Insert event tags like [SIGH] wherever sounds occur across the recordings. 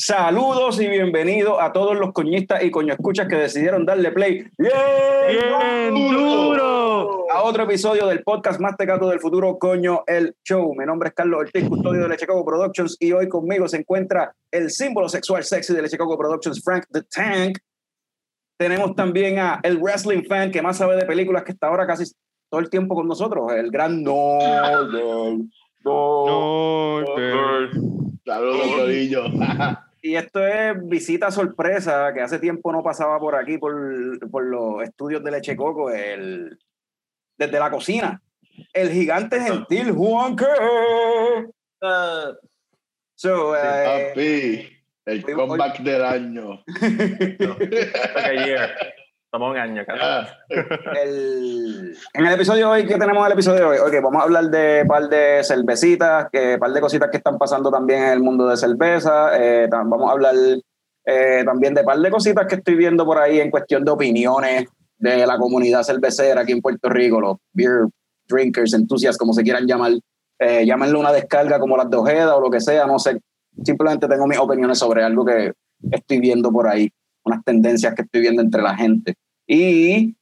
Saludos y bienvenidos a todos los coñistas y coñoescuchas que decidieron darle play bien, Bien duro. a otro episodio del podcast más tecato del futuro, Coño el Show. Mi nombre es Carlos Ortiz, custodio de Leche Coco Productions y hoy conmigo se encuentra el símbolo sexual sexy de Leche Coco Productions, Frank the Tank. Tenemos también a el wrestling fan que más sabe de películas que está ahora casi todo el tiempo con nosotros, el gran Northern. [LAUGHS] No, Saludos, Corillo. [LAUGHS] Y esto es visita sorpresa, que hace tiempo no pasaba por aquí, por, por los estudios de Leche Coco, el, desde la cocina. El gigante gentil Juan K. So, eh, Papi, el Hoy- comeback del año. [LAUGHS] Toma un año, cara. Ah, el- en el episodio de hoy, ¿qué tenemos en el episodio de hoy? Ok, vamos a hablar de un par de cervecitas, que par de cositas que están pasando también en el mundo de cerveza. eh, vamos a hablar eh, también de par de cositas que estoy viendo por ahí en cuestión de opiniones de la comunidad cervecera aquí en Puerto Rico, los beer drinkers, enthusiasts, como se quieran llamar. Eh, llámenlo una descarga como las de Ojeda o lo que sea, no sé. Simplemente tengo mis opiniones sobre algo que estoy viendo por ahí, unas tendencias que estoy viendo entre la gente. Y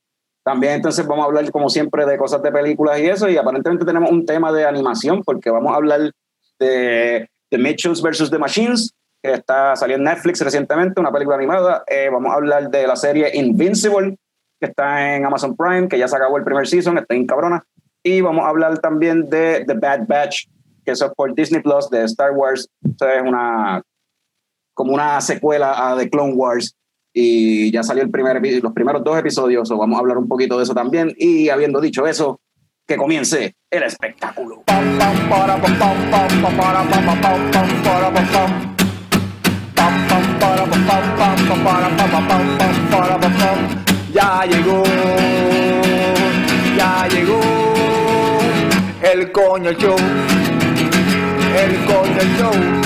también entonces vamos a hablar, como siempre, de cosas de películas y eso, y aparentemente tenemos un tema de animación, porque vamos a hablar de The Mitchells vs. The Machines, que está salió en Netflix recientemente, una película animada. Eh, vamos a hablar de la serie Invincible, que está en Amazon Prime, que ya se acabó el primer season, está en cabrona. Y vamos a hablar también de The Bad Batch, que es por Disney Plus, de Star Wars. Eso es una, como una secuela a The Clone Wars y ya salió el primer los primeros dos episodios, o vamos a hablar un poquito de eso también. Y habiendo dicho eso, que comience el espectáculo. Ya llegó, ya llegó el coño show, el coño show.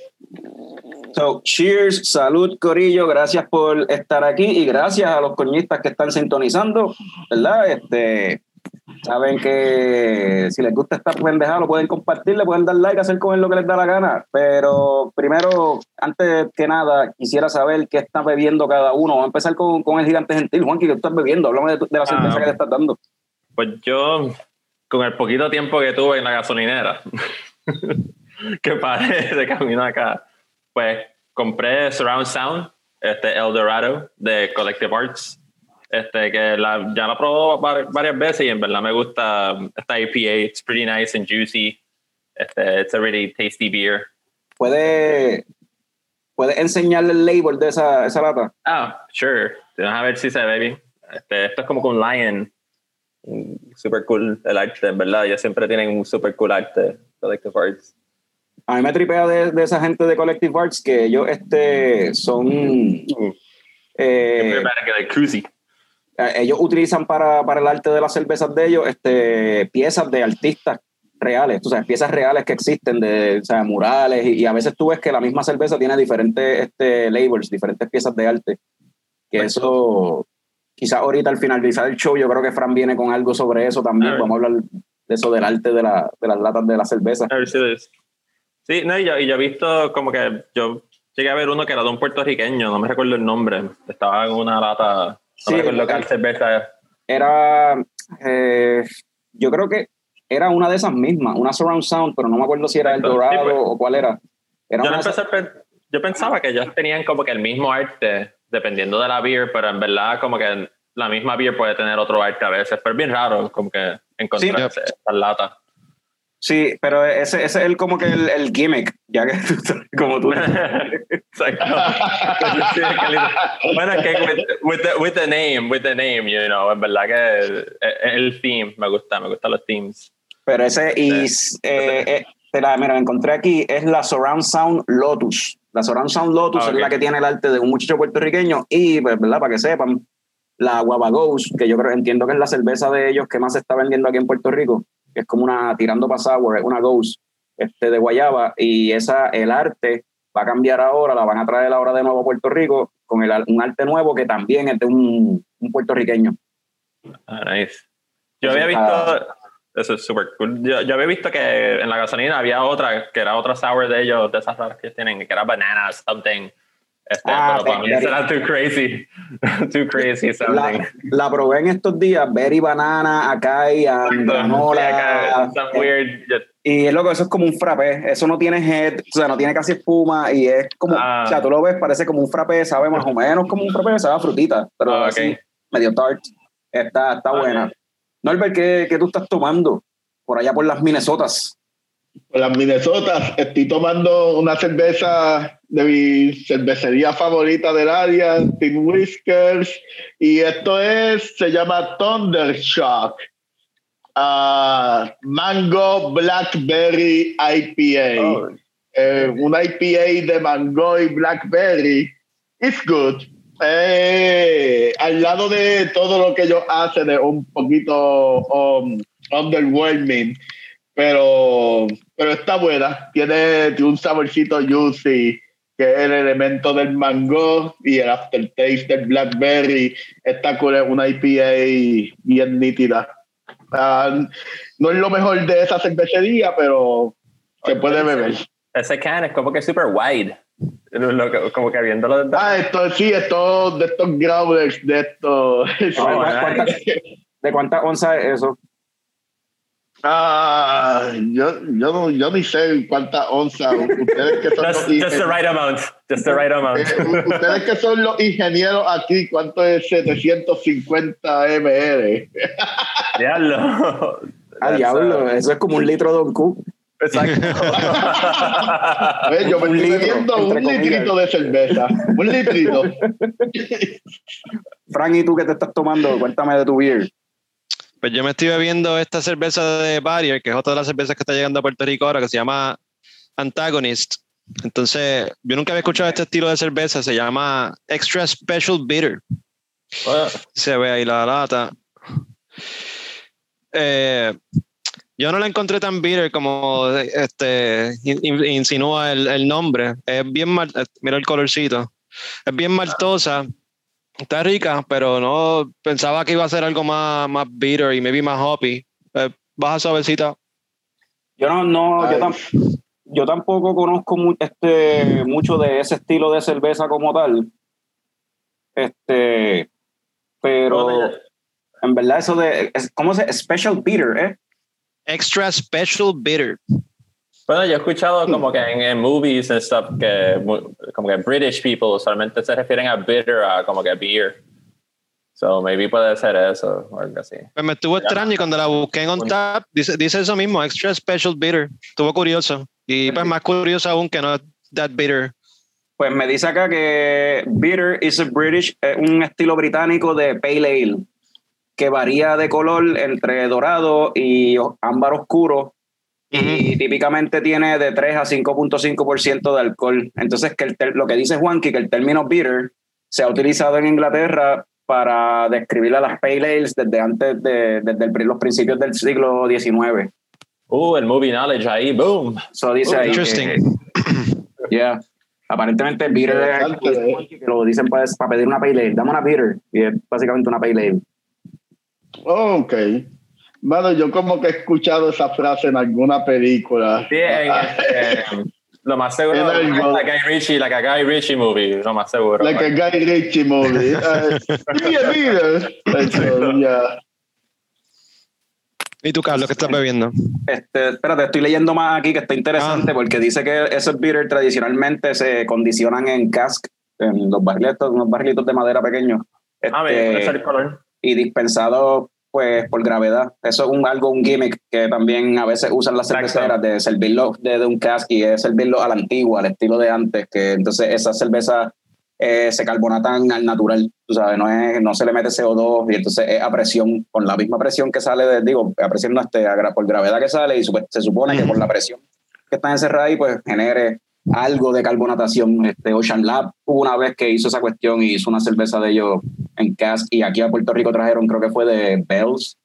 So, cheers, salud, Corillo, gracias por estar aquí y gracias a los coñistas que están sintonizando, ¿verdad? Este, saben que si les gusta esta pendejada lo pueden compartir, le pueden dar like, hacer con él lo que les da la gana, pero primero, antes que nada, quisiera saber qué está bebiendo cada uno. Vamos a empezar con, con el gigante gentil. Juanqui, ¿qué tú estás bebiendo? Háblame de, de la cerveza Ah. que te estás dando. Pues yo, con el poquito tiempo que tuve en la gasolinera, [LAUGHS] que paré de camino acá, pues compré Surround Sound, este Eldorado de Collective Arts, este que la, ya la probó var- varias veces y en verdad me gusta esta IPA, it's pretty nice and juicy, este, it's a really tasty beer. ¿Puede, puede enseñarle el label de esa, esa lata? Ah, sure, vamos a ver si se ve bien. Este, esto es como con Lion, Mm, super cool el arte, en verdad, ellos siempre tienen un super cool arte, Collective Arts. A mí me tripea de, de esa gente de Collective Arts que ellos este, son. eh, eh, ellos utilizan para, para el arte de las cervezas de ellos este, piezas de artistas reales, tú sabes, piezas reales que existen, de o sea, murales, y, y a veces tú ves que la misma cerveza tiene diferentes este, labels, diferentes piezas de arte. Que eso, quizás ahorita al finalizar el show, yo creo que Fran viene con algo sobre eso también. Vamos a hablar de eso del arte de, la, de las latas de la cerveza. A ver si es- Sí, no, y yo, y yo he visto como que yo llegué a ver uno que era de un puertorriqueño, no me recuerdo el nombre, estaba en una lata, no Sí, me recuerdo qué el- cerveza. era, eh, yo creo que era una de esas mismas, una surround sound, pero no me acuerdo si era el Sí, Dorado pues. o cuál era. Era Yo, no empecé yo pensaba que ellos tenían como que el mismo arte dependiendo de la beer, pero en verdad como que la misma beer puede tener otro arte a veces, pero es bien raro como que encontrar Sí. esas latas. Sí, pero ese, ese es el, como que el, el gimmick, ya que [LAUGHS] como tú. Que li- bueno, es que with, with the, with the name, with the name, you know, en verdad que el, el theme me gusta, me gustan los themes. Pero ese, y eh, eh, te la, mira, la encontré aquí, es la Surround Sound Lotus. La Surround Sound Lotus Ah, ok. es la que tiene el arte de un muchacho puertorriqueño y, pues, ¿verdad? Para que sepan, la Guava Ghost, que yo creo, entiendo que es la cerveza de ellos que más se está vendiendo aquí en Puerto Rico, que es como una, tirando para sour, es una Ghost este, de guayaba y esa, el arte va a cambiar ahora, la van a traer ahora de nuevo a Puerto Rico con el, un arte nuevo que también es de un, un puertorriqueño. Ah, nice. Yo había visto, eso es súper cool. Yo, yo había visto que en la gasolina había otra, que era otra sour de ellos, de esas raras que ellos tienen, que era banana something. Este, Ah, pero para mí era too crazy. [LAUGHS] too crazy sounding. La, la probé en estos días, Berry Banana, Acai, granola. Some weird. Y es loco, eso es como un frappé. Eso no tiene head, o sea, no tiene casi espuma y es como, Ah. o sea, tú lo ves, parece como un frappé, sabe más o menos como un frappé, sabe a frutita, pero Ah, ok. así, medio tart. Está, está Ah, buena. Norbert, ¿qué, ¿qué tú estás tomando por allá por las Minnesotas? Por las Minnesotas, estoy tomando una cerveza de mi cervecería favorita del área, Tim Whiskers, y esto es, se llama Thundershock. Ah, Mango Blackberry IPA. Oh, Eh, un IPA de mango y blackberry. It's good. Eh, al lado de todo lo que ellos hacen es un poquito um, underwhelming, pero, pero está buena. Tiene, tiene un saborcito juicy, que es el elemento del mango y el aftertaste del blackberry. Está con una IPA bien nítida. Ah, no es lo mejor de esa cervecería, pero se puede beber. Ese can es como que super wide. Lo que- como que viéndolo desde- Ah, esto sí, esto de estos growlers, de estos. ¿De cuántas- ¿De cuántas onzas es eso? Ah, yo, yo, no, yo ni sé cuántas onzas. Ustedes que son Just, the right amount. Just the right amount. eh, ustedes que son los ingenieros aquí, ¿cuánto es 750 ml? Diablo. Ah, diablo, uh, eso es como un litro de Don Q. Exacto. [LAUGHS] Eh, Yo me Un estoy litro, bebiendo un comillas. litrito de cerveza. Un litrito. Frank, ¿y tú qué te estás tomando? Cuéntame de tu beer. Pues yo me estoy bebiendo esta cerveza de Barrier, que es otra de las cervezas que está llegando a Puerto Rico ahora, que se llama Antagonist. Entonces, yo nunca había escuchado este estilo de cerveza, se llama Extra Special Bitter. Bueno, Se ve ahí la lata. Eh, yo no la encontré tan bitter como este, in- in- insinúa el, el nombre. Es bien mal, mira el colorcito. Es bien maltosa. Está rica, pero no pensaba que iba a ser algo más, más bitter y maybe más hoppy. Eh, baja suavecita. Yo no, no, yo, Ay. tam- yo tampoco conozco mu- este, mucho de ese estilo de cerveza como tal. Este, pero en verdad eso de, ¿cómo se? Special bitter, ¿eh? Extra Special Bitter. Bueno, yo he escuchado como que en, en movies and stuff que como que British people usualmente se refieren a bitter a como que beer. So maybe puede ser eso o algo así. Pues me estuvo extraño y cuando la busqué en OnTap, dice, dice eso mismo, Extra Special Bitter. Estuvo curioso. Y pues más curioso aún que no es that bitter. Pues me dice acá que bitter is a British, eh, un estilo británico de pale ale que varía de color entre dorado y ámbar oscuro y típicamente tiene de 3 a 5.5% de alcohol. Entonces, que el lo que dice Juanqui, que el término bitter se ha utilizado en Inglaterra para describir a las pale ales desde antes de, desde el los principios del siglo XIX. Uh, el movie knowledge ahí, boom. Eso dice Oh, ahí. interesting. que- yeah. Aparentemente bitter es que lo dicen para, para pedir una pale ale. Dame una bitter. Y es básicamente una pale ale. Ok. Bueno, yo como que he escuchado esa frase en alguna película. Sí, Ah, eh, lo más seguro [LAUGHS] es algo. la Guy Ritchie, la que Guy Ritchie movie, lo más seguro. Like a Guy Ritchie movie. [LAUGHS] Mira. ¿Y tú, Carlos, qué estás bebiendo? Este, espérate, estoy leyendo más aquí que está interesante porque dice que esos bitter tradicionalmente se condicionan en cask, en los barriletos, unos barrilitos de madera pequeños. Ah, me este, ser el color. y dispensados pues por gravedad. Eso es un, algo, un gimmick que también a veces usan las Exacto. cerveceras de servirlo de, de un cask y es servirlo a la antigua, al estilo de antes, que entonces esas cervezas eh, se carbonatan al natural, tú sabes, no, es, no se le mete CO2 y entonces es a presión, con la misma presión que sale, de, digo, a presión no, este, a por gravedad que sale y supe- se supone que Ujú. por la presión que está encerrada ahí pues genere algo de carbonatación. Este Ocean Lab hubo una vez que hizo esa cuestión y hizo una cerveza de ellos en cask y aquí a Puerto Rico trajeron, creo que fue de Bells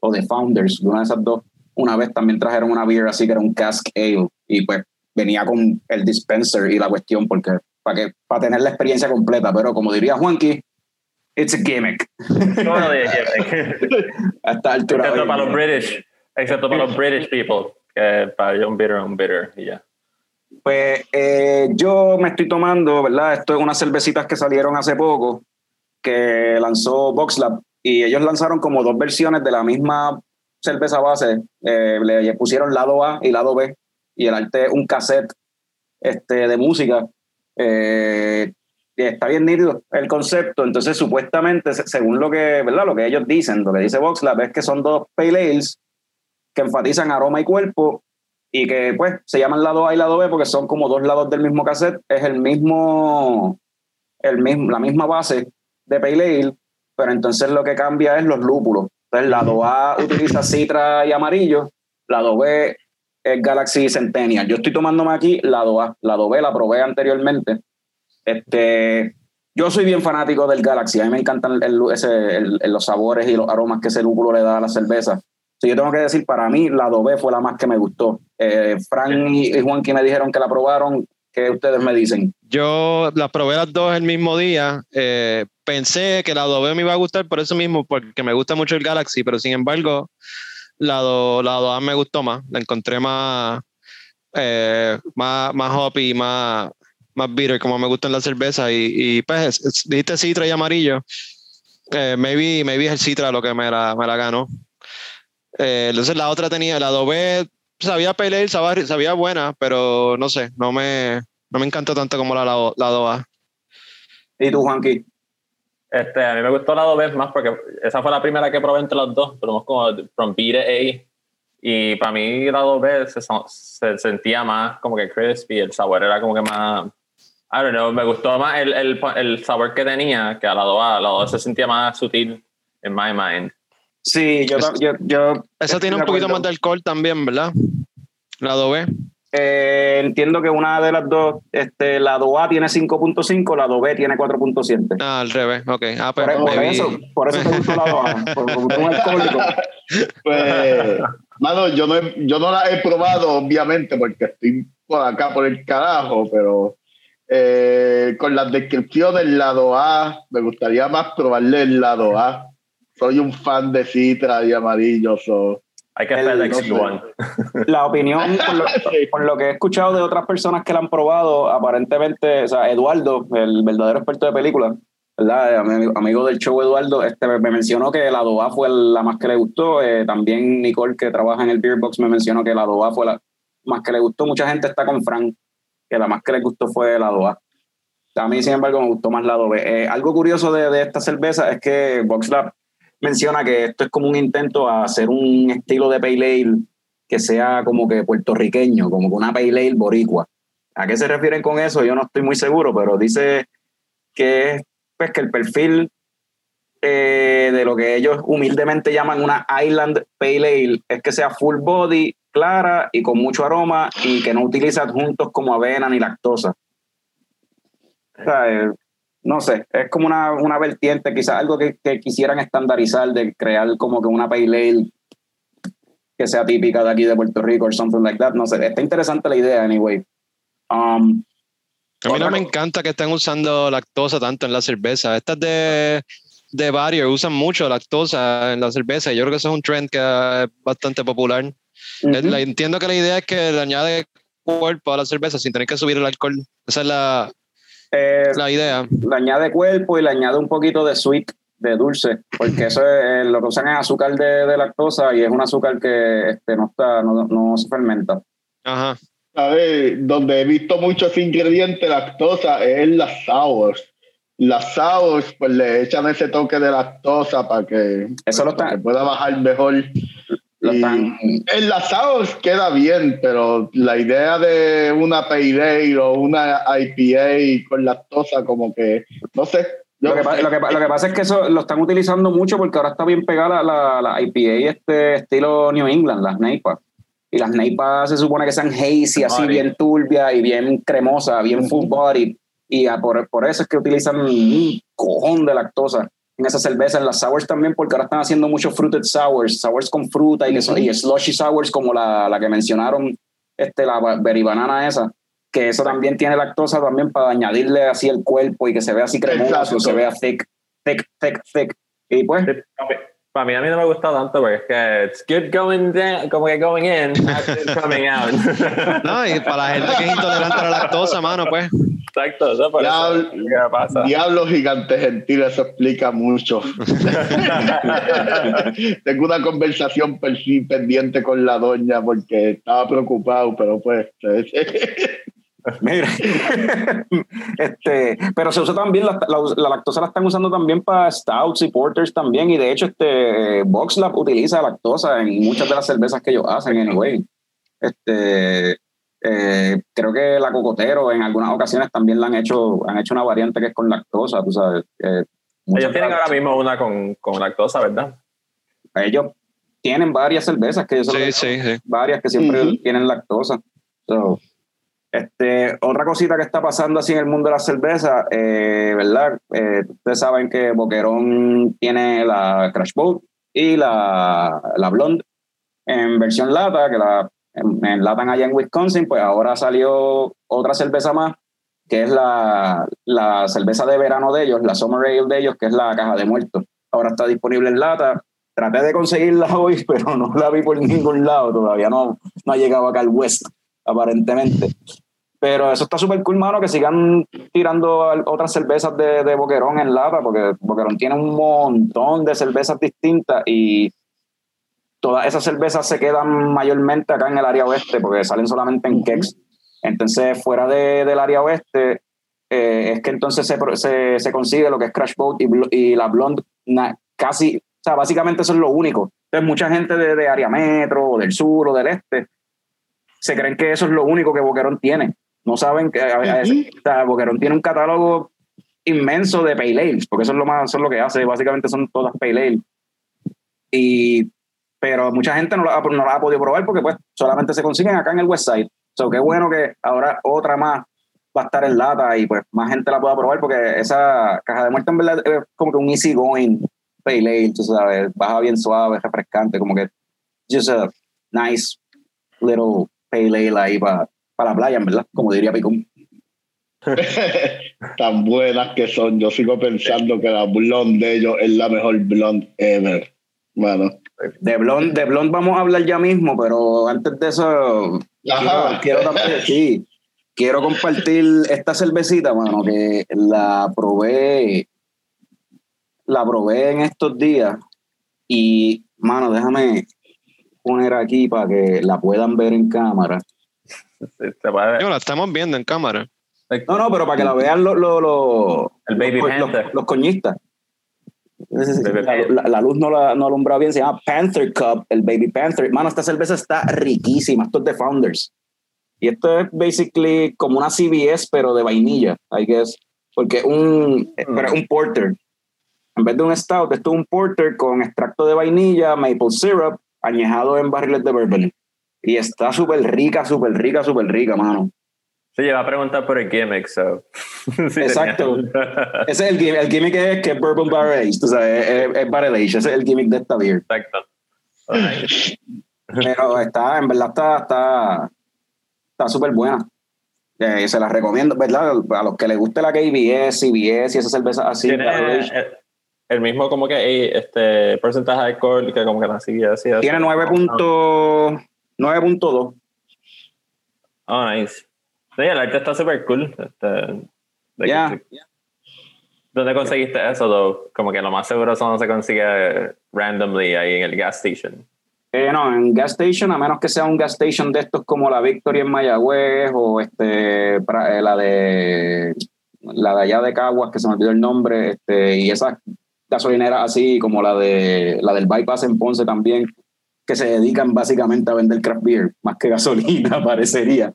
o de Founders, de una de esas dos. Una vez también trajeron una beer así que era un cask ale y pues venía con el dispenser y la cuestión porque para que para tener la experiencia completa, pero como diría Juanqui, it's a gimmick. No, no de gimmick. [LAUGHS] A esta altura. Excepto hoy para los. British. Excepto para los British people. Que para un bitter, un bitter y ya. Pues eh, yo me estoy tomando, ¿verdad? Esto es unas cervecitas que salieron hace poco, que lanzó VoxLab, y ellos lanzaron como dos versiones de la misma cerveza base. Eh, le pusieron lado A y lado B, y el arte un cassette este, de música. Eh, está bien nítido el concepto. Entonces, supuestamente, se- según lo que, ¿verdad? Lo que ellos dicen, lo que dice VoxLab es que son dos pale ales que enfatizan aroma y cuerpo y que pues se llaman lado A y lado B porque son como dos lados del mismo cassette, es el mismo, el mismo la misma base de Pale Ale, pero entonces lo que cambia es los lúpulos. Entonces lado A utiliza citra y amarillo, lado B es Galaxy Centennial. Yo estoy tomándome aquí lado A, lado B la probé anteriormente. Este, yo soy bien fanático del Galaxy, a mí me encantan el- ese- los sabores y los aromas que ese lúpulo le da a la cerveza. Sí, yo tengo que decir, para mí, la B fue la más que me gustó. Eh, Fran y, y Juanqui me dijeron que la probaron. ¿Qué ustedes me dicen? Yo las probé las dos el mismo día. eh, pensé que la Adobe me iba a gustar por eso mismo, porque me gusta mucho el Galaxy, pero sin embargo, la, do, la Adobe me gustó más. La encontré más, eh, más, más hoppy, más, más bitter, como me gustan las cervezas. Y, y pues, es- es- dijiste citra y amarillo. Eh, maybe, maybe es el citra lo que me la, me la ganó. Eh, entonces la otra tenía, la Adobe sabía pelear, sabía, sabía buena, pero no sé, no me, no me encantó tanto como la, la, la Doa. ¿Y tú, Juanqui? Este, a mí me gustó la dos veces más porque esa fue la primera que probé entre las dos. Probamos como from B to A. Y para mí la dos veces se, son- se sentía más como que crispy. El sabor era como que más. I don't know. Me gustó más el, el, el sabor que tenía que a la dos A. La dos se sentía más sutil en my mind. Sí, yo, Es- yo, yo Esa tiene un poquito acuerdo. más de alcohol también, ¿verdad? La Adobe. Eh, entiendo que una de las dos, este, la A tiene 5.5, la B tiene 4.7. Ah, al revés, ok. Ah, pues Por, por maybe- eso, por eso te gustó la A, porque como tú eres alcohólico. [LAUGHS] Pues, mano, yo no, he- yo no la he probado, obviamente, porque estoy por acá por el carajo, pero eh, con las descripciones, lado A, me gustaría más probarle el lado A. Soy un fan de Citra y Amarillo, so. Hay que El- FedEx no sé. La opinión, [LAUGHS] por lo, por lo que he escuchado de otras personas que la han probado, aparentemente, o sea, Eduardo, el verdadero experto de películas, ¿verdad? Ami- Amigo del show Eduardo, este, me mencionó que la A fue la más que le gustó. Eh, también Nicole, que trabaja en el Beer Box, me mencionó que la A fue la más que le gustó. Mucha gente está con Frank, que la más que le gustó fue la A. A mí, sin embargo, me gustó más la B. Eh, algo curioso de, de esta cerveza es que VoxLab menciona que esto es como un intento a hacer un estilo de pale ale que sea como que puertorriqueño, como una pale ale boricua. ¿A qué se refieren con eso? Yo no estoy muy seguro, pero dice que es pues, que el perfil eh, de lo que ellos humildemente llaman una Island Pale Ale es que sea full body, clara y con mucho aroma y que no utiliza adjuntos como avena ni lactosa. O sea, eh, no sé, es como una, una vertiente, quizás algo que, que quisieran estandarizar de crear como que una pale ale que sea típica de aquí de Puerto Rico o something like that. No sé, está interesante la idea, anyway. Um, A mí no me encanta que estén usando lactosa tanto en la cerveza. Estas de, de Barrier usan mucho lactosa en la cerveza. Yo creo que eso es un trend que es bastante popular. Eh, la- entiendo que la idea es que le añade cuerpo a la cerveza sin tener que subir el alcohol. Esa es la, eh, la idea. le añade cuerpo y le añade un poquito de sweet, de dulce, porque eso es, eh, lo que usan es azúcar de, de lactosa y es un azúcar que este, no, está, no, no se fermenta. Ajá. ¿sabes? Donde he visto muchos ingredientes lactosa es en las sours. Las sours, pues le echan ese toque de lactosa para que, Eso lo para que pueda bajar mejor. Lo Y están, en las sours queda bien, pero la idea de una ale o una IPA con lactosa, como que, no sé. Lo que, pa- lo, que, lo que pasa es que eso lo están utilizando mucho porque ahora está bien pegada la, la, la IPA este estilo New England, las NEIPA. y las neipas se supone que sean hazy, así bien turbia y bien cremosa, bien full body. Y por, por eso es que utilizan un cojón de lactosa en esa cerveza, en las sours también, porque ahora están haciendo muchos fruited sours, sours con fruta y, y slushy sours como la, la, que mencionaron, este, la berry banana esa, que eso también tiene lactosa también para añadirle así el cuerpo y que se vea así cremoso, se vea thick, thick, thick, thick. Y pues... Para mí, a mí no me gusta tanto porque es que it's good going down, como que going in, not good coming out. [LAUGHS] no, y para la gente que es intolerante a la lactosa, mano, pues. Exacto, eso por Diablo, eso, ¿qué pasa? Diablo gigante gentil, eso explica mucho. [LAUGHS] Tengo una conversación pendiente con la doña porque estaba preocupado, pero pues. [LAUGHS] Mira, este, pero se usa también, la, la, lactosa la están usando también para stouts y porters también, y de hecho este VoxLab utiliza lactosa en muchas de las cervezas que ellos hacen, anyway. Este, eh, creo que la cocotero en algunas ocasiones también la han hecho, han hecho una variante que es con lactosa, tú sabes. Eh, ellos tienen ahora mismo una con, con, lactosa, ¿verdad? Ellos tienen varias cervezas que sí, sí, sí. varias que siempre tienen lactosa. Este, otra cosita que está pasando así en el mundo de la cerveza, eh, ¿verdad? Eh, ustedes saben que Boquerón tiene la Crash Boat y la, la Blonde en versión lata, que la enlatan allá en Wisconsin, pues ahora salió otra cerveza más, que es la, la cerveza de verano de ellos, la Summer Ale de ellos, que es la caja de muertos. Ahora está disponible en lata. Traté de conseguirla [LAUGHS] hoy, pero no la vi por ningún lado. Todavía no, no ha llegado acá al West aparentemente. Pero eso está súper cool, mano, que sigan tirando otras cervezas de, de, Boquerón en lata, porque Boquerón tiene un montón de cervezas distintas y todas esas cervezas se quedan mayormente acá en el área oeste, porque salen solamente en Kex. Entonces, fuera de, del área oeste, eh, es que entonces se, se, se, consigue lo que es Crash Boat y, y la Blonde, casi, o sea, básicamente eso es lo único. Entonces, mucha gente de, de área metro, o del sur o del este, se creen que eso es lo único que Boquerón tiene. No saben que Boquerón tiene un catálogo inmenso de pale ales, porque eso es lo más, eso es lo que hace, básicamente son todas pale ale. Y, pero mucha gente no la, ha podido probar porque pues solamente se consiguen acá en el website. So, qué bueno que ahora otra más va a estar en lata y pues más gente la pueda probar porque esa caja de muerte en es como que un easy going pale ale, tú sabes, baja bien suave, refrescante, como que just a nice little pale ale ahí para la playa, verdad, como diría Picón. [LAUGHS] Tan buenas que son. Yo sigo pensando que la blonde de ellos es la mejor blonde ever. Bueno. De blonde, de blonde vamos a hablar ya mismo, pero antes de eso, quiero, sí, quiero compartir esta cervecita, mano, que la probé, la probé en estos días y, mano, déjame poner aquí para que la puedan ver en cámara. Yo la estamos viendo en cámara. No, no, pero para que la vean los, los, el baby los, coñistas. La, luz no la no alumbra bien, se llama Panther Cup, el Baby Panther. Mano, esta cerveza está riquísima, esto es de Founders. Y esto es basically como una CBS, pero de vainilla, I guess. Porque un, mm. pero un porter. En vez de un stout, esto es un porter con extracto de vainilla, maple syrup, añejado en barriles de bourbon. Y está súper rica, súper rica, súper rica, mano. Sí, a preguntar por el gimmick, so. [LAUGHS] Exacto. ese es el gimmick. El gimmick es que es Bourbon Barrel Age, tú sabes, es, es Barrel Age, ese es el gimmick de esta beer. Exacto. [LAUGHS] Pero está, en verdad está, está, está súper buena. Eh, se la recomiendo, ¿verdad? A los que les guste la KBS, CBS y esa cerveza así. Tiene el, mismo como que este porcentaje de alcohol que como que la CBS. Tiene 9.2 9.2. Oh, nice. Sí, el arte está súper cool. Este, ya. ¿Dónde conseguiste eso, Como que lo más seguro eso no se consigue randomly ahí en el gas station. Eh, no, en gas station, a menos que sea un gas station de estos como la Victoria en Mayagüez o este, eh, la de la de allá de Caguas, que se me olvidó el nombre, este, y esas gasolineras así como la de la del bypass en Ponce también, que se dedican básicamente a vender craft beer, más que gasolina, [LAUGHS] parecería.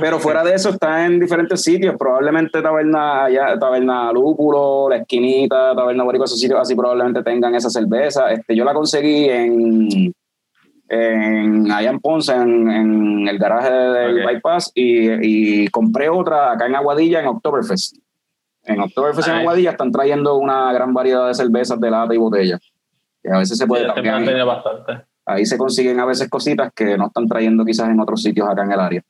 Pero fuera de eso, está en diferentes sitios, probablemente Taberna, ya, taberna Lúpulo, La Esquinita, Taberna Borico, esos sitios así probablemente tengan esa cerveza. Este, yo la conseguí en, en, allá en Ponce, en, en el garaje del Ok. Bypass, y, y compré otra acá en Aguadilla en Oktoberfest. En Oktoberfest en. Aguadilla están trayendo una gran variedad de cervezas de lata y botella. Que a veces se puede Sí, este bastante. Ahí se consiguen a veces cositas que no están trayendo quizás en otros sitios acá en el área.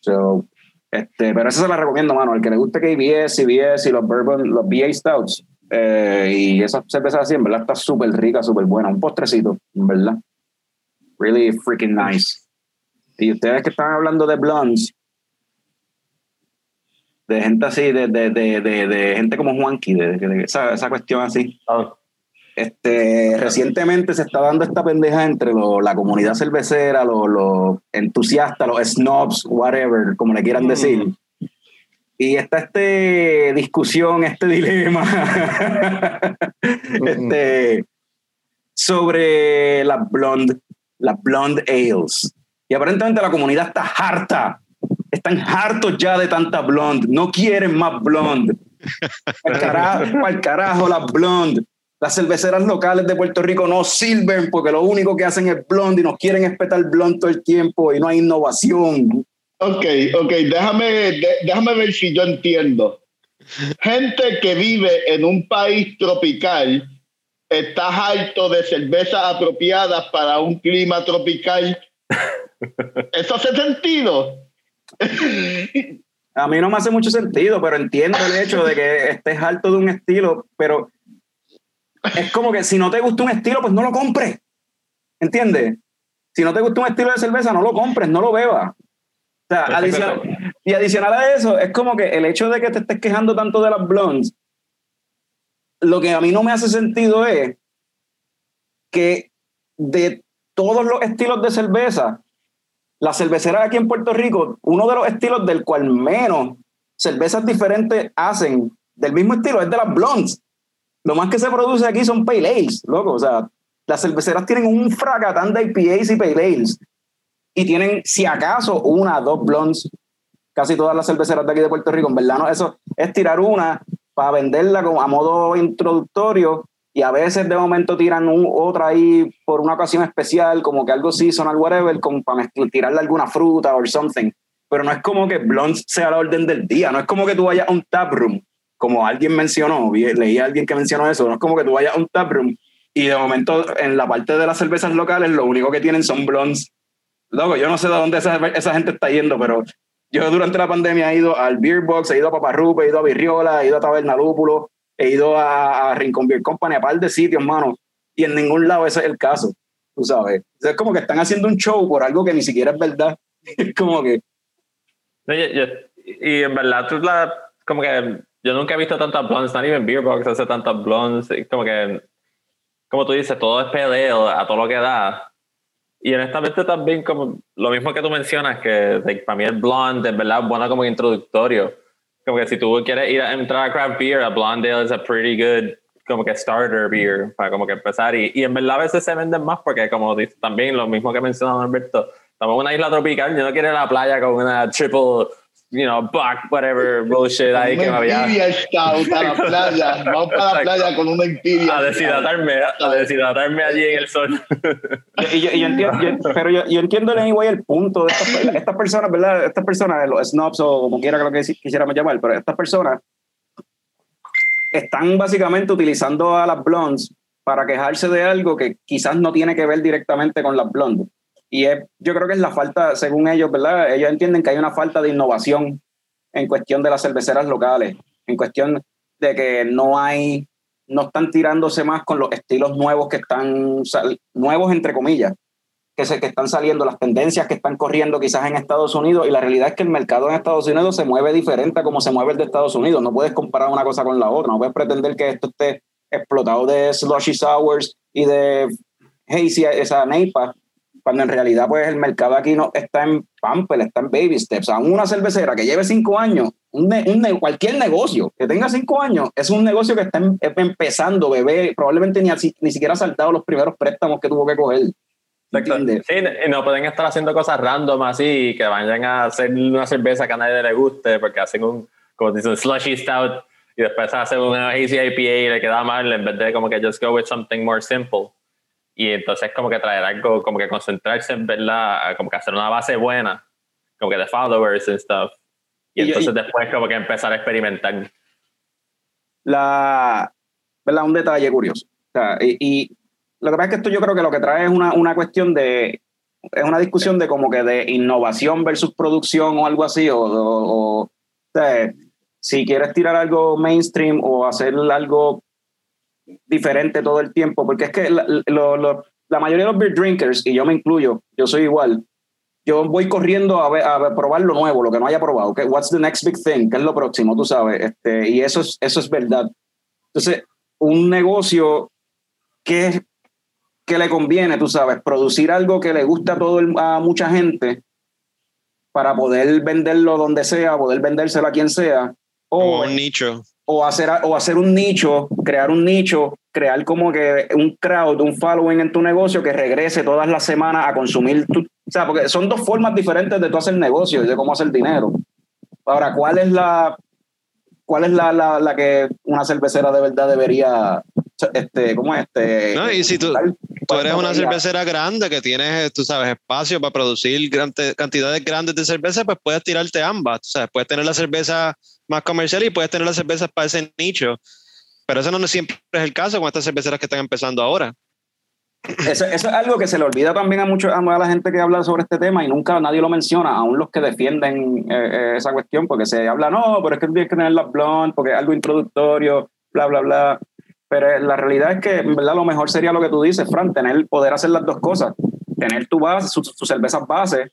So, este, pero esa se la recomiendo, mano. El que le guste KBS, CBS y los bourbon, los BA Stouts eh, y esas cervezas así, en verdad está súper rica, súper buena. Un postrecito, en verdad. Really freaking nice. Y ustedes que están hablando de blondes, de gente así, de, de, de, de, de gente como Juanqui, de esa, esa cuestión así. Oh, Este, recientemente se está dando esta pendeja entre lo- la comunidad cervecera, los los entusiastas, los snobs, whatever, como le quieran Mm. decir. Y está este discusión, este [LAUGHS] dilema este, sobre las blonde, las blonde ales. Y aparentemente la comunidad está harta. Están hartos ya de tanta blonde. No quieren más blonde. [LAUGHS] Carajo, al carajo las blonde. Las cerveceras locales de Puerto Rico no sirven porque lo único que hacen es blonde y nos quieren espetar blonde todo el tiempo y no hay innovación. Ok, ok, déjame, de- déjame ver si yo entiendo. Gente que vive en un país tropical está harto de cervezas apropiadas para un clima tropical. ¿Eso hace sentido? A mí no me hace mucho sentido, pero entiendo el hecho de que estés harto de un estilo, pero es como que si no te gusta un estilo, pues no lo compres. ¿Entiendes? Si no te gusta un estilo de cerveza, no lo compres, no lo bebas. O sea, adicional, y adicional a eso, es como que el hecho de que te estés quejando tanto de las blondes, lo que a mí no me hace sentido es que de todos los estilos de cerveza, la cervecera aquí en Puerto Rico, uno de los estilos del cual menos cervezas diferentes hacen del mismo estilo es de las blondes. Lo más que se produce aquí son pale ales, loco. O sea, las cerveceras tienen un fracatán de IPAs y pale ales. Y tienen, si acaso, una, dos blondes. Casi todas las cerveceras de aquí de Puerto Rico. En verdad, no, eso es tirar una para venderla como a modo introductorio y a veces de momento tiran un- otra ahí por una ocasión especial, como que algo seasonal, whatever, como para tirarle alguna fruta o something. Pero no es como que blondes sea la orden del día, no es como que tú vayas a un tap room, como alguien mencionó, vi- leí a alguien que mencionó eso, no es como que tú vayas a un tap room y de momento en la parte de las cervezas locales lo único que tienen son blondes. Loco, yo no sé de dónde esa, esa gente está yendo, pero yo durante la pandemia he ido al Beer Box, he ido a Paparrupe, he ido a Virriola, he ido a Taberna Lúpulo, he ido a, a Rincón Beer Company, a par de sitios, mano, y en ningún lado ese es el caso, tú sabes. Es como que están haciendo un show por algo que ni siquiera es verdad. [LAUGHS] Es como que, y en verdad, tú la, como que yo nunca he visto tantas blondes, not even Beer Box hace tantas blondes, como que, como tú dices, todo es peleo a todo lo que da. Y honestamente también como lo mismo que tú mencionas, que like, para mí el blonde es verdad bueno como introductorio. Como que si tú quieres ir a entrar a craft beer, a blonde ale es a pretty good como que starter beer para como que empezar. Y, y en verdad a veces se venden más porque como dices también lo mismo que mencionó Alberto, estamos en una isla tropical, yo no quiero ir a la playa con una triple, you know, buck, whatever bullshit ahí que me Una había... Imperial Stout a la playa. [LAUGHS] Vamos para la playa con una Imperial A deshidratarme, a deshidratarme allí en el sol. y yo, y yo entiendo, yo- pero yo, yo entiendo anyway el punto de estas, estas personas, ¿verdad? Estas personas, los snobs o como quiera que lo que quisiéramos llamar, pero estas personas están básicamente utilizando a las blondes para quejarse de algo que quizás no tiene que ver directamente con las blondes. Y es, yo creo que es la falta, según ellos, ¿verdad? Ellos entienden que hay una falta de innovación en cuestión de las cerveceras locales, en cuestión de que no hay, no están tirándose más con los estilos nuevos que están, sal- nuevos entre comillas, que, se, que están saliendo, las tendencias que están corriendo quizás en Estados Unidos, y la realidad es que el mercado en Estados Unidos se mueve diferente a como se mueve el de Estados Unidos. No puedes comparar una cosa con la otra, no puedes pretender que esto esté explotado de slushy sours y de hazy, esa neipa, cuando en realidad pues el mercado aquí no está en pamper, está en baby steps. Aún una cervecera que lleve cinco años, un ne- un cualquier negocio que tenga cinco años, es un negocio que está em- empezando, bebé, probablemente ni, así- ni siquiera ha saltado los primeros préstamos que tuvo que coger. ¿Entiendes? Sí, y no pueden estar haciendo cosas random así, que vayan a hacer una cerveza que a nadie le guste, porque hacen un, como dicen, slushy stout, y después hacen una hazy IPA y le queda mal, en vez de como que just go with something more simple. Y entonces como que traer algo, como que concentrarse en verdad, como que hacer una base buena, como que de followers and stuff. Y, Y yo- entonces y- después como que empezar a experimentar. la, ¿verdad? Un detalle curioso. O sea, y, y lo que pasa es que esto yo creo que lo que trae es una, una cuestión de, es una discusión de como que de innovación versus producción o algo así, o, o- o- o sea, si quieres tirar algo mainstream o hacer algo diferente todo el tiempo, porque es que la, lo- lo- la mayoría de los beer drinkers, y yo me incluyo, yo soy igual, yo voy corriendo a, ver, a probar lo nuevo, lo que no haya probado. que What's the next big thing? ¿Qué es lo próximo? Tú sabes. Este, y eso es, eso es verdad. Entonces, un negocio que, que le conviene, tú sabes, producir algo que le gusta a, todo el- a mucha gente para poder venderlo donde sea, poder vendérselo a quien sea. O, un nicho. O hacer, o hacer un nicho, crear un nicho, crear como que un crowd, un following en tu negocio que regrese todas las semanas a consumir tu, o sea, porque son dos formas diferentes de tú hacer negocio y de cómo hacer dinero. Ahora, ¿cuál es la cuál es la, la, la que una cervecera de verdad debería este, ¿cómo es este? No, y si tú- ¿cuál- Tú eres una debería- cervecera grande que tienes, tú sabes, espacio para producir grande- cantidades grandes de cerveza, pues puedes tirarte ambas. O sea, puedes tener la cerveza más comercial y puedes tener las cervezas para ese nicho. Pero eso no siempre es el caso con estas cerveceras que están empezando ahora. Eso, eso es algo que se le olvida también a mucho, a la gente que habla sobre este tema y nunca nadie lo menciona, aún los que defienden eh, eh, esa cuestión, porque se habla, no, pero es que tienes que tener las blonde, porque es algo introductorio, bla, bla, bla. Pero eh, la realidad es que, en verdad, lo mejor sería lo que tú dices, Fran, tener, poder hacer las dos cosas, tener tu base, sus cervezas base,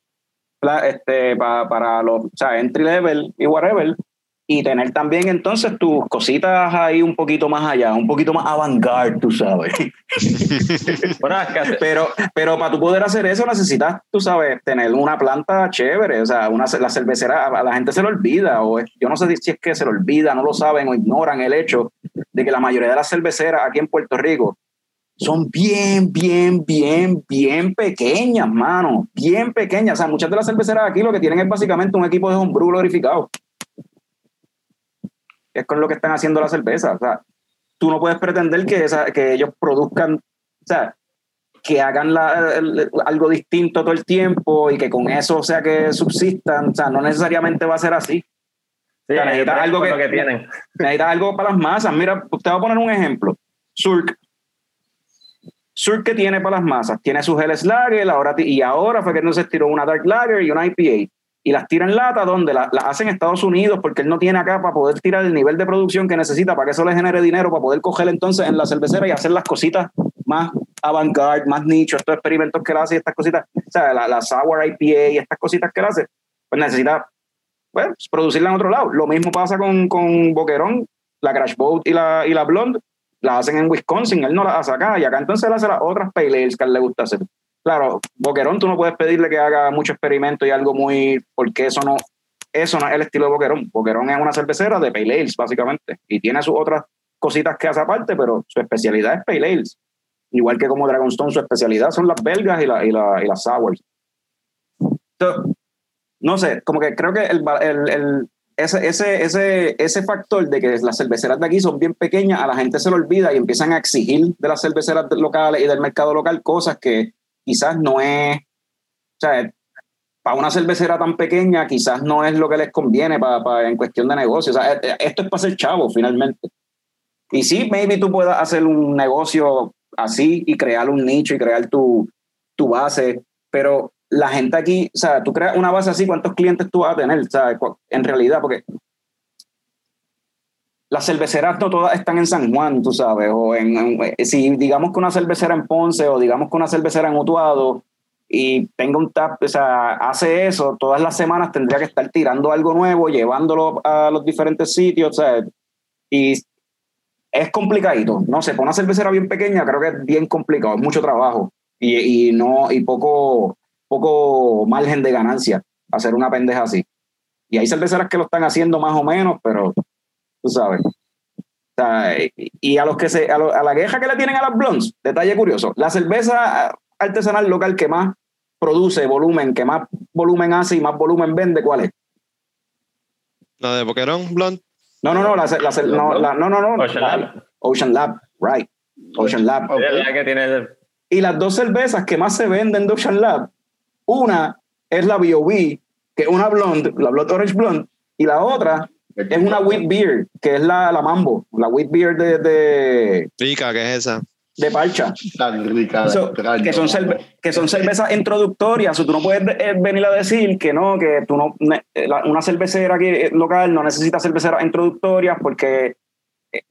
este, pa- para los, o sea, entry level y whatever, y tener también entonces tus cositas ahí un poquito más allá, un poquito más avant-garde, tú sabes. [LAUGHS] Pero, pero para tú poder hacer eso necesitas, tú sabes, tener una planta chévere. O sea, una, la cervecera, a la gente se le olvida, o es- yo no sé si es que se le olvida, no lo saben o ignoran el hecho de que la mayoría de las cerveceras aquí en Puerto Rico son bien, bien, bien, bien pequeñas, mano. Bien pequeñas. O sea, muchas de las cerveceras aquí lo que tienen es básicamente un equipo de homebrew glorificado. Es con lo que están haciendo la cerveza. O sea, tú no puedes pretender que, esa, que ellos produzcan, o sea, que hagan la- el- algo distinto todo el tiempo y que con eso, sea, que subsistan. O sea, no necesariamente va a ser así. sí, sea, necesitas es algo que- que tienen. Necesitas algo para las masas. Mira, te voy a poner un ejemplo. Surk. Surk que tiene para las masas. Tiene su Helles Lager ahora, y ahora fue que no se tiró una Dark Lager y una IPA. Y las tira en lata donde las la hacen en Estados Unidos porque él no tiene acá para poder tirar el nivel de producción que necesita para que eso le genere dinero para poder coger entonces en la cervecera y hacer las cositas más avant-garde, más nicho, estos experimentos que él hace y estas cositas, o sea, la, la Sour IPA y estas cositas que él hace, pues necesita pues, producirla en otro lado. Lo mismo pasa con, con Boquerón, la Crash Boat y la, y la Blonde, la hacen en Wisconsin, él no la hace acá, y acá entonces él hace las otras pale ales que a él le gusta hacer. Claro, Boquerón tú no puedes pedirle que haga mucho experimento y algo muy, porque eso no, eso no es el estilo de Boquerón. Boquerón es una cervecera de pale ales, básicamente, y tiene sus otras cositas que hace aparte, pero su especialidad es pale ales. Igual que como Dragonstone, su especialidad son las belgas y, la, y, la, y las sours. So, no sé, como que creo que el, el, el, ese, ese, ese, ese factor de que las cerveceras de aquí son bien pequeñas, a la gente se le olvida y empiezan a exigir de las cerveceras locales y del mercado local cosas que quizás no es, o sea, para una cervecera tan pequeña quizás no es lo que les conviene para, para en cuestión de negocio. O sea, esto es para ser chavo finalmente. Y sí, maybe tú puedas hacer un negocio así y crear un nicho y crear tu, tu base, pero la gente aquí, o sea, tú creas una base así, ¿cuántos clientes tú vas a tener? O sea, en realidad, porque las cerveceras no todas están en San Juan, tú sabes, o en, en, si digamos que una cervecera en Ponce o digamos que una cervecera en Utuado y tenga un tap, o sea, hace eso, todas las semanas tendría que estar tirando algo nuevo, llevándolo a los diferentes sitios, o sea, y es complicadito, no sé, para una cervecera bien pequeña creo que es bien complicado, es mucho trabajo y, y no, y poco, poco margen de ganancia hacer una pendeja así. Y hay cerveceras que lo están haciendo más o menos, pero tú sabes. O sea, y a los que se, a, lo, a, la queja que le tienen a las blondes, detalle curioso, la cerveza artesanal local que más produce volumen, que más volumen hace y más volumen vende, ¿cuál es? La de Boquerón Blonde. No, no, no, la, la, no, la, no, no, no, Ocean la, Lab. Ocean Lab, right. Ocean Lab. Okay. Es la que tiene Y las dos cervezas que más se venden de Ocean Lab, una es la B.O.B., que es una blonde, la Blood Orange Blonde, y la otra es una Wheat Beer, que es la, la Mambo, la Wheat Beer de, de, Rica, ¿qué es esa? de parcha. Tan rica. Que, son cerve- que son cervezas introductorias. O tú no puedes eh, venir a decir que no, que tú no, eh, la- una cervecera aquí, eh, local no necesita cerveceras introductorias porque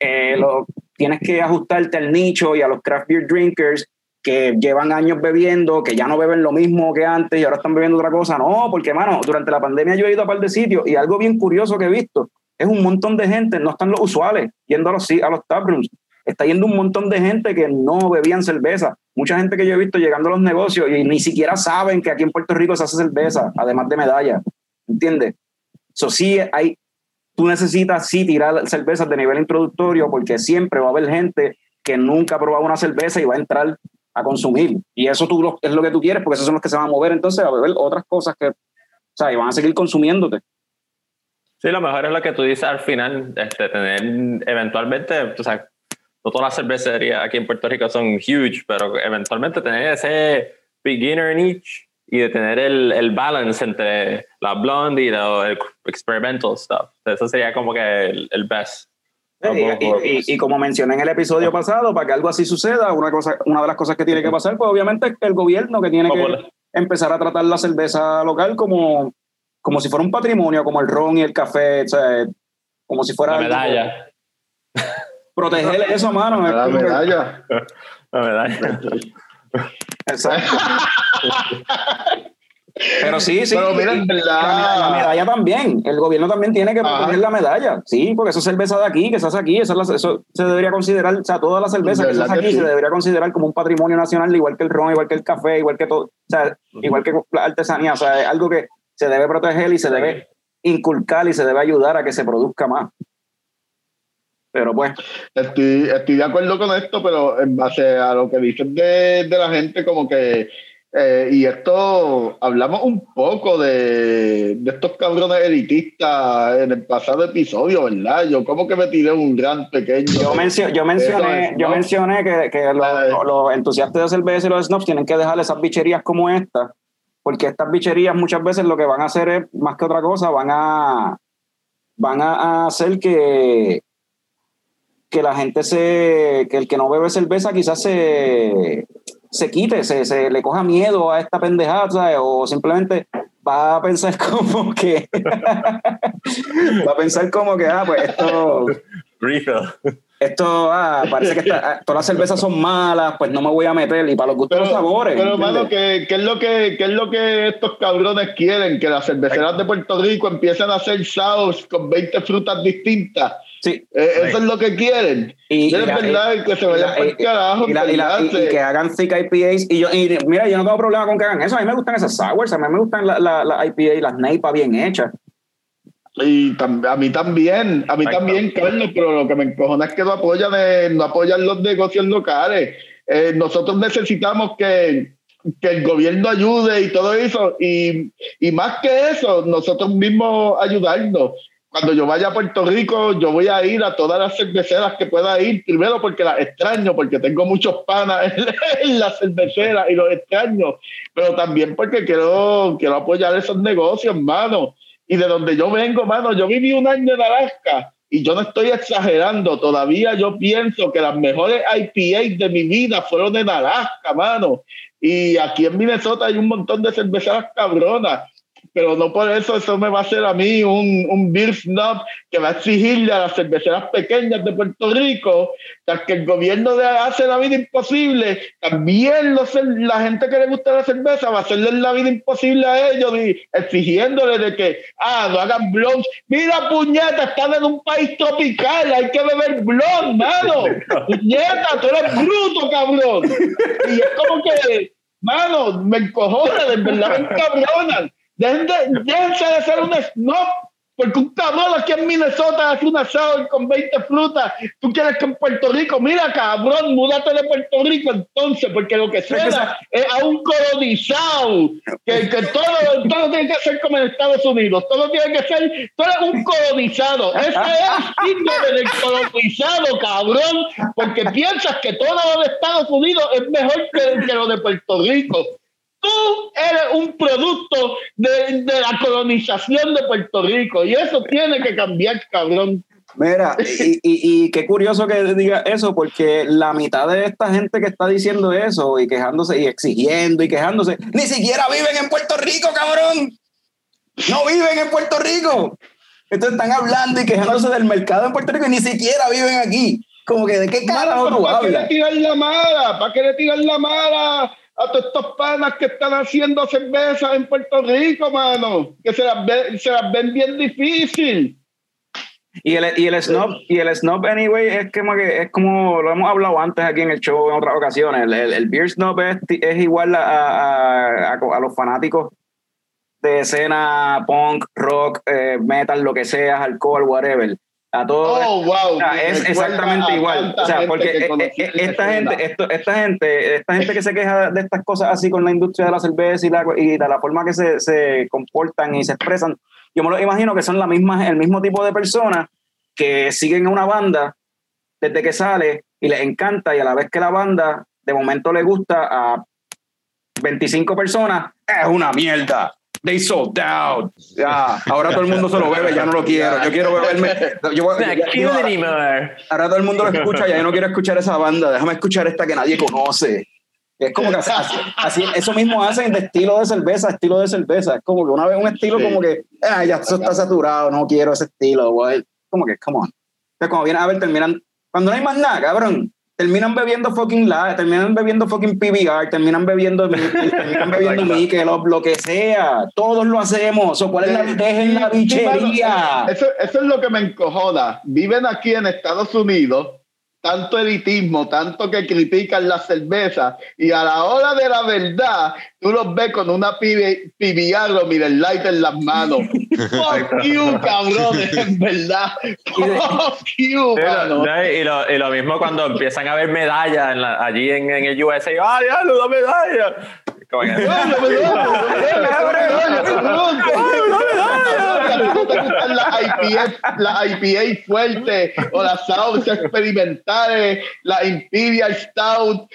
eh, lo- tienes que ajustarte al nicho y a los craft beer drinkers que llevan años bebiendo, que ya no beben lo mismo que antes y ahora están bebiendo otra cosa. No, porque, mano, durante la pandemia yo he ido a par de sitios y algo bien curioso que he visto es un montón de gente, no están los usuales yendo a los, a los taprooms, está yendo un montón de gente que no bebían cerveza. Mucha gente que yo he visto llegando a los negocios y ni siquiera saben que aquí en Puerto Rico se hace cerveza, además de medalla. ¿Entiendes? Eso sí, hay, tú necesitas sí tirar cervezas de nivel introductorio porque siempre va a haber gente que nunca ha probado una cerveza y va a entrar a consumir. Y eso tú lo- es lo que tú quieres porque esos son los que se van a mover entonces a beber otras cosas que, o sea, y van a seguir consumiéndote. Sí, lo mejor es lo que tú dices al final, este, tener eventualmente, o sea, no todas las cervecerías aquí en Puerto Rico son huge, pero eventualmente tener ese beginner niche y de tener el, el balance entre la blonde y el experimental stuff. Eso sería como que el, el best. Y, y- y- y como mencioné en el episodio pasado, para que algo así suceda, una, cosa, una de las cosas que tiene que pasar, pues obviamente es el gobierno que tiene que empezar a tratar la cerveza local como, como si fuera un patrimonio, como el ron y el café, o sea, como si fuera La algo- medalla. proteger eso, mano. La medalla. La medalla. Exacto. [LAUGHS] Pero sí, sí. Pero mira, en la, medalla, la medalla también. El gobierno también tiene que Ajá. proteger la medalla. Sí, porque eso es cerveza de aquí, que se hace aquí. Eso, es la- eso se debería considerar, o sea, toda la cerveza que se ¿Verdad hace aquí sí? se debería considerar como un patrimonio nacional, igual que el ron, igual que el café, igual que todo. O sea, igual que la artesanía. O sea, es algo que se debe proteger y se debe inculcar y se debe ayudar a que se produzca más. Pero pues, Estoy, estoy de acuerdo con esto, pero en base a lo que dices de, de la gente, como que, eh, y esto, hablamos un poco de, de estos cabrones elitistas en el pasado episodio, ¿verdad? Yo como que me tiré un gran pequeño. yo, mencio- yo mencioné, yo mencioné que, que los, Ay. los entusiastas de cerveza y los snobs tienen que dejar esas bicherías como esta, porque estas bicherías muchas veces lo que van a hacer es, más que otra cosa, van a, van a hacer que, que la gente se, que el que no bebe cerveza quizás se, se quite, se, se le coja miedo a esta pendejada, ¿sabes? o simplemente va a pensar [LAUGHS] como que, va a pensar como que, ah, pues esto Refill. esto, ah, parece que está- ah, todas las cervezas son malas, pues no me voy a meter. Y para los gustos los sabores. Pero, mano, ¿qué, qué es lo que, ¿qué es lo que estos cabrones quieren? Que las cerveceras de Puerto Rico empiecen a hacer sours con 20 frutas distintas. Sí. Eh, Eso es lo que quieren. Y- es y verdad que se vayan para el carajo. Y, la- y que hagan thick IPAs. Y yo, y mira, yo no tengo problema con que hagan eso. A mí me gustan esas sours, a mí me gustan las la, la IPA y las NEIPA bien hechas. Y a mí también, a mí también, Carlos, pero lo que me encojona es que no apoyan, eh, no apoyan los negocios locales. Eh, nosotros necesitamos que, que el gobierno ayude y todo eso, y, y más que eso, nosotros mismos ayudarnos. Cuando yo vaya a Puerto Rico, yo voy a ir a todas las cerveceras que pueda ir, primero porque las extraño, porque tengo muchos panas [LAUGHS] en, las cerveceras y los extraño, pero también porque quiero, quiero apoyar esos negocios, mano. Y de donde yo vengo, mano, yo viví un año en Alaska y yo no estoy exagerando. Todavía yo pienso que las mejores IPA de mi vida fueron en Alaska, mano. Y aquí en Minnesota hay un montón de cerveceras cabronas. Pero no por eso eso me va a hacer a mí un, un beer snob que va a exigirle a las cerveceras pequeñas de Puerto Rico tras que el gobierno le hace la vida imposible, también los, la gente que le gusta la cerveza va a hacerle la vida imposible a ellos y exigiéndole de que, ah, no hagan blogs. Mira, puñeta, están en un país tropical, hay que beber blog, mano. [LAUGHS] puñeta, tú eres bruto, cabrón. Y es como que, mano, me encojona, de verdad me encabronan. Dejen de- déjense de ser un snob porque un cabrón aquí en Minnesota hace un asado con 20 frutas. Tú quieres que en Puerto Rico, mira cabrón, múdate de Puerto Rico entonces, porque lo que suena es a un colonizado, que, que todo, todo tiene que ser como en Estados Unidos, todo tiene que ser, tú eres un colonizado. Ese es el síndrome del colonizado, cabrón, porque piensas que todo lo de Estados Unidos es mejor que, que lo de Puerto Rico. Tú eres un producto de, de, la colonización de Puerto Rico y eso tiene que cambiar, cabrón. Mira, y, y, y, qué curioso que diga eso, porque la mitad de esta gente que está diciendo eso y quejándose y exigiendo y quejándose, ni siquiera viven en Puerto Rico, cabrón. No viven en Puerto Rico. Entonces están hablando y quejándose del mercado en Puerto Rico y ni siquiera viven aquí. Como que de qué carajo tú ¿Para hablas. qué le tiran la mala? ¿Para qué le tiran la mala a todos estos panas que están haciendo cerveza en Puerto Rico, mano? Que se las, ve, se las ven bien difícil. Y el, y el snob, y el snob anyway, es como que es como lo hemos hablado antes aquí en el show en otras ocasiones. El, beer snob es, igual a, a, a, a, los fanáticos de escena punk, rock, eh, metal, lo que sea, alcohol, whatever. A todo, oh, wow. o sea, es exactamente igual. O sea, porque esta gente, esto, esta gente, esta gente que se queja de estas cosas así con la industria de la cerveza y, la, y de la forma que se, se comportan y se expresan, yo me lo imagino que son la misma, el mismo tipo de personas que siguen a una banda desde que sale y les encanta y a la vez que la banda de momento le gusta a 25 personas, es una mierda. They sold out. Ya, ahora todo el mundo se lo bebe, ya no lo quiero. Yo quiero beberme. Yo, ya, yo, ahora, ahora todo el mundo lo escucha, ya yo no quiero escuchar esa banda. Déjame escuchar esta que nadie conoce. Es como que así, así, eso mismo hacen de estilo de cerveza, estilo de cerveza. Es como que una vez un estilo sí. como que, ah, ya eso está saturado, no quiero ese estilo. Güey. Como que, come on. Entonces, como vienen a ver, terminan, cuando no hay más nada, cabrón, terminan bebiendo fucking la, terminan bebiendo fucking PBR, terminan bebiendo, terminan bebiendo Michelob, lo que sea. Todos lo hacemos. O cuál es la dejen la bichería. Eso, eso es lo que me encojona. Viven aquí en Estados Unidos tanto elitismo, tanto que critican la cerveza y a la hora de la verdad tú los ves con una PBR o Miller Light en las manos. Fuck you, cabrones, en verdad. Fuck you, mano. Y lo, y lo mismo cuando empiezan a ver medallas en la, allí en, en el USA. ¡Ah, ya, una medalla! Como no las IPA, la IPA fuerte o las stouts experimentales, la Imperial Stout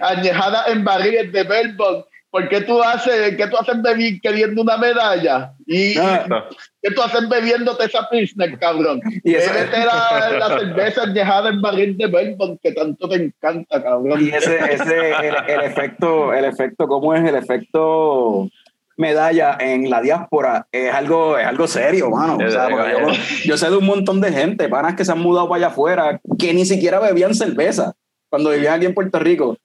añejada en barriles de Belmont. ¿Por qué tú haces, qué tú haces queriendo una medalla? ¿Y no. qué tú haces bebiéndote esa Pilsner, cabrón? Y Bébete la, la, cerveza añejada en barril de Belmont que tanto te encanta, cabrón. Y ese, ese el, el efecto, el efecto, ¿cómo es el efecto? medalla en la diáspora es algo, es algo serio, mano. O sea, yo, yo, sé de un montón de gente, panas que se han mudado para allá afuera, que ni siquiera bebían cerveza cuando vivían aquí en Puerto Rico.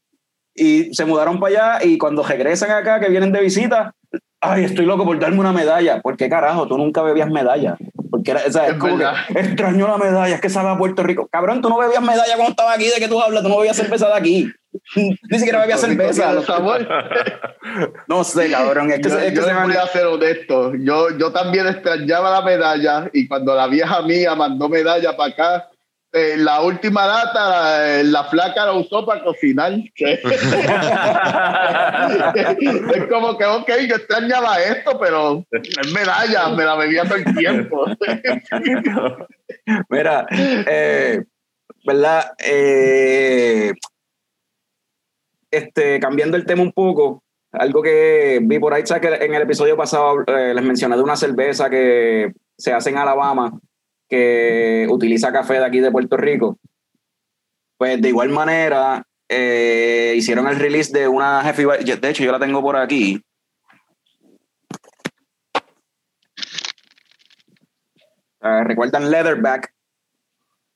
Y se mudaron para allá y cuando regresan acá, que vienen de visita, ay, estoy loco por darme una medalla. ¿Por qué carajo? Tú nunca bebías medalla. Porque era, o sea, es, es como que extraño la medalla, es que sabe a Puerto Rico. Cabrón, tú no bebías medalla cuando estabas aquí, ¿de qué tú hablas? Tú no bebías cerveza de aquí. [LAUGHS] Ni siquiera bebía cerveza. [LAUGHS] no sé, cabrón. Es que, yo, es que yo se les voy a ser honesto. Yo, yo también extrañaba la medalla y cuando la vieja mía mandó medalla para acá, eh, la última data, la, la, flaca la usó para cocinar. [LAUGHS] es como que, ok, yo extrañaba esto, pero es medalla, me la bebía todo el tiempo. [LAUGHS] Mira, eh, ¿verdad? Eh, este, cambiando el tema un poco, algo que vi por ahí, que en el episodio pasado eh, les mencioné de una cerveza que se hace en Alabama, que utiliza café de aquí de Puerto Rico. Pues de igual manera, eh, hicieron el release de una Heavy De hecho, yo la tengo por aquí. Uh, ¿Recuerdan Leatherback?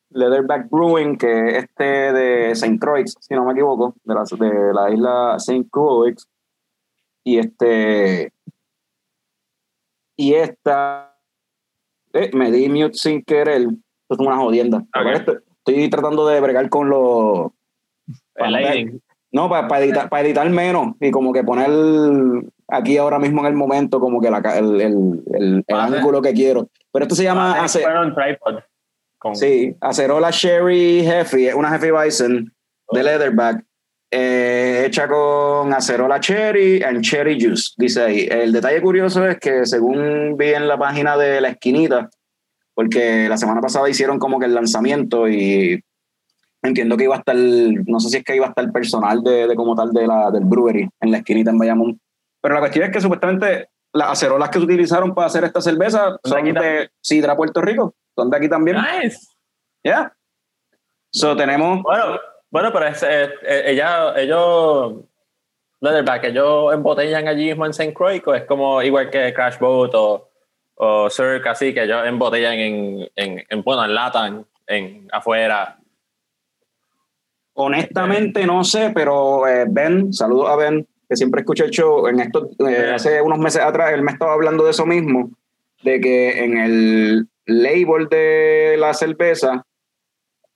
Leatherback Brewing, que este de St. Croix, si no me equivoco, de la, de la isla St. Croix. Y este. Y esta. Eh, me di mute sin querer. Esto es una jodienda. Okay. Estoy, estoy, tratando de bregar con los. No, para, para, editar, para editar menos y como que poner aquí ahora mismo en el momento como que la, el, el, el, el ángulo que quiero. Pero esto se llama... Sí, acerola Sherry Heavy, una Heavy Bison de Leatherback, eh, hecha con acerola Cherry and Cherry Juice, dice ahí. El detalle curioso es que según vi en la página de La Esquinita, porque la semana pasada hicieron como que el lanzamiento y entiendo que iba a estar, no sé si es que iba a estar personal de, de como tal de la, del brewery en La Esquinita en Bayamón. Pero la cuestión es que supuestamente las acerolas que se utilizaron para hacer esta cerveza ¿Son de de Sidra, Puerto Rico. Son de aquí también. Nice. Ya. So tenemos. Bueno, bueno, pero es, eh, eh, ella, ellos, Leatherback, ellos embotellan allí mismo en St. Croix, o es como igual que Crash Boat o, o Cirque, así que ellos embotellan en, en, en bueno, enlatan en afuera. Honestamente no sé, pero eh, Ben, saludos a Ben, que siempre escucha el show. En estos, eh, hace unos meses atrás él me estaba hablando de eso mismo, de que en el label de la cerveza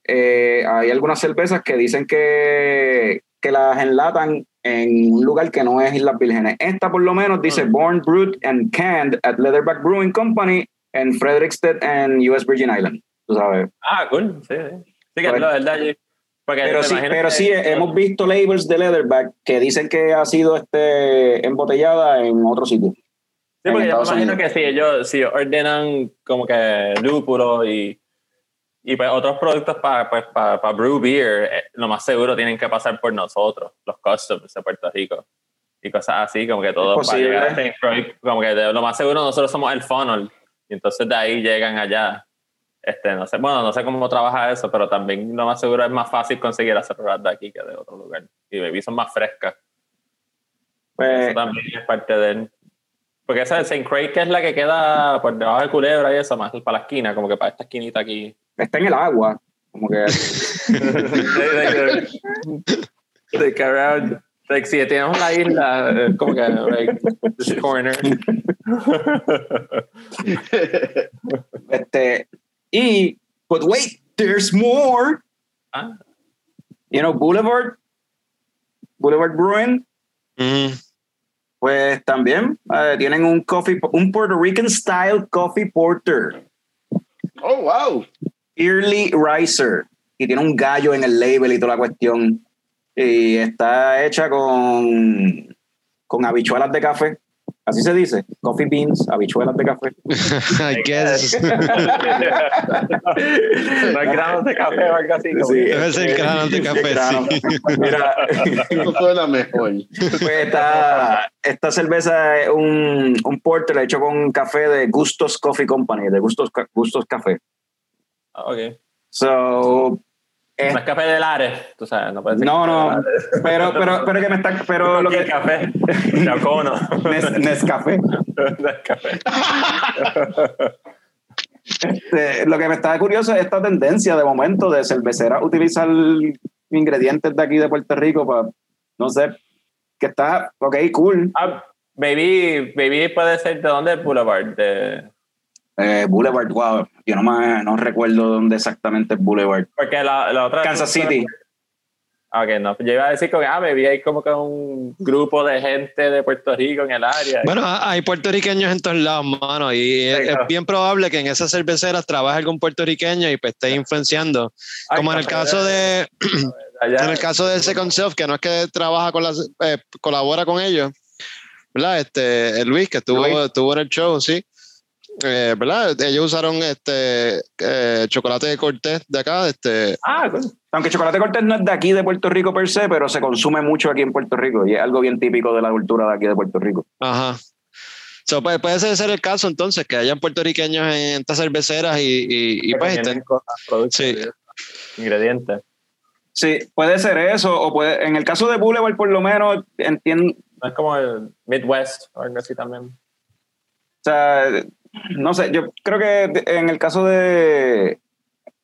eh, hay algunas cervezas que dicen que, que las enlatan en un lugar que no es Islas Vírgenes. Esta por lo menos dice Mm. Born, Brewed and Canned at Leatherback Brewing Company en Frederickstead and US Virgin Island. Tú sabes. Ah, cool, sí, sí. Sí, que es Bueno. lo verdad Pero sí, pero que- sí hemos visto labels de Leatherback que dicen que ha sido este embotellada en otro sitio. Sí, en porque yo me imagino Unidos. que si ellos si ordenan como que lúpulo y, y pues otros productos para pues, para para brew beer, eh, lo más seguro tienen que pasar por nosotros, los customs de Puerto Rico. Y cosas así, como que todo para llegar a St. Croix, como que de- lo más seguro nosotros somos el funnel. Y entonces de ahí llegan allá. Este, no sé, bueno, no sé cómo trabaja eso, pero también lo más seguro es más fácil conseguir hacer de aquí que de otro lugar. Y baby son más frescas. Pues, Eso también es parte de él. Porque esa de St. Craig, que es la que queda por debajo de Culebra y eso, más para la esquina, como que para esta esquinita aquí. Está en el agua. Como que [LAUGHS] like around, like si tenemos la isla, eh, como que, like, this corner. este y but wait, there's more. Ah. You know, Boulevard, Boulevard Brewing, Mm. pues también eh, tienen un coffee, un Puerto Rican style coffee porter. Oh, wow. Early Riser y tiene un gallo en el label y toda la cuestión. Y está hecha con, con habichuelas de café. Así se dice. Coffee beans, habichuelas de café. [LAUGHS] I guess. no hay granos de café o algo así. como Sí. que- Debe ser grano de café, sí. Mira, Eso suena mejor. pues esta, esta cerveza es un, un porter hecho con café de Gustos Coffee Company, de Gustos, Gustos Café. Ah, ok. So, es- No es café de Lares, tú sabes, no puede ser. no, no, pero, pero, pero que me está, pero [LAUGHS] lo que, café, Chacono. Nes- [LAUGHS] Nescafé. café. Este, lo que me está curioso es esta tendencia de momento de cerveceras utilizar ingredientes de aquí de Puerto Rico para, no sé, que está, ok, cool. Ah, baby, baby puede ser de dónde Boulevard, de, Eh, Boulevard, wow, yo no, me, no recuerdo dónde exactamente es Boulevard. porque la, la otra Kansas City. Ah, Ok, no, yo iba a decir que ah, baby, hay como que un grupo de gente de Puerto Rico en el área. Bueno, ha- hay puertorriqueños en todos lados, mano, y es, claro. es bien probable que en esas cerveceras trabaje algún puertorriqueño y pues esté influenciando. Ay, Como en el caso de, allá. en el caso de Second Self, que no es que trabaja con las, eh, colabora con ellos, ¿verdad? Este, Luis, que estuvo, Luis. estuvo en el show, sí. Eh, ¿Verdad? Ellos usaron este eh, chocolate de Cortés de acá, este, Ah, cool. Aunque chocolate cortés no es de aquí de Puerto Rico per se, pero se consume mucho aquí en Puerto Rico y es algo bien típico de la cultura de aquí de Puerto Rico. Ajá. So, puede, puede ser el caso entonces, que hayan puertorriqueños en estas cerveceras y, y, y, pues estén- cosas, Sí. ingredientes. Sí, puede ser eso, o puede, en el caso de Boulevard, por lo menos, entiendo, No es como el Midwest o algo así también. o sea, no sé, yo creo que en el caso de,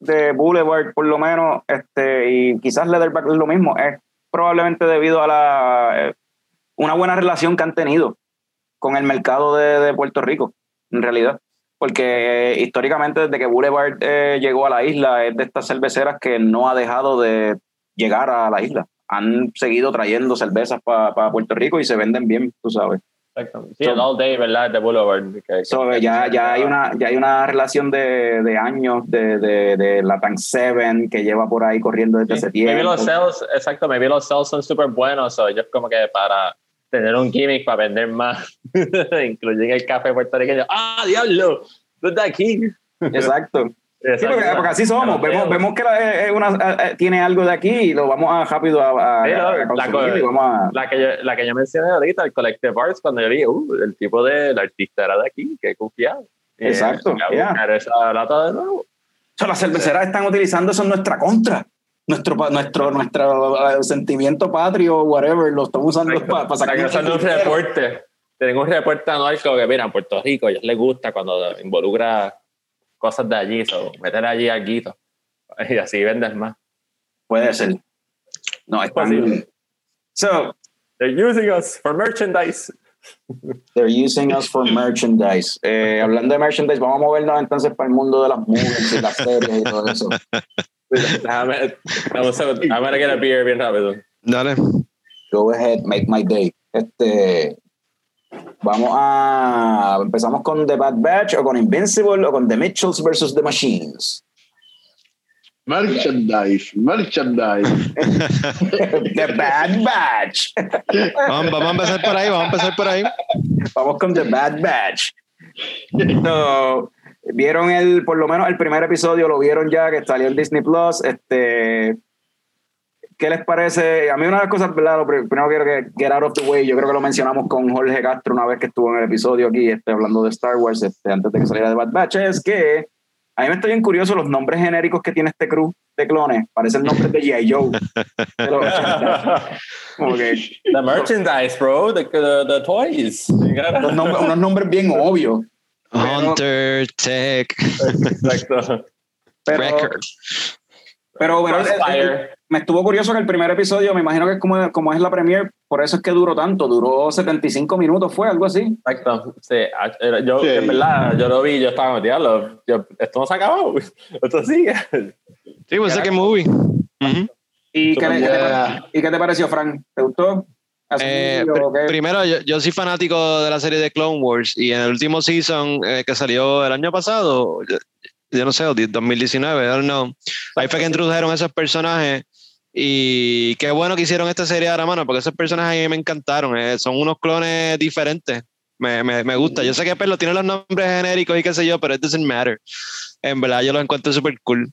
de Boulevard, por lo menos, este, y quizás Leatherback es lo mismo, es probablemente debido a la eh, una buena relación que han tenido con el mercado de, de Puerto Rico, en realidad. Porque eh, históricamente, desde que Boulevard eh, llegó a la isla, es de estas cerveceras que no ha dejado de llegar a la isla. Han seguido trayendo cervezas para Puerto Rico y se venden bien, tú sabes. Exacto. Sí, el All Day, ¿verdad? De Boulevard. que- So, que- ya, ya, hay una, ya hay una relación de, de años de, de, de la Tank 7 que lleva por ahí corriendo desde ese tiempo. Maybe los sales, exacto, maybe los sales son súper buenos, o ellos como que para tener un gimmick para vender más, [LAUGHS] incluyen el café puertorriqueño. ¡Ah, diablo! ¿Dónde está aquí? Exacto. Sí, porque, porque así somos. Vemos, vemos que la- es una, eh, tiene algo de aquí y lo vamos a rápido a, a- Sí, no, a la consumir co- y vamos a... La que, yo, la que yo mencioné ahorita, el Collective Arts, cuando yo vi, uh, el tipo del artista era de aquí, qué confiado. Y, Exacto, eh, yeah. esa lata de nuevo. So, las cerveceras están utilizando eso en nuestra contra. Nuestro, nuestro, nuestro eh, sentimiento patrio, whatever, lo están usando para Están sacar haciendo un reporte. Tienen un reporte anual como que, mira, en Puerto Rico, a ellos les gusta cuando involucra cosas de allí, so, meter allí algo. [LAUGHS] Y así vendes más. Puede ser. No, es Posible. So, They're using us for merchandise. they're using us for merchandise. Eh, hablando de merchandise, vamos a movernos entonces para el mundo de las movies y las series y todo eso. Déjame. I'm gonna get a beer bien rápido. Dale. Go ahead, make my day. Este, vamos a. Empezamos con The Bad Batch o con Invincible o con The Mitchells versus The Machines. Merchandise, merchandise. [LAUGHS] The Bad Batch. Vamos, vamos a empezar por ahí, vamos a empezar por ahí. Vamos con The Bad Batch. So, vieron el, por lo menos el primer episodio, lo vieron ya que salió en Disney Plus. Este, ¿Qué les parece? A mí una de las cosas, ¿verdad? Lo pri- primero quiero que get out of the way. Yo creo que lo mencionamos con Jorge Castro una vez que estuvo en el episodio aquí, este, hablando de Star Wars, este, antes de que saliera The Bad Batch, es que a mí me estoy bien curioso los nombres genéricos que tiene este crew de clones. Parecen nombres de G.I. Joe. de los 80. Como que The merchandise, bro. The, the, the toys. Gotta- unos nombres, unos nombres bien obvios. Hunter, Tech, Exacto. Pero, Record. pero bueno, Crossfire. Me estuvo curioso que el primer episodio, me imagino que es como, como es la premiere, por eso es que duró tanto, duró 75 minutos, fue algo así. Exacto. Sí, ah, yo, Sí. en verdad, yo lo vi, yo estaba metido. Yo, esto no se ha acabado. [LAUGHS] Esto sigue. Sí, pues que movie. Ujú. ¿Y qué, yeah. ¿Y qué te pareció, Frank? ¿Te gustó? ¿Así Eh, pr- qué? primero, yo, yo soy fanático de la serie de Clone Wars y en el último season eh, que salió el año pasado, yo, yo no sé, o di- 2019, I don't know. Ahí fue que introdujeron esos personajes y qué bueno que hicieron esta serie ahora, mano, porque esos personajes a mí me encantaron. eh, son unos clones diferentes. Me, me, me gusta. Yo sé que Perlo tiene los nombres genéricos y qué sé yo, pero it doesn't matter. En verdad, yo los encuentro súper cool.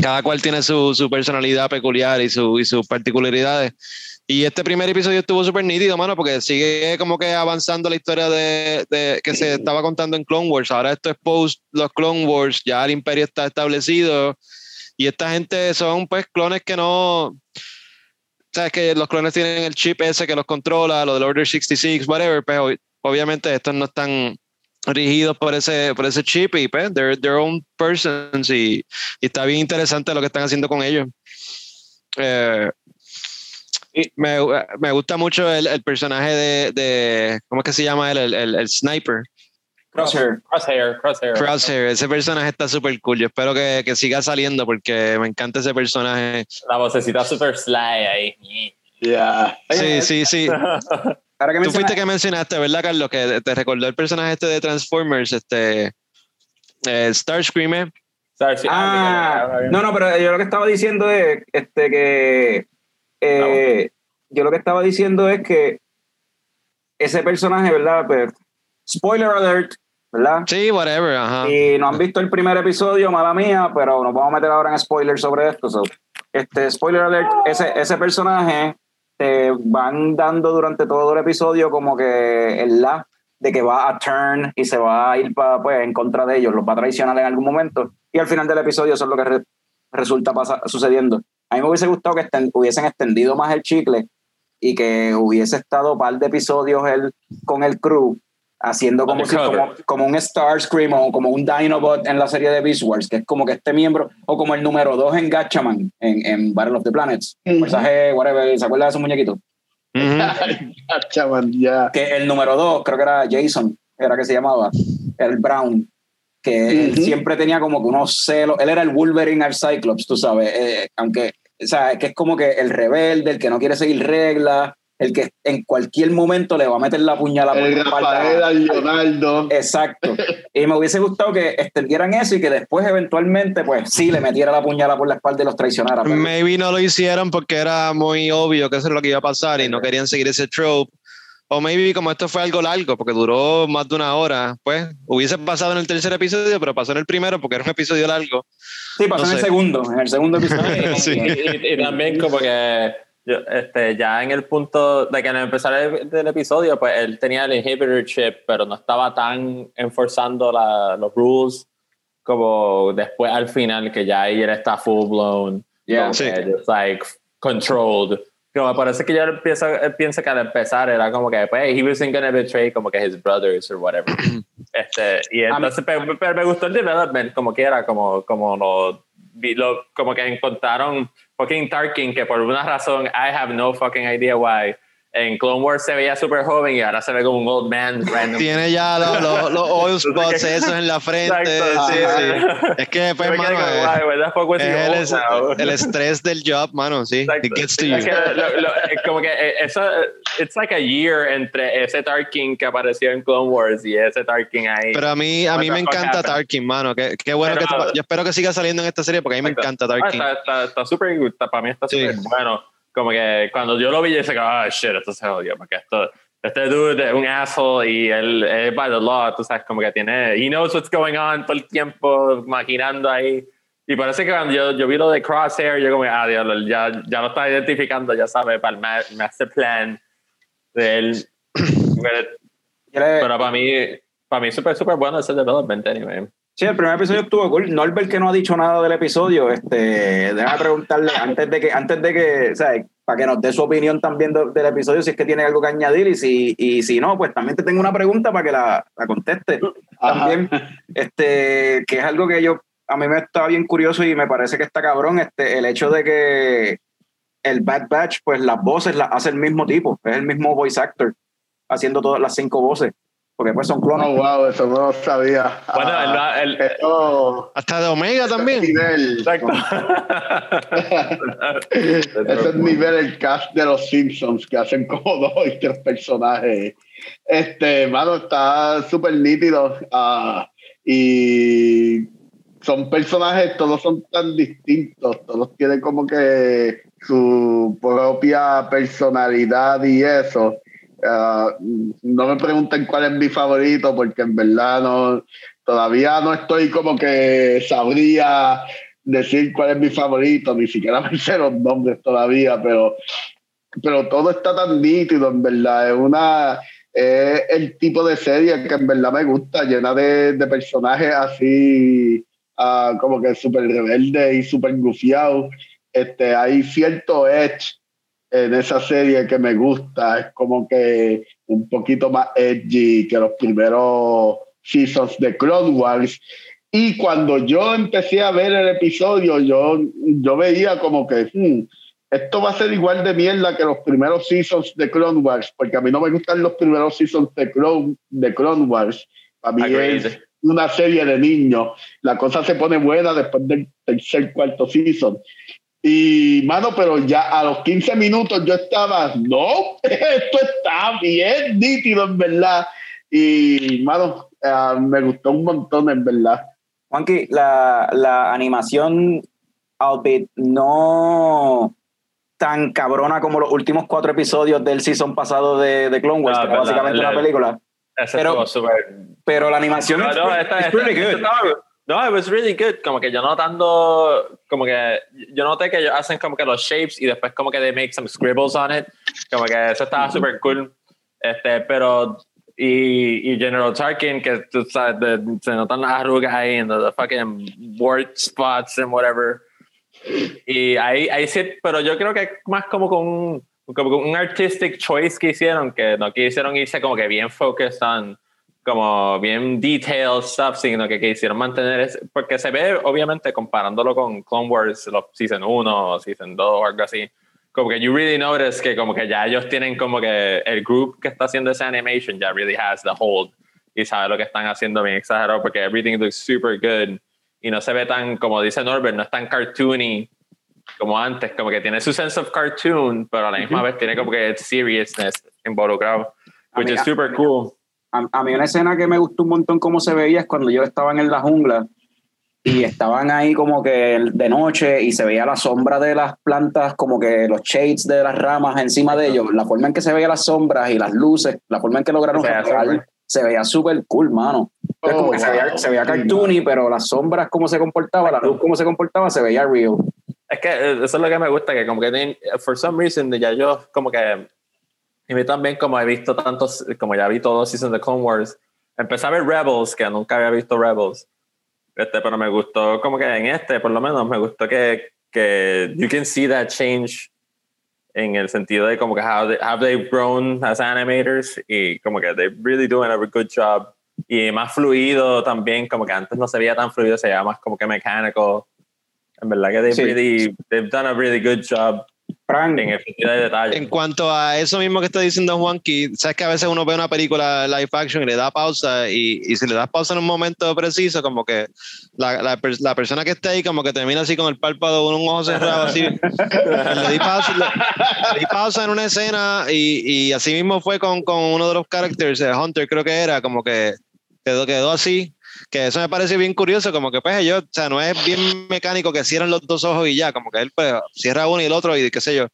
Cada cual tiene su, su personalidad peculiar y, su, y sus particularidades. Y este primer episodio estuvo súper nítido, mano, porque sigue como que avanzando la historia de, de- que se estaba contando en Clone Wars. Ahora esto es post los Clone Wars, ya el imperio está establecido y esta gente son pues clones que no... Sabes que los clones tienen el chip ese que los controla, lo del Order 66, whatever, pero obviamente estos no están rigidos por ese, por ese chip y pues they're their own persons y, está bien interesante lo que están haciendo con ellos. Eh, me, me gusta mucho el, personaje de, ¿cómo es que se llama él? El, el sniper. Crosshair. Crosshair, crosshair. Crosshair, ese personaje está súper cool. Yo espero que, que siga saliendo porque me encanta ese personaje. La vocecita super sly ahí. Yeah. Sí, sí, sí. [LAUGHS] Ahora que Tú fuiste que mencionaste, ¿verdad, Carlos? Que te recordó el personaje este de Transformers, este eh, Starscream. Sorry, sí. Ah, mira, no, no, pero yo lo que estaba diciendo es este, que. eh, yo lo que estaba diciendo es que ese personaje, ¿verdad? Pues, spoiler alert, ¿verdad? Sí, whatever, ajá. Si no han visto el primer episodio, mala mía, pero nos vamos a meter ahora en spoilers sobre esto. so, este, spoiler alert, ese, ese personaje te van dando durante todo el episodio como que el la de que va a turn y se va a ir pa, pues, en contra de ellos, los va a traicionar en algún momento. Y al final del episodio eso es lo que re- resulta pasa- sucediendo. A mí me hubiese gustado que esten- hubiesen extendido más el chicle y que hubiese estado un par de episodios él con el crew haciendo como, si- como, como un Starscream o como un Dinobot en la serie de Beast Wars, que es como que este miembro, o como el número 2 en Gatchaman, en, en Battle of the Planets. Ujú. Mensaje, whatever, ¿se acuerda de esos muñequitos? Ya, [LAUGHS] chaval, ya. Que el número 2, creo que era Jason, era que se llamaba, el Brown, que él siempre tenía como que unos celos, él era el Wolverine al Cyclops, tú sabes, eh, aunque, o sea, que es como que el rebelde, el que no quiere seguir reglas, el que en cualquier momento le va a meter la puñalada por El la Leonardo. Exacto. Y me hubiese gustado que extendieran eso y que después eventualmente, pues sí, le metiera la puñalada por la espalda y los traicionara. pero- Maybe no lo hicieron porque era muy obvio que eso es lo que iba a pasar y no querían seguir ese trope. O maybe como esto fue algo largo, porque duró más de una hora, pues hubiese pasado en el tercer episodio, pero pasó en el primero porque era un episodio largo. Sí, pasó no en el sé. segundo, en el segundo episodio. [LAUGHS] Sí. Y, y- y también como que yo, este, ya en el punto de que al empezar el, del episodio, pues él tenía el inhibitor chip, pero no estaba tan enforzando la, los rules como después al final, que ya ahí él está full blown, Yeah. Sí. just like controlled. Como me parece que yo empiezo, él piensa que al empezar era como que, pues, he wasn't gonna betray como que his brothers or whatever. [CLEARS THROAT] este, y mí- entonces, pero, pero me gustó el development, como que era, como, como lo, lo- como que encontraron fucking Tarkin, que por una razón, I have no fucking idea why, en Clone Wars se veía súper joven y ahora se ve como un old man [LAUGHS] random. Tiene ya los, los, los oil spots esos en la frente. Exacto, sí, sí. Es que, pues, mano, como, es- "Why, where the fuck was he es el, es- now?" el estrés del job, mano, sí. Exacto. It gets to Es you. que lo- lo- es como que eh, eso, it's like a year entre ese Tarkin que apareció en Clone Wars y ese Tarkin ahí. Pero a mí, a mí me encanta? Tarkin, mano. Qué, qué bueno Pero- que yo espero que siga saliendo en esta serie porque a mí me encanta Ah, Tarkin. está está- súper para mí está Sí. súper bueno. Como que cuando yo lo vi, yo dije, ah, shit, esto se jodió, porque esto, este dude es un asshole y él es by the law, tú sabes, como que tiene, he knows what's going on todo el tiempo, maquinando ahí. Y parece que cuando yo, yo vi lo de Crosshair, yo como, ah, diablo, ya, ya lo está identificando, ya sabe, para el ma- master plan de él. [CLEARS THROAT] Pero para mí, para mí súper, súper bueno ese development, anyway. Sí, el primer episodio estuvo cool. Norbert que no ha dicho nada del episodio, este, déjame preguntarle antes de que, antes de que, o sea, para que nos dé su opinión también do- del episodio, si es que tiene algo que añadir y si, y si no, pues también te tengo una pregunta para que la, la conteste Ajá. también, este, que es algo que yo, a mí me está bien curioso y me parece que está cabrón, este, el hecho de que el Bad Batch, pues las voces las hace el mismo tipo, es el mismo voice actor, haciendo todas las cinco voces, porque pues son clones. Oh, wow, eso no lo sabía. Bueno, Ah, el- el- eso- Hasta de Omega también. nivel. Exacto. [LAUGHS] Ese es nivel el cast de los Simpsons que hacen como dos y tres personajes. Este, mano, está súper nítido. ah, y son personajes, todos son tan distintos, todos tienen como que su propia personalidad y eso. Ah, no me pregunten cuál es mi favorito, porque en verdad no, todavía no estoy como que sabría decir cuál es mi favorito, ni siquiera [LAUGHS] me sé los nombres todavía, pero, pero todo está tan nítido, en verdad. Es una es el tipo de serie que en verdad me gusta, llena de, de personajes así, ah, como que súper rebelde y súper gufiados. Este, hay cierto edge en esa serie que me gusta, es como que un poquito más edgy que los primeros seasons de Clone Wars. Y cuando yo empecé a ver el episodio, yo, yo veía como que hmm, esto va a ser igual de mierda que los primeros seasons de Clone Wars, porque a mí no me gustan los primeros seasons de Clone, de Clone Wars. A mí Agreed. es una serie de niños. La cosa se pone buena después del tercer, cuarto season. Y, mano, pero ya a los 15 minutos yo estaba, no, [LAUGHS] esto está bien nítido, en verdad. Y, mano, ah, me gustó un montón, en verdad. Juanqui, la, la animación, albeit no tan cabrona como los últimos cuatro episodios del season pasado de, de Clone Wars, No, que era básicamente la- una película. Pero- súper Pero la animación No, es, no, esta- es esta- pretty esta good. estaba- No, it was really good. Como que yo notando, como que yo noté que ellos hacen como que los shapes y después como que they make some scribbles on it. Como que eso estaba súper cool. Este, pero y, y General Tarkin que tú sabes, de- se notan las arrugas ahí en the, the fucking wart spots and whatever. Y ahí, ahí sí, pero yo creo que más como con un, como con un artistic choice que hicieron, que no quisieron irse como que bien focused on como bien detailed stuff, sino que quisieron mantener ese, porque se ve obviamente comparándolo con Clone Wars, los Season 1 o Season 2 o algo así, como que you really notice que como que ya ellos tienen como que el group que está haciendo esa animation ya really has the hold y sabe lo que están haciendo bien exagerado porque everything looks super good y no se ve tan, como dice Norbert, no es tan cartoony como antes, como que tiene su sense of cartoon, pero a la misma vez tiene como que seriousness involucrado, which mí- is a- super cool. A, a mí una escena que me gustó un montón cómo se veía es cuando ellos estaban en la jungla y estaban ahí como que de noche y se veía la sombra de las plantas, como que los shades de las ramas encima de ellos, la forma en que se veía las sombras y las luces, la forma en que lograron súper. se veía súper cool, mano. Es como Oh, que se veía, se veía cartoony, pero las sombras cómo se comportaba, la luz cómo se comportaba, se veía real. Es que eh, eso es lo que me gusta, que como que tienen- for some reason ya yo como que y mí también como he visto tantos, como ya vi todos los seasons de Clone Wars, empecé a ver Rebels, que nunca había visto Rebels, este, pero me gustó como que en este, por lo menos, me gustó que, que you can see that change en el sentido de como que how they, have they grown as animators y como que they're really doing a good job y más fluido también, como que antes no se veía tan fluido, se veía más como que mecánico. En verdad que they've, Sí. really, they've done a really good job Frank, en sentido de detalle. En cuanto a eso mismo que está diciendo Juanqui, sabes que a veces uno ve una película live action y le da pausa y, y si le das pausa en un momento preciso, como que la, la, la persona que está ahí como que termina así con el párpado con un ojo cerrado así. le, di pausa, le- le di pausa en una escena y, y así mismo fue con, con uno de los characters, eh, Hunter creo que era, como que quedó, quedó así. Que eso me parece bien curioso, como que pues ellos, o sea, no es bien mecánico que cierran los dos ojos y ya, como que él pues cierra uno y el otro y qué sé yo.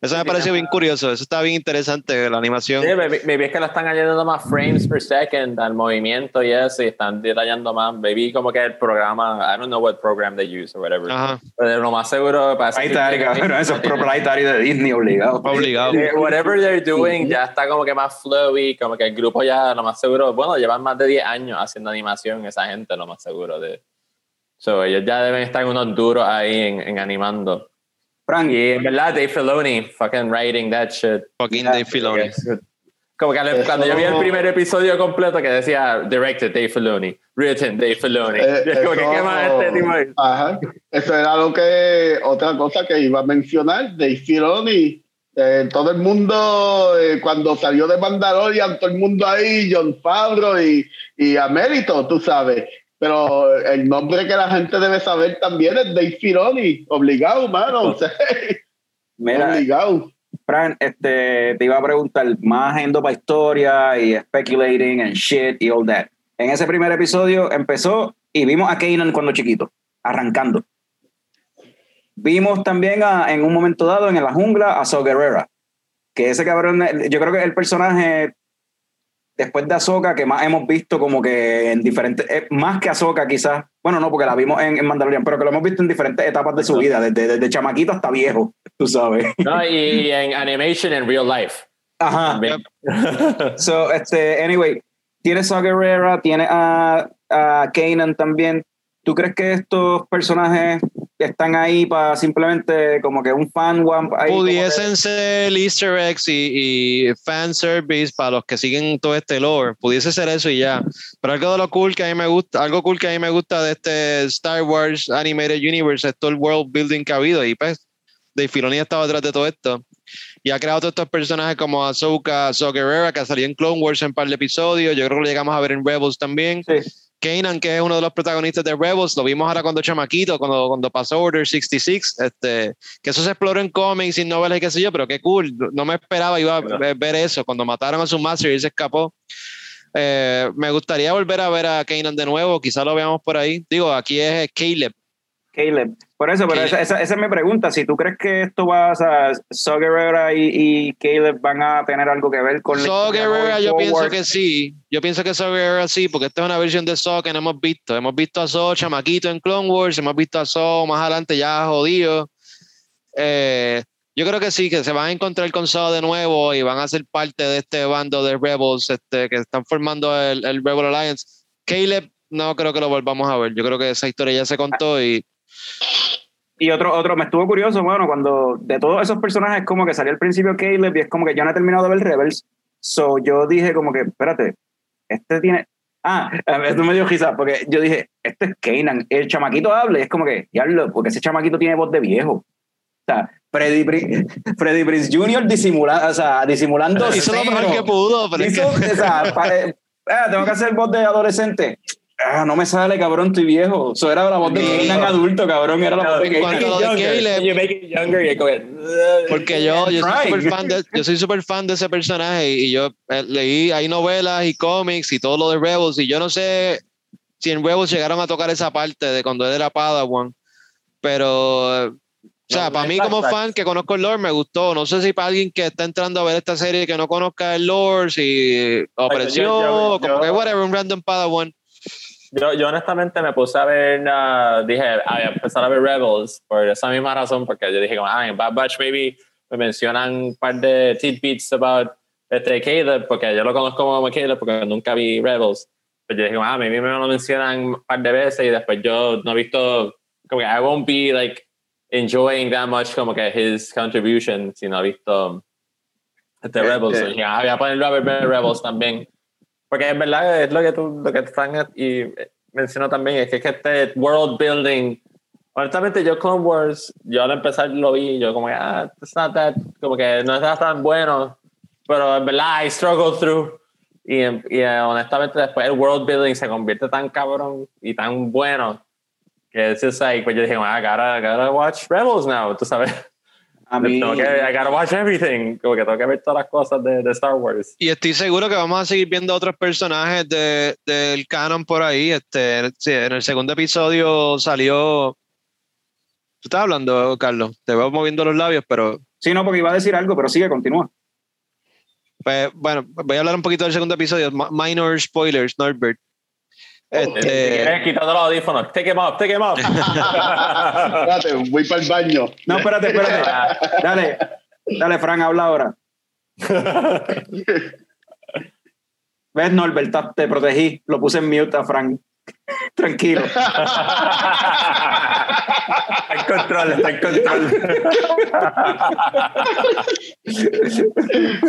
Eso me pareció bien curioso, eso está bien interesante, la animación. Sí, baby, maybe es que lo están añadiendo más frames per second al movimiento y eso, y están detallando más. Baby, como que el programa, I don't know what program they use or whatever. Ajá, Pero lo más seguro para ahí está, cabrón, eso [LAUGHS] es proprietario de Disney, obligado. obligado. Eh, Whatever they're doing ya está como que más flowy, como que el grupo ya lo más seguro, bueno, llevan más de 10 años haciendo animación esa gente, lo más seguro de... So, ellos ya deben estar unos duros ahí en, en animando. Frank, Y en verdad, Dave Filoni, fucking writing that shit. Fucking Dave Filoni. Como que Eso- cuando yo vi el primer episodio completo que decía directed Dave Filoni, written Dave Filoni. Eh, [LAUGHS] es como que eso- qué más este tipo ahí? Ajá. Eso era lo que, otra cosa que iba a mencionar, Dave Filoni. Eh, todo el mundo, eh, cuando salió de Mandalorian, todo el mundo ahí, John Favreau y, y Amérito, tú sabes. Pero el nombre que la gente debe saber también es Dave Filoni, obligado, mano. o sea, [LAUGHS] mira, obligado. Fran, este, te iba a preguntar, más yendo para historia y speculating and shit y all that. En ese primer episodio empezó y vimos a Kanan cuando chiquito, arrancando. Vimos también a- en un momento dado en la jungla a Saw Gerrera, que ese cabrón, yo creo que el personaje después de Ahsoka que más hemos visto como que en diferentes, eh, más que Ahsoka quizás, bueno, no, porque la vimos en, en Mandalorian, pero que lo hemos visto en diferentes etapas de su vida, desde, desde chamaquito hasta viejo, tú sabes. No, y, [LAUGHS] en animation en real life. Ajá. So, este, anyway, tienes a Guerrera, tienes a, a Kanan también. ¿Tú crees que estos personajes están ahí para simplemente como que un fan one Pudiesen ser easter eggs y, y fan service para los que siguen todo este lore. Pudiese ser eso y ya. Pero algo de lo cool que a mí me gusta, algo cool que a mí me gusta de este Star Wars Animated Universe es todo el world building que ha habido. Y pues, Dave Filoni ha estado detrás de todo esto. Y ha creado todos estos personajes como Ahsoka, Saw Gerrera, que salió en Clone Wars en un par de episodios. Yo creo que lo llegamos a ver en Rebels también. Sí. Kanan, que es uno de los protagonistas de Rebels, lo vimos ahora cuando chamaquito, cuando, cuando pasó Order 66, este, que eso se exploró en cómics y novelas y qué sé yo, pero qué cool, no me esperaba iba a ver, eso, cuando mataron a su master y él se escapó. Eh, me gustaría volver a ver a Kanan de nuevo, quizá lo veamos por ahí. Digo, aquí es Caleb. Caleb. Por eso, pero esa, esa, esa es mi pregunta. Si tú crees que esto va, o sea, Saw Gerrera y, y Caleb van a tener algo que ver con Gerrera going yo pienso que sí, yo pienso que Saw Gerrera sí, porque esta es una versión de Saw que no hemos visto. Hemos visto a Saw chamaquito en Clone Wars, hemos visto a Saw más adelante ya jodido. Eh, yo creo que sí, que se van a encontrar con Saw de nuevo y van a ser parte de este bando de Rebels este, que están formando el, el Rebel Alliance. Caleb no creo que lo volvamos a ver, yo creo que esa historia ya se contó y Y otro, otro, me estuvo curioso, bueno, cuando de todos esos personajes, como que salió al principio Caleb y es como que yo no he terminado de ver Rebels. So yo dije, como que, espérate, este tiene. Ah, esto me dio risa, porque yo dije, este es Kanan. El chamaquito habla y es como que, diablo, porque ese chamaquito tiene voz de viejo. O sea, Freddy, Freddy Prince Jr. disimula, o sea, disimulando. hizo lo mejor que pudo, pero es Hizo- que- o sea, eh, ah, tengo que hacer voz de adolescente. Ah, no me sale, cabrón, estoy viejo. Eso era la voz de Kanan adulto, cabrón. Era la voz de Cuando Kanan. lo de Caleb, You make it younger y es como, porque yo, yo soy súper fan de, yo soy súper fan de ese personaje y yo eh, leí, hay novelas y cómics y todo lo de Rebels y yo no sé si en Rebels llegaron a tocar esa parte de cuando él era Padawan, pero, o sea, No, para no mí como fan que conozco el lore me gustó, no sé si para alguien que está entrando a ver esta serie y que no conozca el lore, si apreció, yo- como yo- que whatever, un random Padawan. Yo, yo honestamente me puse a ver, uh, dije, a empezar a ver Rebels por esa misma razón, porque yo dije, como, ah, en Bad Batch maybe me mencionan un par de tidbits about este Caleb, porque yo lo conozco como Caleb, porque nunca vi Rebels. Pero yo dije, ah, maybe me lo mencionan un par de veces y después yo no he visto, como que I won't be like enjoying that much como que his contribution si no he visto este Este- Rebels. Y dije, ah, voy a ponerlo a ver Rebels también. Porque en verdad es lo que tú, lo que Frank y mencionó también, es que, es que este world building, honestamente yo Clone Wars, yo al empezar lo vi, yo como que, ah, it's not that, como que no está tan bueno, pero en verdad I struggle through. Y, y eh, honestamente después el world building se convierte tan cabrón y tan bueno que es just like, pues yo dije, ah, I gotta, gotta watch Rebels now, tú sabes. A mí, Tengo que, I gotta watch everything, como que tengo que ver todas las cosas de, de Star Wars. Y estoy seguro que vamos a seguir viendo otros personajes de, del canon por ahí. Este, en el segundo episodio salió. ¿Tú estás hablando, Carlos? Te veo moviendo los labios, pero sí, no, porque iba a decir algo, pero sigue, continúa. pues, bueno, voy a hablar un poquito del segundo episodio. Minor spoilers, Norbert. Este, quitando los audífonos. Take him off, take him off. Espérate, voy para el baño. No, espérate, espérate. Dale, dale, Fran, habla ahora. [LAUGHS] ¿Ves, Norbert? Te protegí. Lo puse en mute a Fran. Tranquilo. [LAUGHS] está en control, está en control.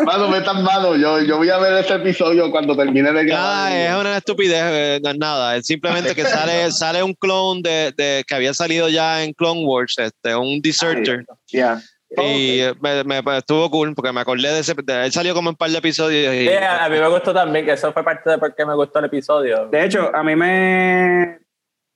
Mano, me tan malo. Yo, yo voy a ver ese episodio cuando termine de nada, grabar. es una estupidez, eh, no es nada. Es simplemente que sale, [LAUGHS] sale un clone de, de- que había salido ya en Clone Wars, este, un deserter. Ya. Y eh, me, me- me estuvo cool porque me acordé de ese. de- él salió como un par de episodios. Y, a mí me gustó también, que eso fue parte de por qué me gustó el episodio. De hecho, a mí me,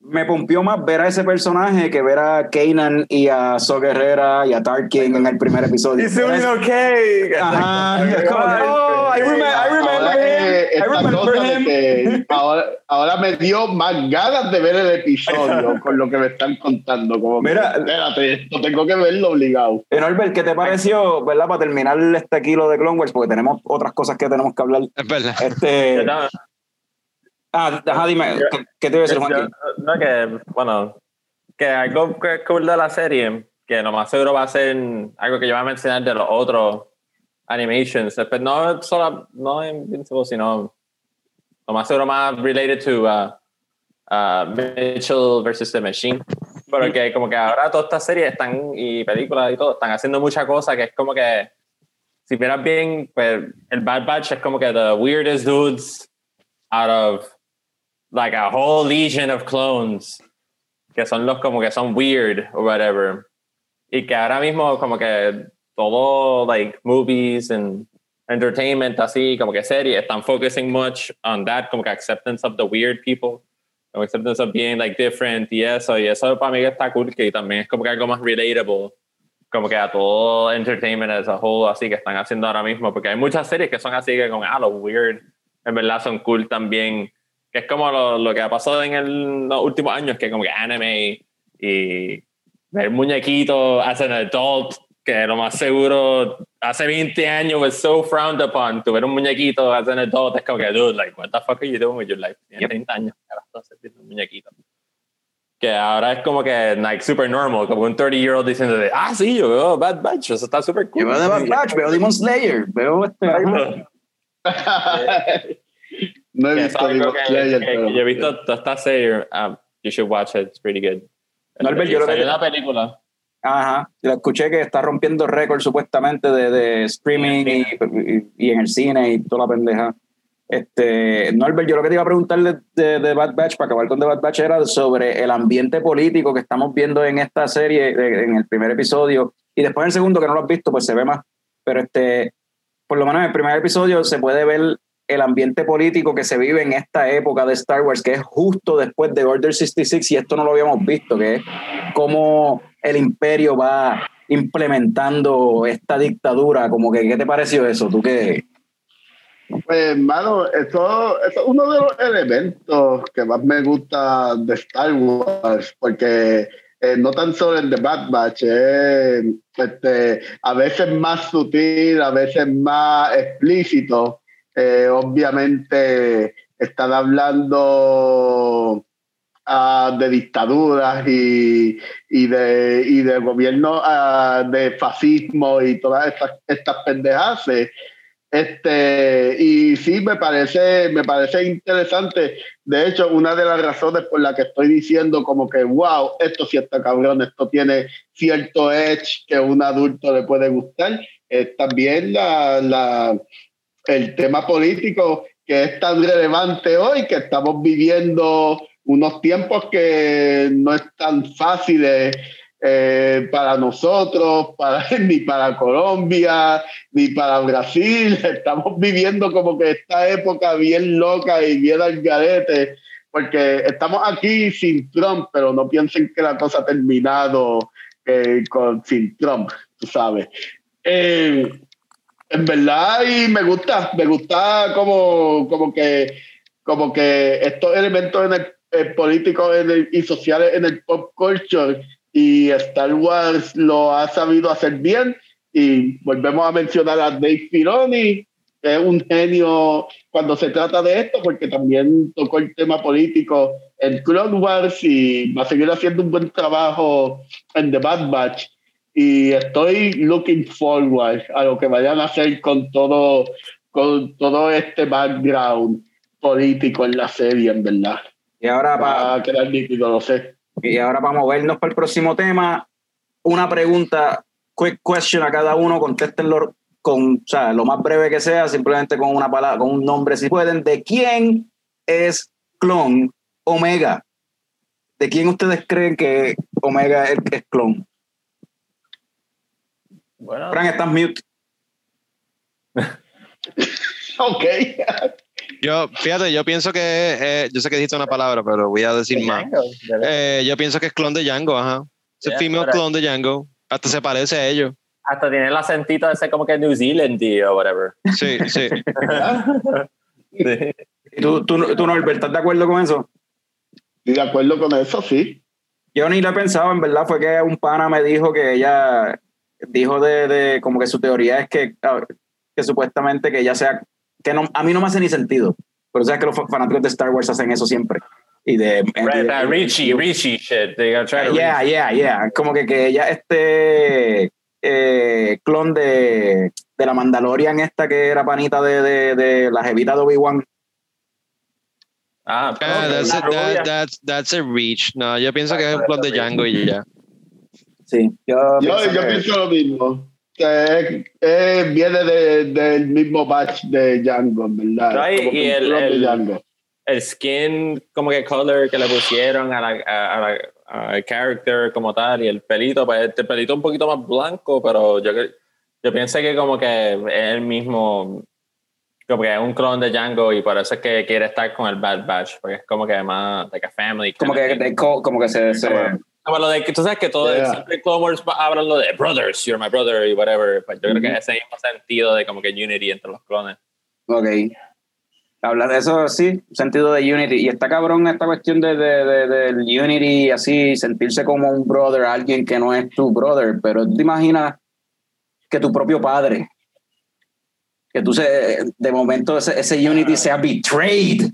me pompió más ver a ese personaje que ver a Kanan y a So Guerrera y a Tarkin en el primer episodio. He's doing okay. Ajá. [LAUGHS] Oh, I remember, I remember Ahora him. que I remember him. que ahora, ahora me dio más ganas de ver el episodio con lo que me están contando. Como que, Mira. espérate, esto tengo que verlo obligado. Eh, Norbert, ¿qué te pareció, verdad, para terminar este kilo de Clone Wars? Porque tenemos otras cosas que tenemos que hablar. es verdad. Este, [LAUGHS] ah, ajá, dime, ¿qué, qué te iba a decir, Juanqui? no, que, bueno, que algo que es cool de la serie, que lo más seguro va a ser algo que yo voy a mencionar de los otros animations, pero no solo, no Invincible, sino lo más seguro más related to uh, uh, Mitchell versus the Machine. Pero que como que ahora todas estas series están, y películas y todo, están haciendo muchas cosas que es como que, si miras bien, pues el Bad Batch es como que the weirdest dudes out of like a whole legion of clones que son los como que son weird or whatever. Y que ahora mismo como que todo like movies and entertainment así como que series están focusing much on that como que acceptance of the weird people. Como acceptance of being like different y eso. Y eso para mí está cool que también es como que algo más relatable como que a todo entertainment as a whole así que están haciendo ahora mismo. Porque hay muchas series que son así que como ah los weird. En verdad son cool también que es como lo, lo que ha pasado en el- los últimos años, que como que anime y ver muñequitos as an adult, que lo más seguro hace 20 años was so frowned upon, tu ver un muñequito as an adult es como que, dude, like, what the fuck are you doing with your life? Tienes Yep. 30 años, carajo, estás haciendo un muñequito. Que ahora es como que, like, super normal, como un 30-year-old diciendo, de, ah, sí, yo veo Bad Batch, eso está super cool. Yo veo Bad Batch, veo Demon Slayer, veo este... [LAUGHS] no he visto Demon Slayer, pero- yo he visto toda esta serie, um, you should watch it, it's pretty good. Norbert, yo lo que una película. Ajá, yo escuché que está rompiendo récord supuestamente de, de streaming y, y- y en el cine y toda la pendeja. Este, Norbert, yo lo que te iba a preguntar de, de, de Bad Batch, para acabar con The Bad Batch, era sobre el ambiente político que estamos viendo en esta serie, de- en el primer episodio, y después en el segundo, que no lo has visto, pues se ve más. Pero este, por lo menos en el primer episodio se puede ver el ambiente político que se vive en esta época de Star Wars, que es justo después de Order 66, y esto no lo habíamos visto, que es cómo el imperio va implementando esta dictadura, como que, ¿qué te pareció eso? ¿Tú qué? Pues, hermano, eso, es uno de los elementos que más me gusta de Star Wars, porque eh, no tan solo en The Bad Batch, este, a veces más sutil, a veces más explícito. Eh, obviamente están hablando ah, de dictaduras y, y, de, y de gobierno ah, de fascismo y todas estas, estas pendejas. Este, y sí, me parece, me parece interesante. De hecho, una de las razones por la que estoy diciendo como que, wow, esto sí está cabrón, esto tiene cierto edge que un adulto le puede gustar, es también la, la, el tema político que es tan relevante hoy, que estamos viviendo unos tiempos que no es tan fáciles eh, para nosotros, para, [LAUGHS] ni para Colombia, ni para Brasil. Estamos viviendo como que esta época bien loca y bien al garete, porque estamos aquí sin Trump, pero no piensen que la cosa ha terminado eh, con, sin Trump, tú sabes. Eh, en verdad, y me gusta, me gusta como, como que como que estos elementos en el, políticos y sociales en el pop culture y Star Wars lo ha sabido hacer bien. Y volvemos a mencionar a Dave Filoni que es un genio cuando se trata de esto porque también tocó el tema político en Clone Wars y va a seguir haciendo un buen trabajo en The Bad Batch y estoy looking forward a lo que vayan a hacer con todo con todo este background político en la serie en verdad y ahora va a quedar nítido lo sé y ahora vamos a movernos para el próximo tema. Una pregunta, quick question a cada uno, contéstenlo con, o sea, lo más breve que sea, simplemente con una palabra, con un nombre si pueden. ¿De quién es Clon Omega? ¿De quién ustedes creen que Omega es, es clon? Bueno. Frank, estás mute. [LAUGHS] ok. Yo, fíjate, yo pienso que, eh, yo sé que dijiste una palabra, pero voy a decir más. Eh, yo pienso que es clon de Django, ajá. Es el female clon de Django. Hasta se parece a ellos. Hasta tiene el acentito de ser como que New Zealand o whatever. Sí, sí. [LAUGHS] sí. ¿Tú, tú, tú, Norbert, estás de acuerdo con eso? Sí, de acuerdo con eso, sí. Yo ni lo he pensado, en verdad, fue que un pana me dijo que ella dijo de, de como que su teoría es que, que supuestamente que ella sea que no, a mí no me hace ni sentido. Pero sabes que los fanáticos de Star Wars hacen eso siempre. Y de, right, Richie, Richie shit. They to yeah, yeah, yeah. Como que, que ella este eh, clon de, de la Mandalorian esta que era panita de, de, de la jevita de Obi-Wan. Ah, yeah, that's, a, that, that's, that's a reach. No, yo pienso que es un clon de Django y ya. Sí, yo, yo, pienso, yo pienso lo mismo que viene del mismo batch de Django, ¿verdad? y el, el, el, skin, como que color que le pusieron a la, a, al character como tal, y el pelito, pues el pelito un poquito más blanco, pero yo, yo pienso que como que es el mismo, como que es un clon de Django y por eso es que quiere estar con el Bad Batch, porque es como que más like a family. Como que, como que se, se como lo de que tú sabes que todo yeah. siempre Clone hablan lo de brothers, you're my brother y whatever. Pues yo creo que ese mismo sentido de como que unity entre los clones. Ok. Hablar de eso, sí, sentido de unity. Y está cabrón esta cuestión de, de, de, del unity, así, sentirse como un brother, alguien que no es tu brother. Pero te imaginas que tu propio padre, que tú se, de momento ese, ese unity sea betrayed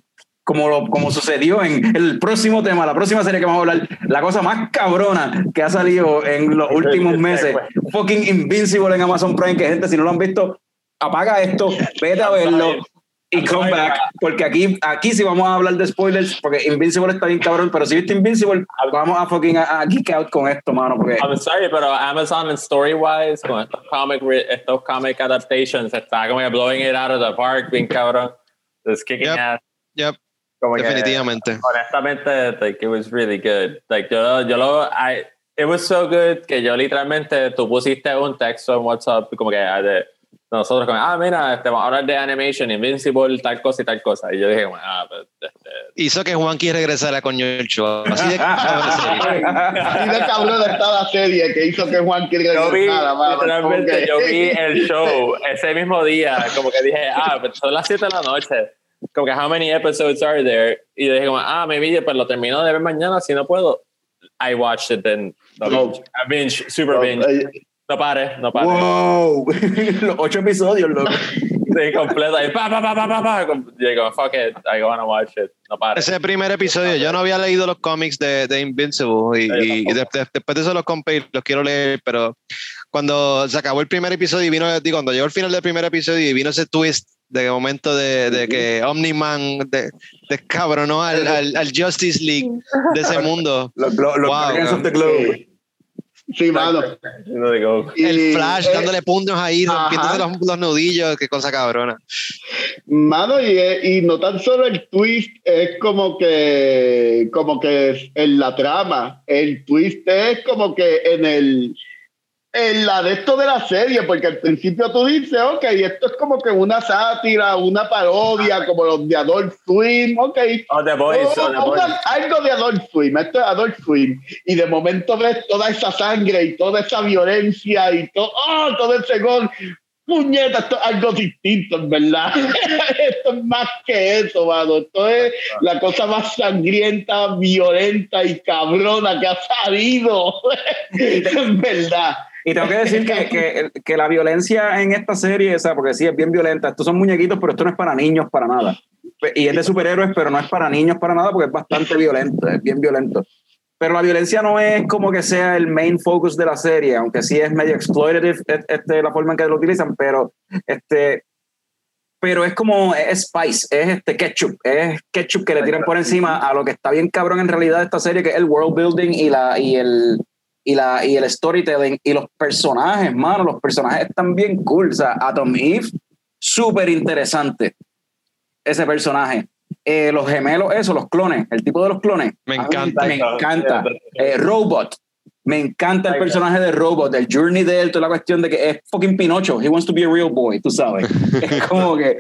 como, lo, como sucedió en el próximo tema, la próxima serie que vamos a hablar, la cosa más cabrona que ha salido en los últimos [LAUGHS] meses, fucking Invincible en Amazon Prime, que gente, si no lo han visto, apaga esto, vete a verlo y come back, porque aquí, aquí sí vamos a hablar de spoilers, porque Invincible está bien cabrón, pero si viste Invincible, vamos a fucking a, a geek out con esto, mano. Porque... I'm sorry, pero Amazon en story-wise, con estos comic, estos comic adaptations, está como blowing it out of the park, bien cabrón. It's kicking yep. ass. Yep. Como Definitivamente. Que, honestamente, like, it was really good. Like, yo, yo lo, I, it was so good que yo literalmente, tú pusiste un texto en WhatsApp como que, de, nosotros como, ah, mira, este, vamos a hablar de animation, Invincible, tal cosa y tal cosa. Y yo dije, bueno, ah, pues, este, Hizo que Juanqui regresara con el show. Así de [LAUGHS] Así de cabrón está la serie que hizo que Juanqui yo vi, regresara. mano. literalmente, que- yo vi [LAUGHS] el show ese mismo día, como que dije, ah, pues son las 7 de la noche. Como que, how many episodes are there? Y dije, como, ah, maybe pues lo termino de ver mañana, si no puedo. I watched it then. No, No. binge, I binge, super No, binge. eh, No pare, no pare. ¡Wow! [LAUGHS] Los ocho episodios, loco. Sí, completo. Y pa, pa, pa, pa, pa, pa. Digo, fuck it, I wanna watch it. No pare. Ese primer episodio, yo no había leído los cómics de, de Invincible y, Yo y de- de- después de eso los compré y los quiero leer, pero cuando se acabó el primer episodio y vino, digo, cuando llegó el final del primer episodio y vino ese twist de momento de, de que Omni-Man de- descabronó al, al, al Justice League de ese mundo. [LAUGHS] Los, los Wow, of the Globe. Sí, Sí, mano. El Flash eh, dándole puntos ahí, rompiéndose los, los nudillos, qué cosa cabrona. Mano, y, y no tan solo el twist es como que, como que en la trama, el twist es como que en el, en la de esto de la serie, porque al principio tú dices, ok, esto es como que una sátira, una parodia, como los de Adult Swim, ok. oh, The Boys, Oh, oh, The una- algo de Adult Swim, esto es Adult Swim. Y de momento ves toda esa sangre y toda esa violencia y todo, oh, todo ese gol. Puñeta, esto es algo distinto, en verdad. [LAUGHS] esto es más que eso, mano. Esto es la cosa más sangrienta, violenta y cabrona que ha salido. [LAUGHS] en verdad. Y tengo que decir que, que, que la violencia en esta serie, o sea, porque sí, es bien violenta. Estos son muñequitos, pero esto no es para niños para nada. Y es de superhéroes, pero no es para niños para nada porque es bastante violento, es bien violento. Pero la violencia no es como que sea el main focus de la serie, aunque sí es medio exploitative et- este, la forma en que lo utilizan, pero este pero es como es spice, es este ketchup, es ketchup que le tiran por encima a lo que está bien cabrón en realidad de esta serie, que es el world building y la y el y la y el storytelling y los personajes, mano, los personajes están bien cool, o sea, Atom Eve súper interesante ese personaje. Eh, los gemelos, eso, los clones, el tipo de los clones. Me A mí encanta. Me encanta. Eh, Robot. Me encanta el personaje de Robot, el journey de él, toda la cuestión de que es fucking Pinocho. He wants to be a real boy, tú sabes. [LAUGHS] es como que,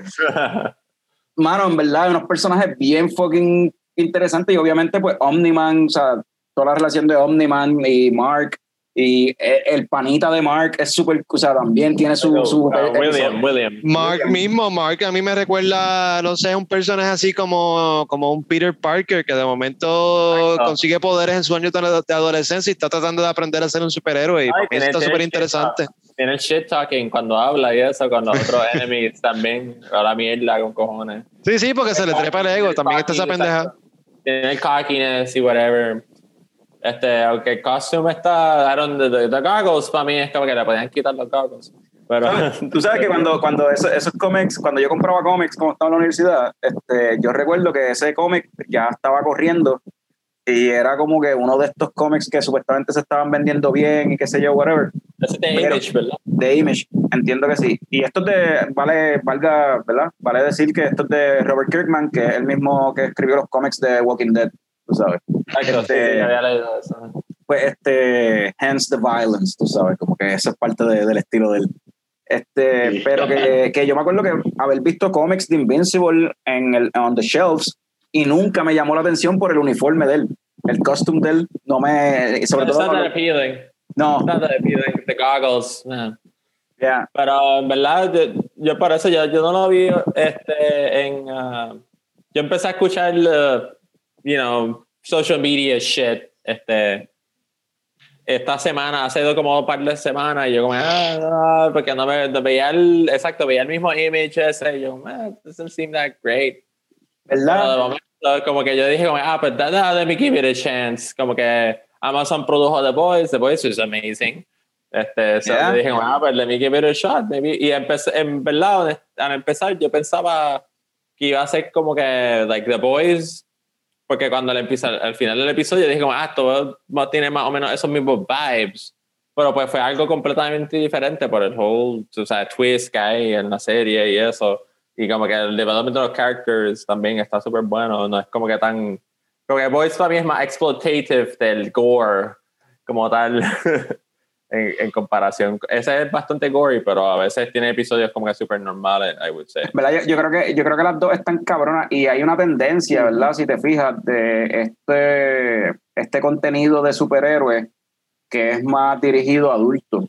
mano, en verdad, unos personajes bien fucking interesantes y obviamente, pues, Omni-Man, o sea, toda la relación de Omni-Man y Mark y eh, el panita de Mark es súper, o sea, también tiene su... su Uh, William, William. Mark mismo, Mark a mí me recuerda, no sé, un personaje así como, como un Peter Parker que de momento consigue poderes en su año de adolescencia y está tratando de aprender a ser un superhéroe y Ay, tiene- está súper shit interesante. Tiene el shit talking cuando habla y eso, con los otros [LAUGHS] enemies también. Habla mierda con cojones. Sí, sí, porque se le trepa el ego, también está esa pendeja. Tiene el cockiness y whatever. Este, aunque el costume está, I don't, the, the, goggles para mí es como que le podían quitar los goggles. Pero, ¿Sabes? [LAUGHS] Tú sabes que cuando, cuando eso- esos cómics, cuando yo compraba cómics como estaba en la universidad, este, yo recuerdo que ese cómic ya estaba corriendo y era como que uno de estos cómics que supuestamente se estaban vendiendo bien y qué sé yo, whatever, es de Image, ¿verdad? de Image, entiendo que sí. Y esto es de, vale, valga, ¿verdad? Vale decir que esto es de Robert Kirkman, que es el mismo que escribió los cómics de Walking Dead, tú sabes. Exacto, Este- sí, había leído eso. pues este hence the violence tú sabes como que eso es parte de- del estilo del este Sí. pero que, que yo me acuerdo que haber visto cómics de Invincible en el on the shelves y nunca me llamó la atención por el uniforme de él el costume de él no me sobre It's not todo that appealing. no It's not that appealing. The goggles, man. yeah. Pero en verdad, yo, yo por eso yo, yo no lo vi este, en. ah, yo empecé a escuchar, uh, you know, social media shit este, esta semana, hace como un par de semanas, y yo como, ah, no, porque no me veía el, exacto, veía el mismo image ese, y yo, man, doesn't seem that great. Pero verdad momento, como que yo dije, como, ah, pues da- da- let me give it a chance. Como que Amazon produjo The Boys, The Boys is amazing. Este, so Yeah. dije, ah, pues let me give it a shot, maybe. Y empecé, en verdad, al empezar, yo pensaba que iba a ser como que, like, The Boys, porque cuando le empieza, al final del episodio, dije, como, ah, va- tiene más o menos esos mismos vibes. Pero pues fue algo completamente diferente por el whole, o sea, twist que hay en la serie y eso. Y como que el development de los characters también está súper bueno. No es como que tan. Como que Boys mí es más exploitative del gore, como tal. [LAUGHS] en, en comparación. Ese es bastante gory, pero a veces tiene episodios como que súper normales, I would say. ¿Verdad? Yo, yo creo que, yo creo que las dos están cabronas y hay una tendencia, ¿verdad? Si te fijas, de este, este contenido de superhéroes que es más dirigido a adultos.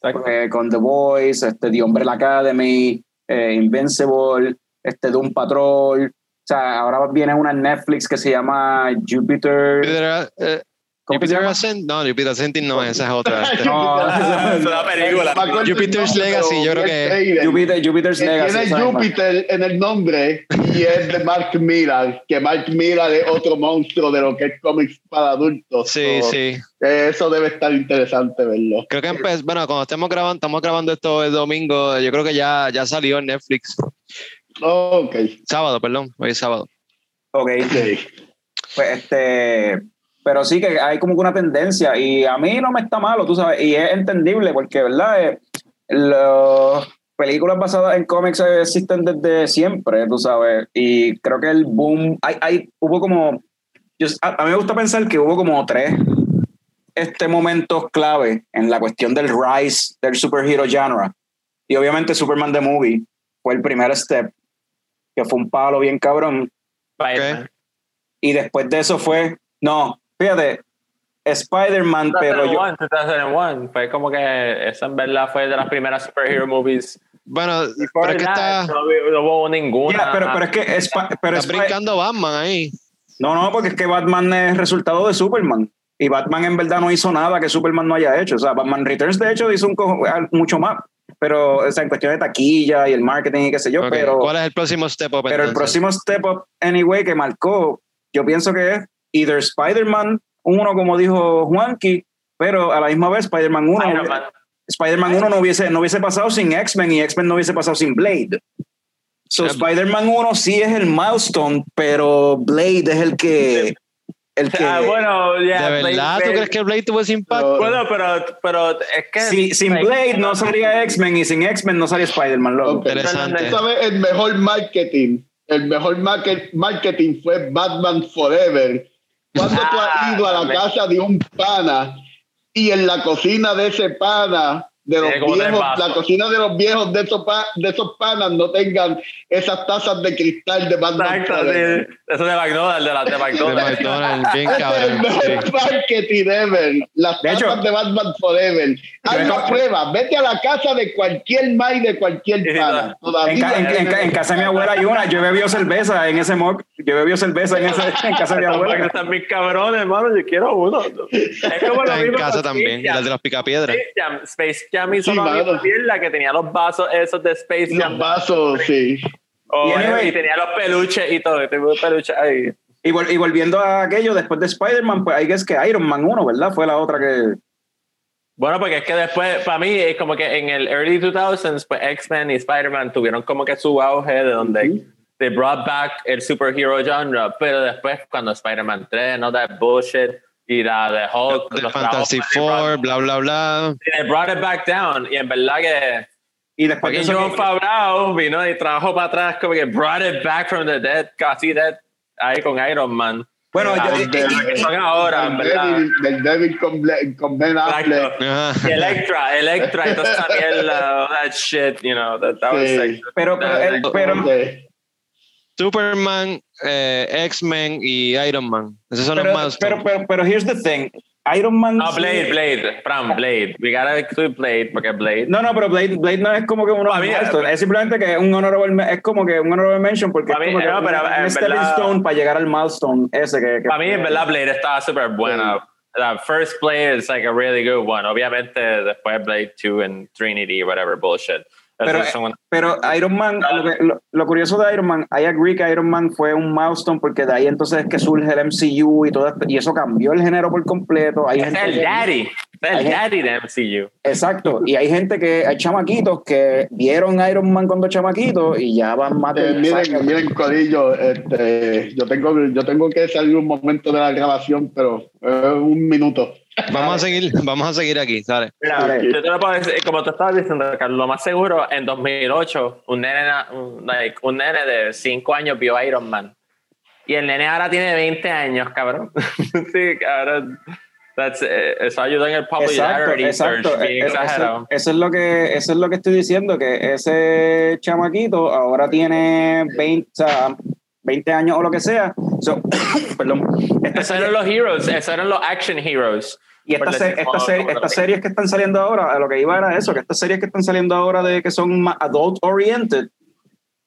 Porque con The Voice, este, The Umbrella Academy, eh, Invincible, este, Doom Patrol. O sea, ahora viene una Netflix que se llama Jupiter. Jupiter, eh, ¿Cómo que se Jupiter? Ascent, no, Jupiter Ascending no, esa es otra. este. [LAUGHS] No, es una película. Jupiter's Legacy, yo creo que-. Jupiter, Jupiter's Legacy. Tiene. Júpiter en el nombre y es de Mark Millar, que Mark Millar es otro monstruo de lo que es cómics para adultos. Sí, So, sí. Eso debe estar interesante verlo. Creo que empe- bueno, cuando estemos grabando, estamos grabando esto el domingo, yo creo que ya, ya salió en Netflix. Ok. Sábado, perdón, hoy es sábado. Ok. ok. Pues este, pero sí que hay como que una tendencia y a mí no me está malo, tú sabes, y es entendible porque, ¿verdad? Eh, las películas basadas en cómics existen desde siempre, tú sabes, y creo que el boom, hay, hay, hubo como, yo- a, a mí me gusta pensar que hubo como tres este momentos clave en la cuestión del rise del superhero genre. Y obviamente Superman the Movie fue el primer step, que fue un palo bien cabrón. Spider-Man. Y después de eso fue, no, fíjate, Spider-Man, pero yo, 2001, 2001. Fue como que esa en verdad fue de las primeras superhero movies. Bueno, pero es que está, no, hubo- no hubo ninguna. Pero, pero es que pero está brincando Batman ahí. no, no, porque es que Batman es resultado de Superman. Y Batman en verdad no hizo nada que Superman no haya hecho. O sea, Batman Returns de hecho hizo un al- mucho más. Pero, o sea, en cuestión de taquilla y el marketing y qué sé yo, Ok, pero, ¿Cuál es el próximo step up? pero el entonces? próximo step up, anyway, que marcó, yo pienso que es either Spider-Man, uno como dijo Juanqui, pero a la misma vez Spider-Man 1 Iron Man. Spider-Man 1 no hubiese, no hubiese pasado sin X-Men y X-Men no hubiese pasado sin Blade. So. Spider-Man 1 sí es el milestone, pero Blade es el que. El que Ah, bueno, ya. ¿De Blade- verdad tú crees que Blade tuvo ese impacto? Bueno, pero, pero es que. si- sin Blade no salía X-Men y sin X-Men no salía Spider-Man. Interesante. Vez el mejor marketing, el mejor market- marketing fue Batman Forever. Cuando tú has Ah, ido a la también. casa de un pana y en la cocina de ese pana, de los tres viejos, la cocina de los viejos de esos, pa- de esos panas no tengan esas tazas de cristal de Batman Exacto, sí. Eso de McDonald's, de las de De McDonald's. McDonald's, bien Ese es [LAUGHS] el cabrón. mejor sí. marketing ever. Las De hecho- tazas de Batman Forever. Haz Yo- la prueba. Vete a la casa de cualquier May de cualquier pana. En, ca- en- en en casa de mi abuela hay una. Yo he bebido cerveza en ese mock. Yo he bebido cerveza en, ese, [LAUGHS] en casa de mi Los abuela. Están bien cabrones, hermano. Yo quiero uno. Es como lo En mismo casa con también, las de los picapiedras. Space Jam, Space Jam hizo Sí, la que tenía los vasos esos de Space Los Jam. vasos, sí. Oh, Y anyway- y tenía los peluches y todo. Tengo peluches ahí. Y, vol- y volviendo a aquello, después de Spider-Man, pues hay que es que Iron Man 1, ¿verdad? Fue la otra que. Bueno, porque es que después, para mí, es como que en el early 2000s, pues X-Men y Spider-Man tuvieron como que su auge de donde they brought back el superhero genre, pero después cuando Spider-Man 3, no that bullshit, y la de Hulk, De los Fantasy Four, bla, bla, bla. they brought it back down, y en verdad que Y después eso. John Favreau vino y trabajó para atrás, como que brought it back from the dead, casi dead, ahí con Iron Man. Bueno, Ah, yo- de la que son ahora, en Del verdad. Devil, del Devil con, con Ben Affleck. Exacto. Electra, Electra, y toda esa mierda, all that shit, you know, that, that was Sí. like, pero, pero, el- pero, Ok. Superman, eh, X-Men y Iron Man. Esos son pero, los más. pero, pero, pero here's the thing. Iron Man. no, sí- Blade, Blade, Fran, Blade, we gotta include Blade, porque Blade, No, no, pero Blade, Blade no es como que uno mí- milestone, es simplemente que es un honorable, es como que un honorable mention porque es mí- como que no, pero un, en un stepping stone para llegar al milestone ese que, que para mí, en verdad, Blade estaba súper buena. La first Blade is like a really good one. Obviamente, después Blade 2 and Trinity, whatever bullshit. Pero, son- pero Iron Man, lo, que- lo- lo curioso de Iron Man, I agree que Iron Man fue un milestone porque de ahí entonces es que surge el MCU y todo esto, y eso cambió el género por completo. Hay es gente el que- daddy, es el Hay- daddy de MCU. Exacto, y hay gente que, hay chamaquitos que vieron Iron Man cuando chamaquitos y ya van más Eh, de miren, miren, Corillo, este, yo, tengo, yo tengo que salir un momento de la grabación, pero eh, un minuto. Vamos a seguir, vamos a seguir aquí. Mira, Dale. yo te lo puedo decir, como tú estabas diciendo, Carlos, lo más seguro, en 2008, un nene, un, like, un nene de 5 años vio Iron Man. Y el nene ahora tiene 20 años, cabrón. [LAUGHS] sí, cabrón. That's, eh, eso ayuda en el Exacto, popularity exacto. search, bien Eh, Eso, eso es lo que, eso es lo que estoy diciendo, que ese chamaquito ahora tiene 20, o sea, 20 años o lo que sea. So, [COUGHS] perdón. Esta Esos eran los heroes, esos eran los action heroes. y esta por se- esta estas lo- series que están saliendo ahora, a lo que iba era eso, que estas series que están saliendo ahora de que son más adult oriented,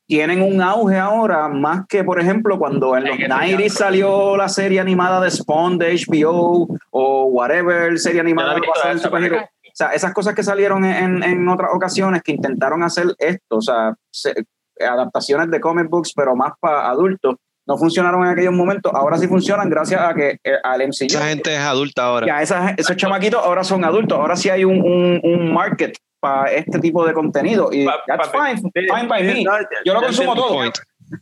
tienen un auge ahora más que, por ejemplo, cuando en los En ese 90s tiempo. salió la serie animada de Spawn de HBO o whatever serie animada basada en superhéroes. O sea, esas cosas que salieron en, en otras ocasiones que intentaron hacer esto, o sea, se- adaptaciones de comic books, pero más para adultos, no funcionaron en aquellos momentos. Ahora sí funcionan gracias a que eh, al MCU. Esa gente es adulta ahora. Ya, esas- esos chamaquitos ahora son adultos. Ahora sí hay un, un, un market para este tipo de contenido. Y Pa- that's pa- fine, fine by me. No, Yo lo consumo todo. Point. [LAUGHS]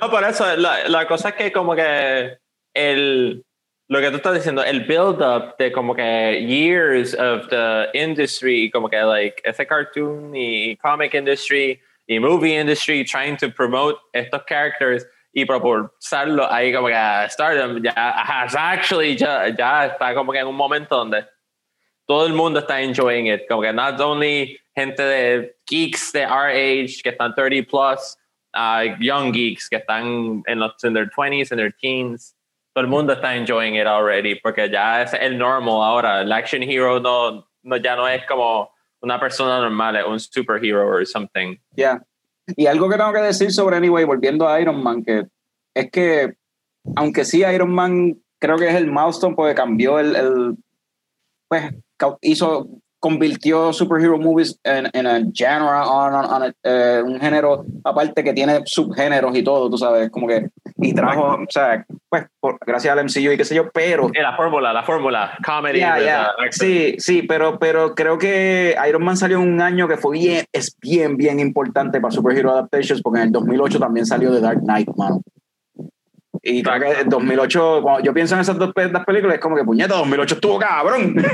No, por eso, la, la cosa es que como que el, lo que tú estás diciendo, el build-up de como que years of the industry, como que like ese cartoon y comic industry y movie industry trying to promote estos characters y propulsarlo ahí como que a Stardom ya has actually ya, ya está como que en un momento donde todo el mundo está enjoying it, como que not only gente de geeks de our age que están 30 plus, uh, young geeks que están en los in their 20s, in their teens, todo el mundo está enjoying it already porque ya es el normal ahora, el action hero no, no ya no es como una persona normal, es un superhero or something. Ya. Y algo que tengo que decir sobre Anyway, volviendo a Iron Man, que es que, aunque sí Iron Man creo que es el milestone porque cambió el, el pues hizo, convirtió superhero movies en, en a genre, on, on- on a- eh, un género aparte que tiene subgéneros y todo, tú sabes, como que, y trajo, o sea, pues por- gracias al MCU y qué sé yo, pero la fórmula, la fórmula, comedy. uh, action. Sí, sí, pero, pero creo que Iron Man salió un año que fue bien, es bien, bien importante para Superhero Adaptations, porque en el 2008 también salió The Dark Knight, mano. Y creo que en 2008, cuando yo pienso en esas dos pe- las películas, es como que puñeta, 2008 estuvo cabrón. [LAUGHS]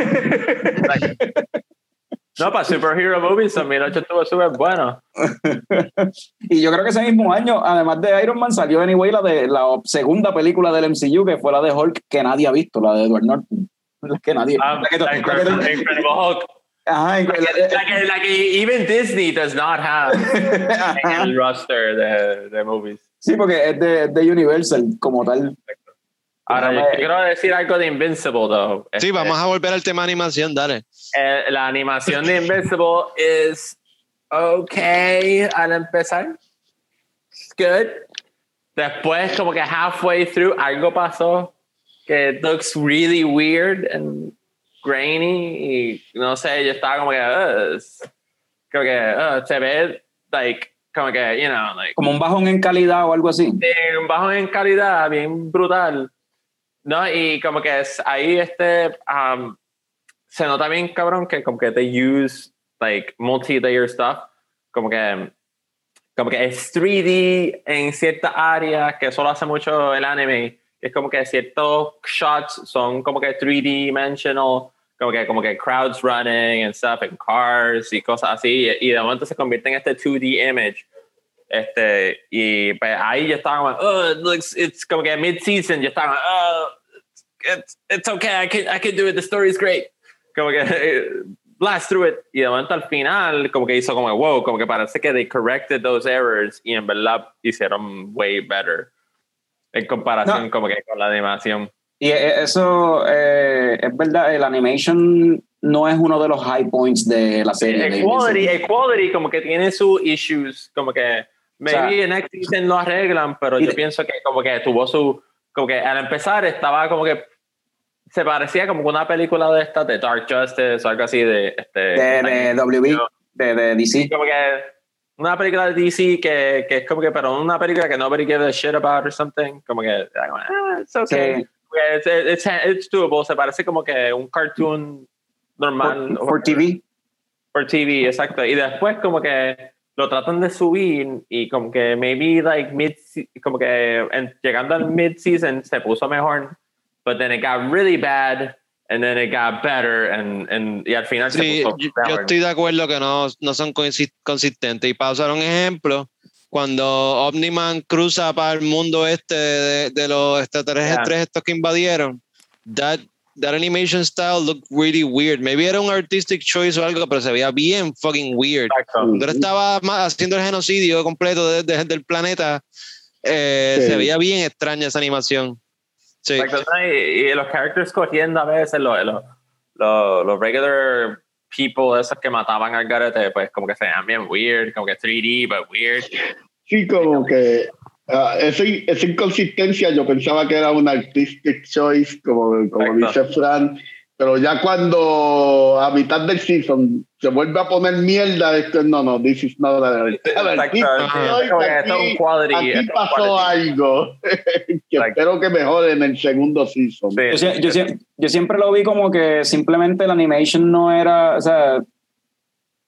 No, para superhero movies 2008 estuvo súper bueno. [LAUGHS] y yo creo que ese mismo año, además de Iron Man, salió Anyway la, de, la segunda película del MCU, que fue la de Hulk, que nadie ha visto, la de Edward Norton. La que nadie. Ah, la que- la que- Incredible, Incredible Hulk. Ajá, Like, like, like even Disney does not have [LAUGHS] en el roster de, de movies. Sí, porque es de, de Universal como tal. Ahora, yo quiero decir algo de Invincible, though. Sí, Este, vamos a volver al tema animación, dale. eh, la animación de Invincible es okay al empezar. It's good. Después, como que halfway through, algo pasó que it looks really weird and grainy. Y no sé, yo estaba como que, "Ugh, es- creo que uh, se ve, like, como que, you know, like, Como un bajón en calidad o algo así. de un bajo en calidad, bien brutal. ¿No? Y como que es ahí este. um, se nota bien, cabrón, que como que they use like multi-layer stuff. Como que. Como que es 3D en ciertas áreas, que solo hace mucho el anime. Es como que ciertos shots son como que 3D dimensional, como que, como que crowds running and stuff, and cars y cosas así. Y de momento se convierte en este 2D image. Este, y pues ahí yo estaba como, oh, it looks, it's como que mid-season, yo estaba como, oh, it's, it's okay, I can, I can do it, the story is great. Como que, [LAUGHS] blast through it. Y de momento al final, como que hizo como, wow, como que parece que they corrected those errors y en verdad hicieron way better. En comparación No. como que con la animación. Y eh, eso eh, es verdad, el animation no es uno de los high points de la serie. de Equality, Invincible. Equality como que tiene sus issues, como que maybe sea, en next season lo arreglan, pero yo de- pienso que como que tuvo su, como que al empezar estaba como que se parecía como una película de esta de Dark Justice o algo así de este de, de WB, de, de DC. como que una película de DC que, que es como que pero una película que nobody gives a shit about or something como que ah, it's okay Sí, It's, it's, it's doable se parece como que un cartoon normal for, for TV. por TV, exacto. Y después como que lo tratan de subir y como que maybe like mid, como que en- llegando al mid season se puso mejor, but then it got really bad and then it got better and, and y al final Sí, se puso yo, yo estoy de acuerdo que no, no son consi- consistentes. Y para usar un ejemplo, cuando Omniman cruza para el mundo este de, de los extraterrestres estos que invadieron, that that animation style looked really weird. Maybe era un artistic choice o algo, pero se veía bien fucking weird. Cuando él estaba haciendo el genocidio completo de- de- del planeta, eh, Sí. se veía bien extraña esa animación. Sí. Exacto, y, y los characters cogiendo a veces los, los, los, los regular people, esos que mataban al garete, pues como que se veían bien weird, como que 3D, but weird. Sí, como que ah, esa, esa inconsistencia yo pensaba que era un artistic choice, como, como Exacto. dice Fran, pero ya cuando a mitad del season se vuelve a poner mierda, es que no, no, this is not esto es aquí, aquí esto pasó algo [LAUGHS] que espero que mejore en el segundo season. Sí, Yo, yo sie- yo siempre lo vi como que simplemente la animation no era, o sea,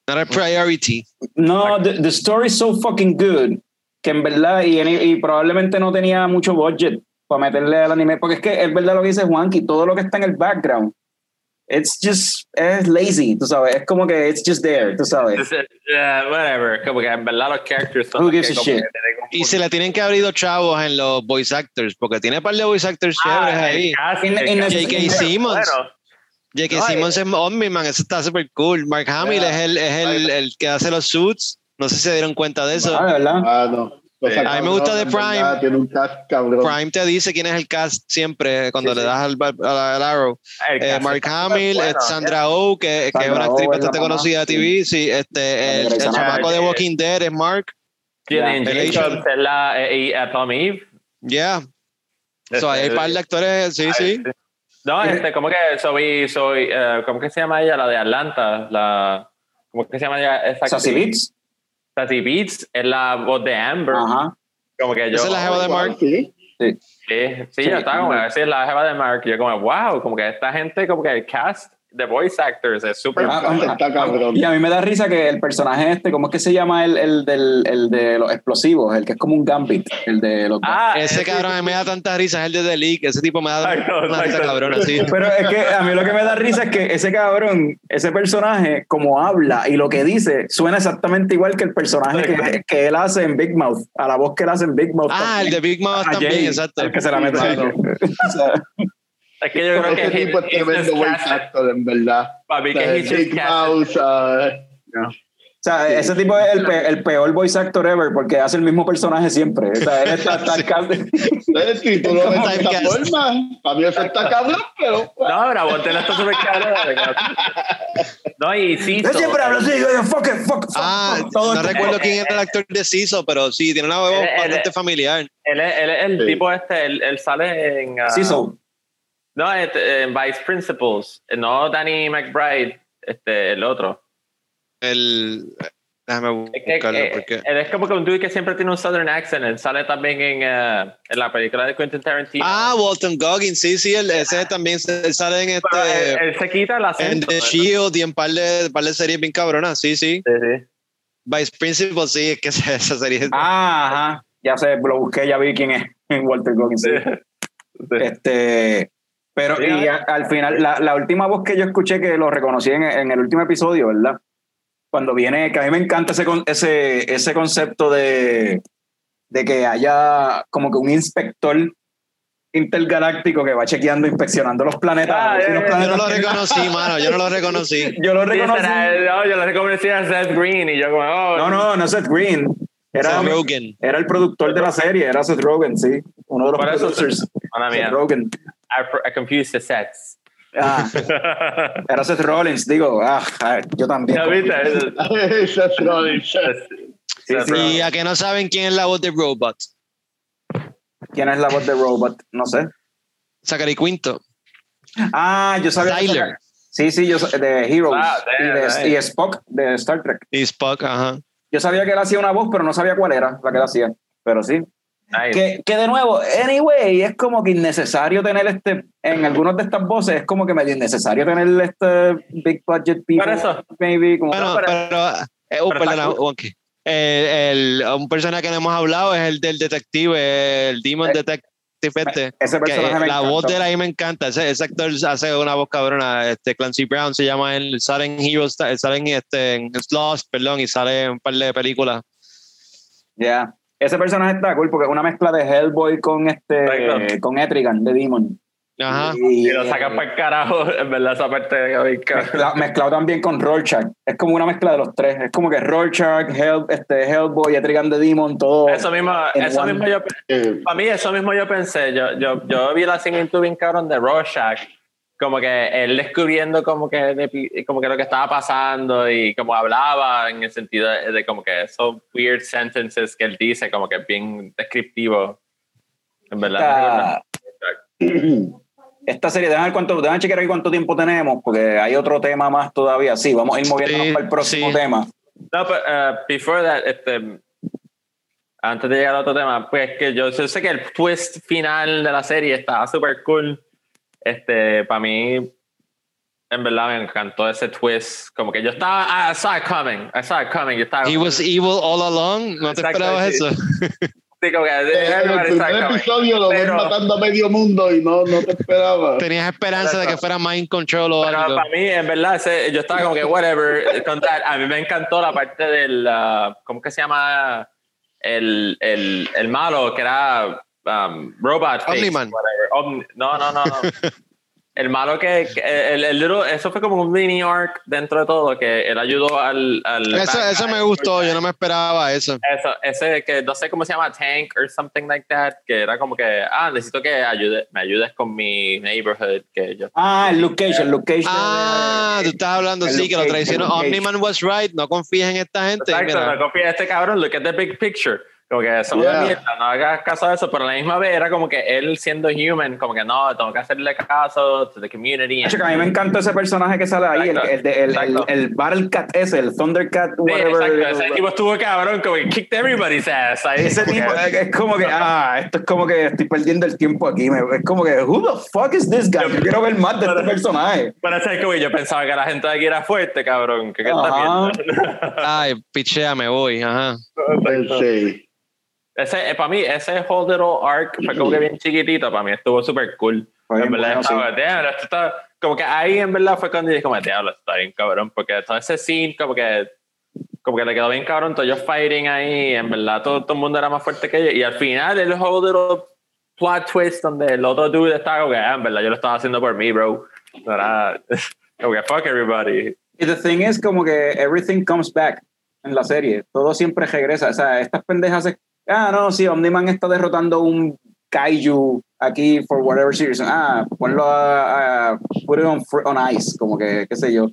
Not a priority. no, the, the story is so fucking good que en verdad, y, y probablemente no tenía mucho budget para meterle al anime, porque es que es verdad lo que dice Juanqui, todo lo que está en el background, it's just, es lazy, tú sabes, es como que it's just there, tú sabes. Uh, whatever, como que en verdad los characters son Who gives a shit? Y se le tienen que abrir los chavos en los voice actors, porque tiene un par de voice actors Ah, chéveres ahí. J.K. Simmons. Bueno, J.K. No, Simmons es Omni-Man, eso está súper cool. Mark Hamill Yeah. es, el, es el, el que hace los suits. No sé si se dieron cuenta de eso. Ah, de verdad. Ah, no. Cosa Sí. A mí me gusta de verdad, Prime. Tiene un cast cabrón. Prime te dice quién es el cast siempre cuando Sí, le sí. das al, al- al arrow. Eh, Mark Hamill, bueno, eh, Sandra Oh, que, que es una actriz bastante conocida de TV. Sí, este, el, el chamaco de. Walking Dead es Mark. Jacobs la eh, y a Tom Eve. Yeah. So, hay un par de actores, sí, sí. No, este, como que soy, soy, eh, ¿cómo que se llama ella? La de Atlanta, la, ¿cómo que se llama ella? Esa Sassy? Beats. Sassy Beats es la voz de Amber. Ajá. Como que yo. Esa es la jeva de Mark. Sí. Sí, sí, Sí. yo estaba como, a decir la jeva de Mark. Yo como, wow, como que esta gente, como que el cast de voice actors es súper. Ah, cabrón. Y a mí me da risa que el personaje este, ¿cómo es que se llama el, el, del, el de los explosivos? El que es como un Gambit, el de los... Ah, Ese cabrón a sí, mí me da tanta risa, es el de The League. Ese tipo me da Exacto, una risa exacto. cabrona, sí. Pero es que a mí lo que me da risa es que ese cabrón, ese personaje, como habla y lo que dice, suena exactamente igual que el personaje que, que él hace en Big Mouth, a la voz que él hace en Big Mouth. Ah, el de Big Mouth A también, Jay, exacto. El que se la mete. [LAUGHS] Es que yo creo que Ese tipo es tremendo cast- actor, en verdad. Papi, O que sea, he's just Big Mouse, ah, o sea, ese tipo es el, pe- el peor voice actor ever porque hace el mismo personaje siempre. O sea, él está, [LAUGHS] está eh, si tú lo [LAUGHS] ves de Typecast. forma, para mí eso está cabrón, pero... No, la voz de él está súper cabrona. No, y sí. Yo siempre hablo así, yo digo, fuck it, fuck, fuck, Ah, fuck, todo no el- recuerdo quién era el actor de Siso, pero sí, tiene una voz bastante familiar. Él es, él es el Sí. tipo este, él, él sale en... ah, Sí, so. No, este, en Vice Principals. No Danny McBride, este, el otro. El, déjame Es que, buscarlo eh, porque él es como que un dude que siempre tiene un southern accent. Él sale también en, eh, en la película de Quentin Tarantino. Ah, Walton Goggins, sí, sí, él, ese también él sale en este él, él se quita el en acento. The ¿verdad? Shield y en par de, par de series bien cabronas, sí, sí. Sí, sí. Vice Principal, sí, es que esa esa serie. Ah, ajá. Ya sé, lo busqué, ya vi quién es [LAUGHS] en Walter Goggins. sí. [LAUGHS] Sí. Este, pero Sí, y a- al final, la, la última voz que yo escuché que lo reconocí en, en el último episodio, ¿verdad? Cuando viene, que a mí me encanta ese, con- ese, ese concepto de, de que haya como que un inspector intergaláctico que va chequeando, inspeccionando los planetas. Ah, si ya, los ya, Yo planetas no lo tienen- reconocí, [LAUGHS] mano, yo no lo reconocí. Yo lo Sí, reconocí. será- no, yo lo reconocí a Seth Green y yo como, oh, No, no, no Seth Green. Era, Seth Rogen. era el productor de la serie, era Seth Rogen, sí. Uno de los producers. Seth Rogen. I, I confused the sets. Ah, [LAUGHS] era Seth Rollins, digo, ah, yo también. [LAUGHS] Seth Sí, sí. Y a que no saben quién es la voz de Robot. ¿Quién es la voz de Robot? No sé. Zachary Quinto. Ah, yo sabía. Tyler. Sí, sí, yo de Heroes Ah, y, damn, de, nice. y Spock de Star Trek. Y Spock, ajá. Yo sabía que él hacía una voz, pero no sabía cuál era la que él hacía. Pero sí. Que, que de nuevo, anyway, es como que innecesario tener este, en algunas de estas voces, es como que medio innecesario tener este big budget people. Por eso. Maybe, como Bueno, pero- pero, eh, oh, pero perdona, cool. Juanqui. El, el- un personaje que no hemos hablado es el del detective, el Demon Eh, Detective este. ese que, personaje me la voz de él ahí me encanta. Ese, ese actor hace una voz cabrona. Este Clancy Brown se llama él. Sale en Heroes, sale en, este, en Lost, perdón, y sale en un par de películas. Ya. Ese personaje está cool porque es una mezcla de Hellboy con este Correcto. con Etrigan de Demon. Ajá. Y lo sacan para el carajo, [LAUGHS] en verdad, esa parte de Mezclado, mezclado también con Rorschach. Es como una mezcla de los tres. Es como que Rorschach, Hell, este, Hellboy, Etrigan the Demon, todo. Eso mismo, eso one. mismo yo, Eh, para mí eso mismo yo pensé, yo, yo, yo vi la similitud bien cabrón de Rorschach, como que él descubriendo como que, de- como que lo que estaba pasando y como hablaba en el sentido de, de como que esos weird sentences que él dice, como que bien descriptivo. En verdad. Esta, [CLEARS THROAT] esta serie, déjame cuánto, déjame chequear ahí cuánto tiempo tenemos, porque hay otro tema más todavía. Sí, vamos a ir moviéndonos Sí, para el próximo sí. tema. No, pero uh, before that, este, antes de llegar al otro tema, pues que yo, yo sé que el twist final de la serie estaba súper cool. Este, para mí, en verdad me encantó ese twist. Como que yo estaba, I saw it coming, I saw it coming. Yo estaba, He was evil all along. ¿No te esperabas sí. eso? [LAUGHS] sí, como que, en el everybody saw it primer episodio lo ven Pero- matando a medio mundo y no, no te esperaba. [LAUGHS] Tenías esperanza de que fuera mind control o Pero algo. para mí, en verdad, ese- yo estaba como que, whatever. [LAUGHS] con that. A mí me encantó la parte del, ah, ¿cómo que se llama? El, el, el malo, que era um, Robot Face. Omni-Man. whatever. Omni- no, no, no. no. [LAUGHS] el malo que, que- el, el little- eso fue como un mini arc dentro de todo, que él ayudó al... al Eso, eso me gustó, yo no me esperaba eso. Eso, ese que no sé cómo se llama, Tank or something like that, que era como que, ah, necesito que ayude, me ayudes con mi neighborhood, que yo Ah, el el Luke Cage. de- Ah, tú estás hablando, sí, que lo traicionó. Omniman was right, no confíes en esta gente. Exacto, Mira, no confíes en este cabrón, look at the big picture. Como que eso Yeah. de mierda, no hagas caso de eso, pero a la misma vez era como que él siendo human, como que no, tengo que hacerle caso to the community. Hacho, que a mí me encantó ese personaje que sale ahí, el, Exacto, el, el, el, exacto. el Battle Cat ese, el Thundercat, Sí, whatever. exacto, ese tipo estuvo cabrón, como que kicked everybody's ass. Ahí, Ese tipo es como que, ah, esto es como que estoy perdiendo el tiempo aquí. es como que, who the fuck is this guy? Yo quiero ver más de este personaje. Pero ese es como yo pensaba que la gente de aquí era fuerte, cabrón. que qué ay, pichea, me voy. Ajá. Sí. Ese, eh, para mí, ese whole little arc fue como que bien chiquitito, para mí estuvo súper cool. En verdad, estaba, "Damn, esto está-" como que ahí en verdad fue cuando dije, como, diablo, está bien cabrón, porque todo ese scene, como que, como que le quedó bien cabrón, todos ellos fighting ahí, en verdad, todo, todo el mundo era más fuerte que ellos, y al final, el whole little plot twist donde el otro dude estaba como que, ah, en verdad, yo lo estaba haciendo por mí, bro. No era, [LAUGHS] como que, fuck everybody. Y the thing is como que everything comes back en la serie. Todo siempre regresa. O sea, estas pendejas es, ah, no, sí, Omniman está derrotando un kaiju aquí for whatever reason. Ah, ponlo a, a- put it on, on ice, como que, qué sé yo.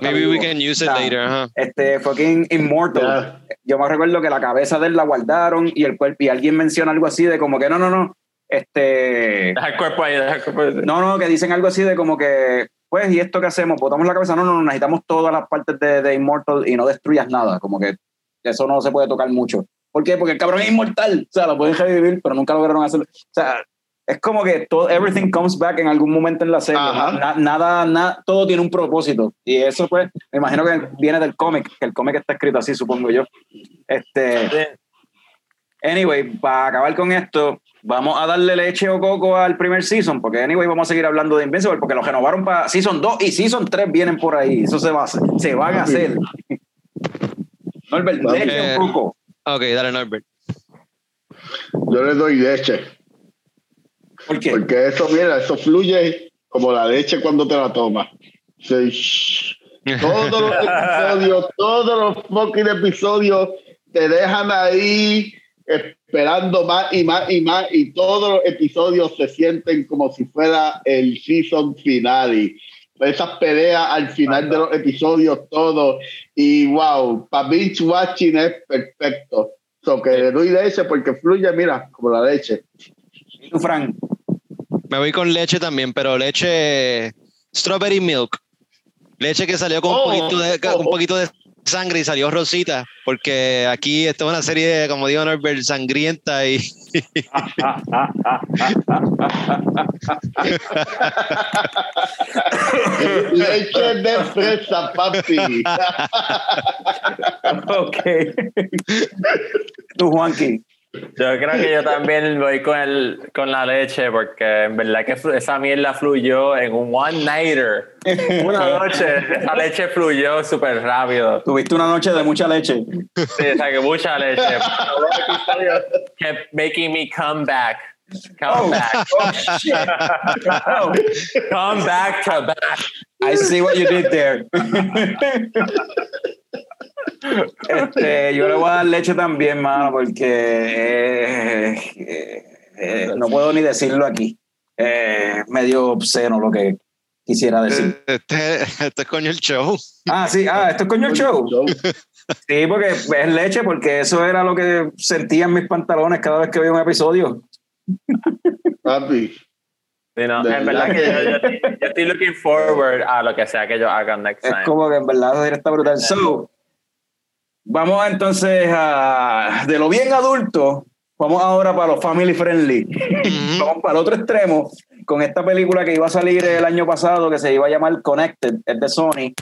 Maybe we can use it Ah. later. Ajá. Este fucking Immortal. Ya. Yo me recuerdo que la cabeza de él la guardaron y el cuerpo, y alguien menciona algo así de como que no, no, no. Este. Deja el cuerpo ahí, deja el cuerpo ahí. No, no, que dicen algo así de como que, pues, ¿y esto qué hacemos? ¿Botamos la cabeza? No, no, no, necesitamos todas las partes de, de Immortal y no destruyas nada. Como que eso no se puede tocar mucho. ¿Por qué? Porque el cabrón es inmortal. O sea, lo pueden revivir, pero nunca lograron hacerlo. O sea, es como que todo, everything comes back en algún momento en la serie. Na- nada, nada, todo tiene un propósito. Y eso, pues, me imagino que viene del cómic, que el cómic está escrito así, supongo yo. Este. Anyway, para acabar con esto, vamos a darle leche o coco al primer season, porque anyway vamos a seguir hablando de Invincible, porque lo renovaron para season 2 y season 3 vienen por ahí. Eso se va a hacer, se van a hacer. Norbert, leche o coco. Ok, dale, Norbert. Yo le doy leche. ¿Por qué? Porque eso, mira, eso fluye como la leche cuando te la tomas. Sí. Todos los [LAUGHS] episodios, todos los fucking episodios te dejan ahí esperando más y más y más y todos los episodios se sienten como si fuera el season finale. Esas peleas al final de los episodios, todo. Y wow, para binge watching es perfecto. So que le doy leche porque fluye, mira, como la leche. ¿Y tú, Frank? Me voy con leche también, pero leche strawberry milk. Leche que salió con Oh, un, poquito de, oh. un poquito de sangre y salió rosita, porque aquí esta es una serie, como digo Norbert, sangrienta y leche de fresa, papi. ok. tú, Juanqui. Yo creo que yo también voy con, el, con la leche, porque en verdad que esa mierda fluyó en un one-nighter. [LAUGHS] Una noche, esa leche fluyó súper rápido. Tuviste una noche de mucha leche. Sí, o sea, que mucha leche. Kept making me come back. Come Oh. back. Oh, shit. Oh, Come back to back. I see what you did there. [LAUGHS] Este, yo le voy a dar leche también, mano, porque eh, eh, eh, no puedo ni decirlo aquí. Eh, medio obsceno lo que quisiera decir. Este, este es coño el show. Ah, sí, ah, esto es coño el show. Sí, porque es leche, porque eso era lo que sentía en mis pantalones cada vez que veía un episodio. Papi. Sí, no, De en verdad verdad. que yo, yo- yo estoy looking forward a lo que sea que ellos hagan next Es time. como que en verdad está brutal. So, vamos entonces a de lo bien adulto, vamos ahora para los family friendly. Ujú. [LAUGHS] Vamos para el otro extremo con esta película que iba a salir el año pasado que se iba a llamar Connected, es de Sony.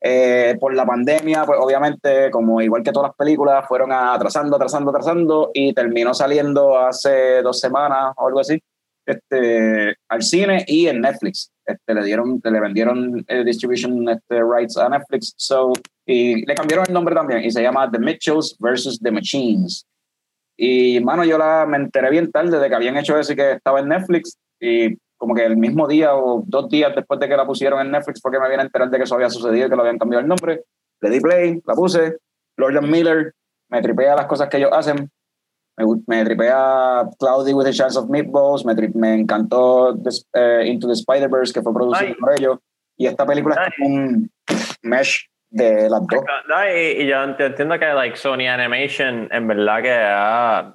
Eh, por la pandemia, pues obviamente, como igual que todas las películas, fueron atrasando, atrasando, atrasando y terminó saliendo hace dos semanas o algo así este, al cine y en Netflix. Este, le dieron, le vendieron eh, distribution este, rights a Netflix. So, y le cambiaron el nombre también y se llama The Mitchells versus The Machines. Y, mano, yo la, me enteré bien tarde de que habían hecho eso y que estaba en Netflix. Y como que el mismo día o dos días después de que la pusieron en Netflix fue que me vine a enterar de que eso había sucedido y que lo habían cambiado el nombre. Le di play, la puse. Jordan Miller, me tripea las cosas que ellos hacen. Me, me tripea Cloudy with a Chance of Meatballs. Me, me encantó This- eh, Into the Spider-Verse, que fue producido Ay. por ellos. Y esta película Ay. es como un mesh de las dos. Y, y yo ent- entiendo que like Sony Animation en verdad que ha,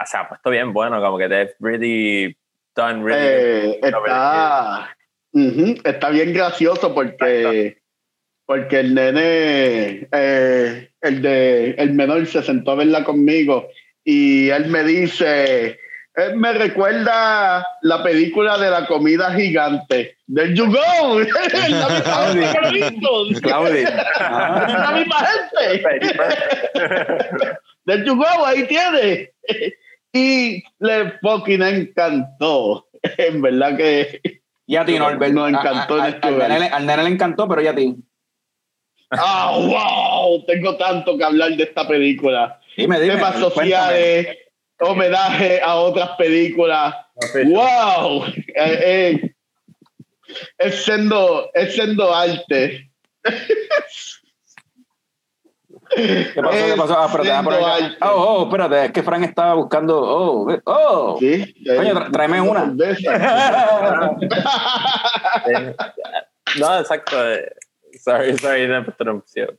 o sea, ha puesto bien bueno, como que they've really done really Eh, good. está, Ujú, está bien gracioso porque, porque el nene, eh, el, de, el menor, se sentó a verla conmigo y él me dice, él me recuerda la película de la comida gigante, del You Go, [LAUGHS] [LAUGHS] la misma gente [LAUGHS] del You Go, ahí tiene. Y le fucking encantó. En verdad que Y a ti, Norbert. Nos encantó A- a- este al, nene, le- al nene le encantó, pero ya a ti. ¡Ah, wow! Tengo tanto que hablar de esta película. Dime, dime. Temas cuéntame. sociales, homenaje a otras películas. ¡Wow! Eh, eh, es siendo, es siendo arte. ¿Qué pasó? ¿Qué pasó? Ah, espérate, ah, por. Oh, oh, espérate, es que Frank estaba buscando. Oh, oh. Sí, Coño, tra- tráeme una. [LAUGHS] Eh, no, exacto. eh, Sorry, sorry, la interrupción.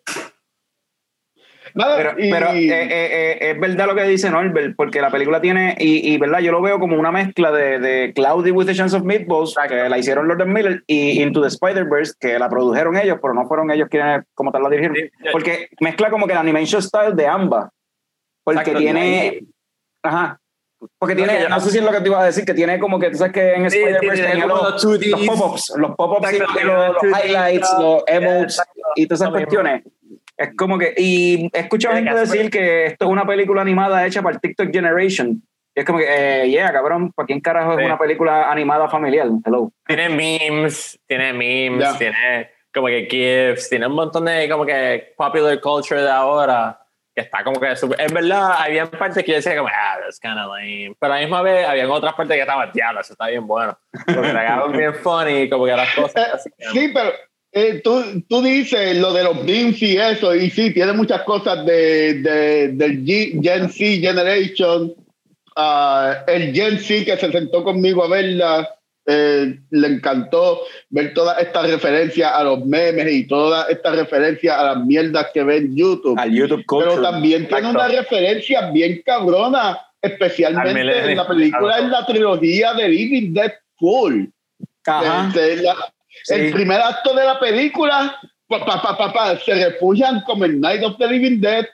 Nada, Pero, y- pero eh, eh, eh, es verdad lo que dice Norbert, porque la película tiene, y, y verdad, yo lo veo como una mezcla de, de Cloudy with a Chance of Meatballs, que la hicieron Lord Miller, y Into the Spider-Verse, que la produjeron ellos, pero no fueron ellos quienes como tal la dirigieron. Porque mezcla como que el animation style de ambas. Porque Exacto, tiene. Ajá. Porque tiene, yo- no sé si es lo que te iba a decir, que tiene como que tú sabes que en Sí, Spider-Verse tenía los, los 2Ds. los pop-ups, los pop-ups Exacto, los, los tiene los 2D, highlights, los emotes exacto. y todas esas cuestiones. Es como que, y he escuchado gente decir que esto es una película animada hecha para el TikTok Generation. Y es como que, eh, yeah, cabrón, ¿para quién carajo es Sí. una película animada familiar? Hello. Tiene memes, tiene memes, Ya. tiene como que GIFs, tiene un montón de como que popular culture de ahora que está como que super, en verdad había partes que yo decía como ah that's kind of lame pero a la misma vez había otras partes que estaban diablo eso está bien bueno porque la bien funny como que las cosas así Sí, pero eh, tú, tú dices lo de los memes y eso, y sí, tiene muchas cosas de, de- del G- Gen Z Generation. Ah, el Gen Z que se sentó conmigo a verla, eh, le encantó ver todas estas referencias a los memes y todas estas referencias a las mierdas que ve en YouTube. Al YouTube Culture. Pero también tiene una referencia bien cabrona, Al especialmente en la película, en la trilogía de Living Dead. Ajá. Este, la- Sí. El primer acto de la película, pa, pa, pa, se refugian como el Night of the Living Dead.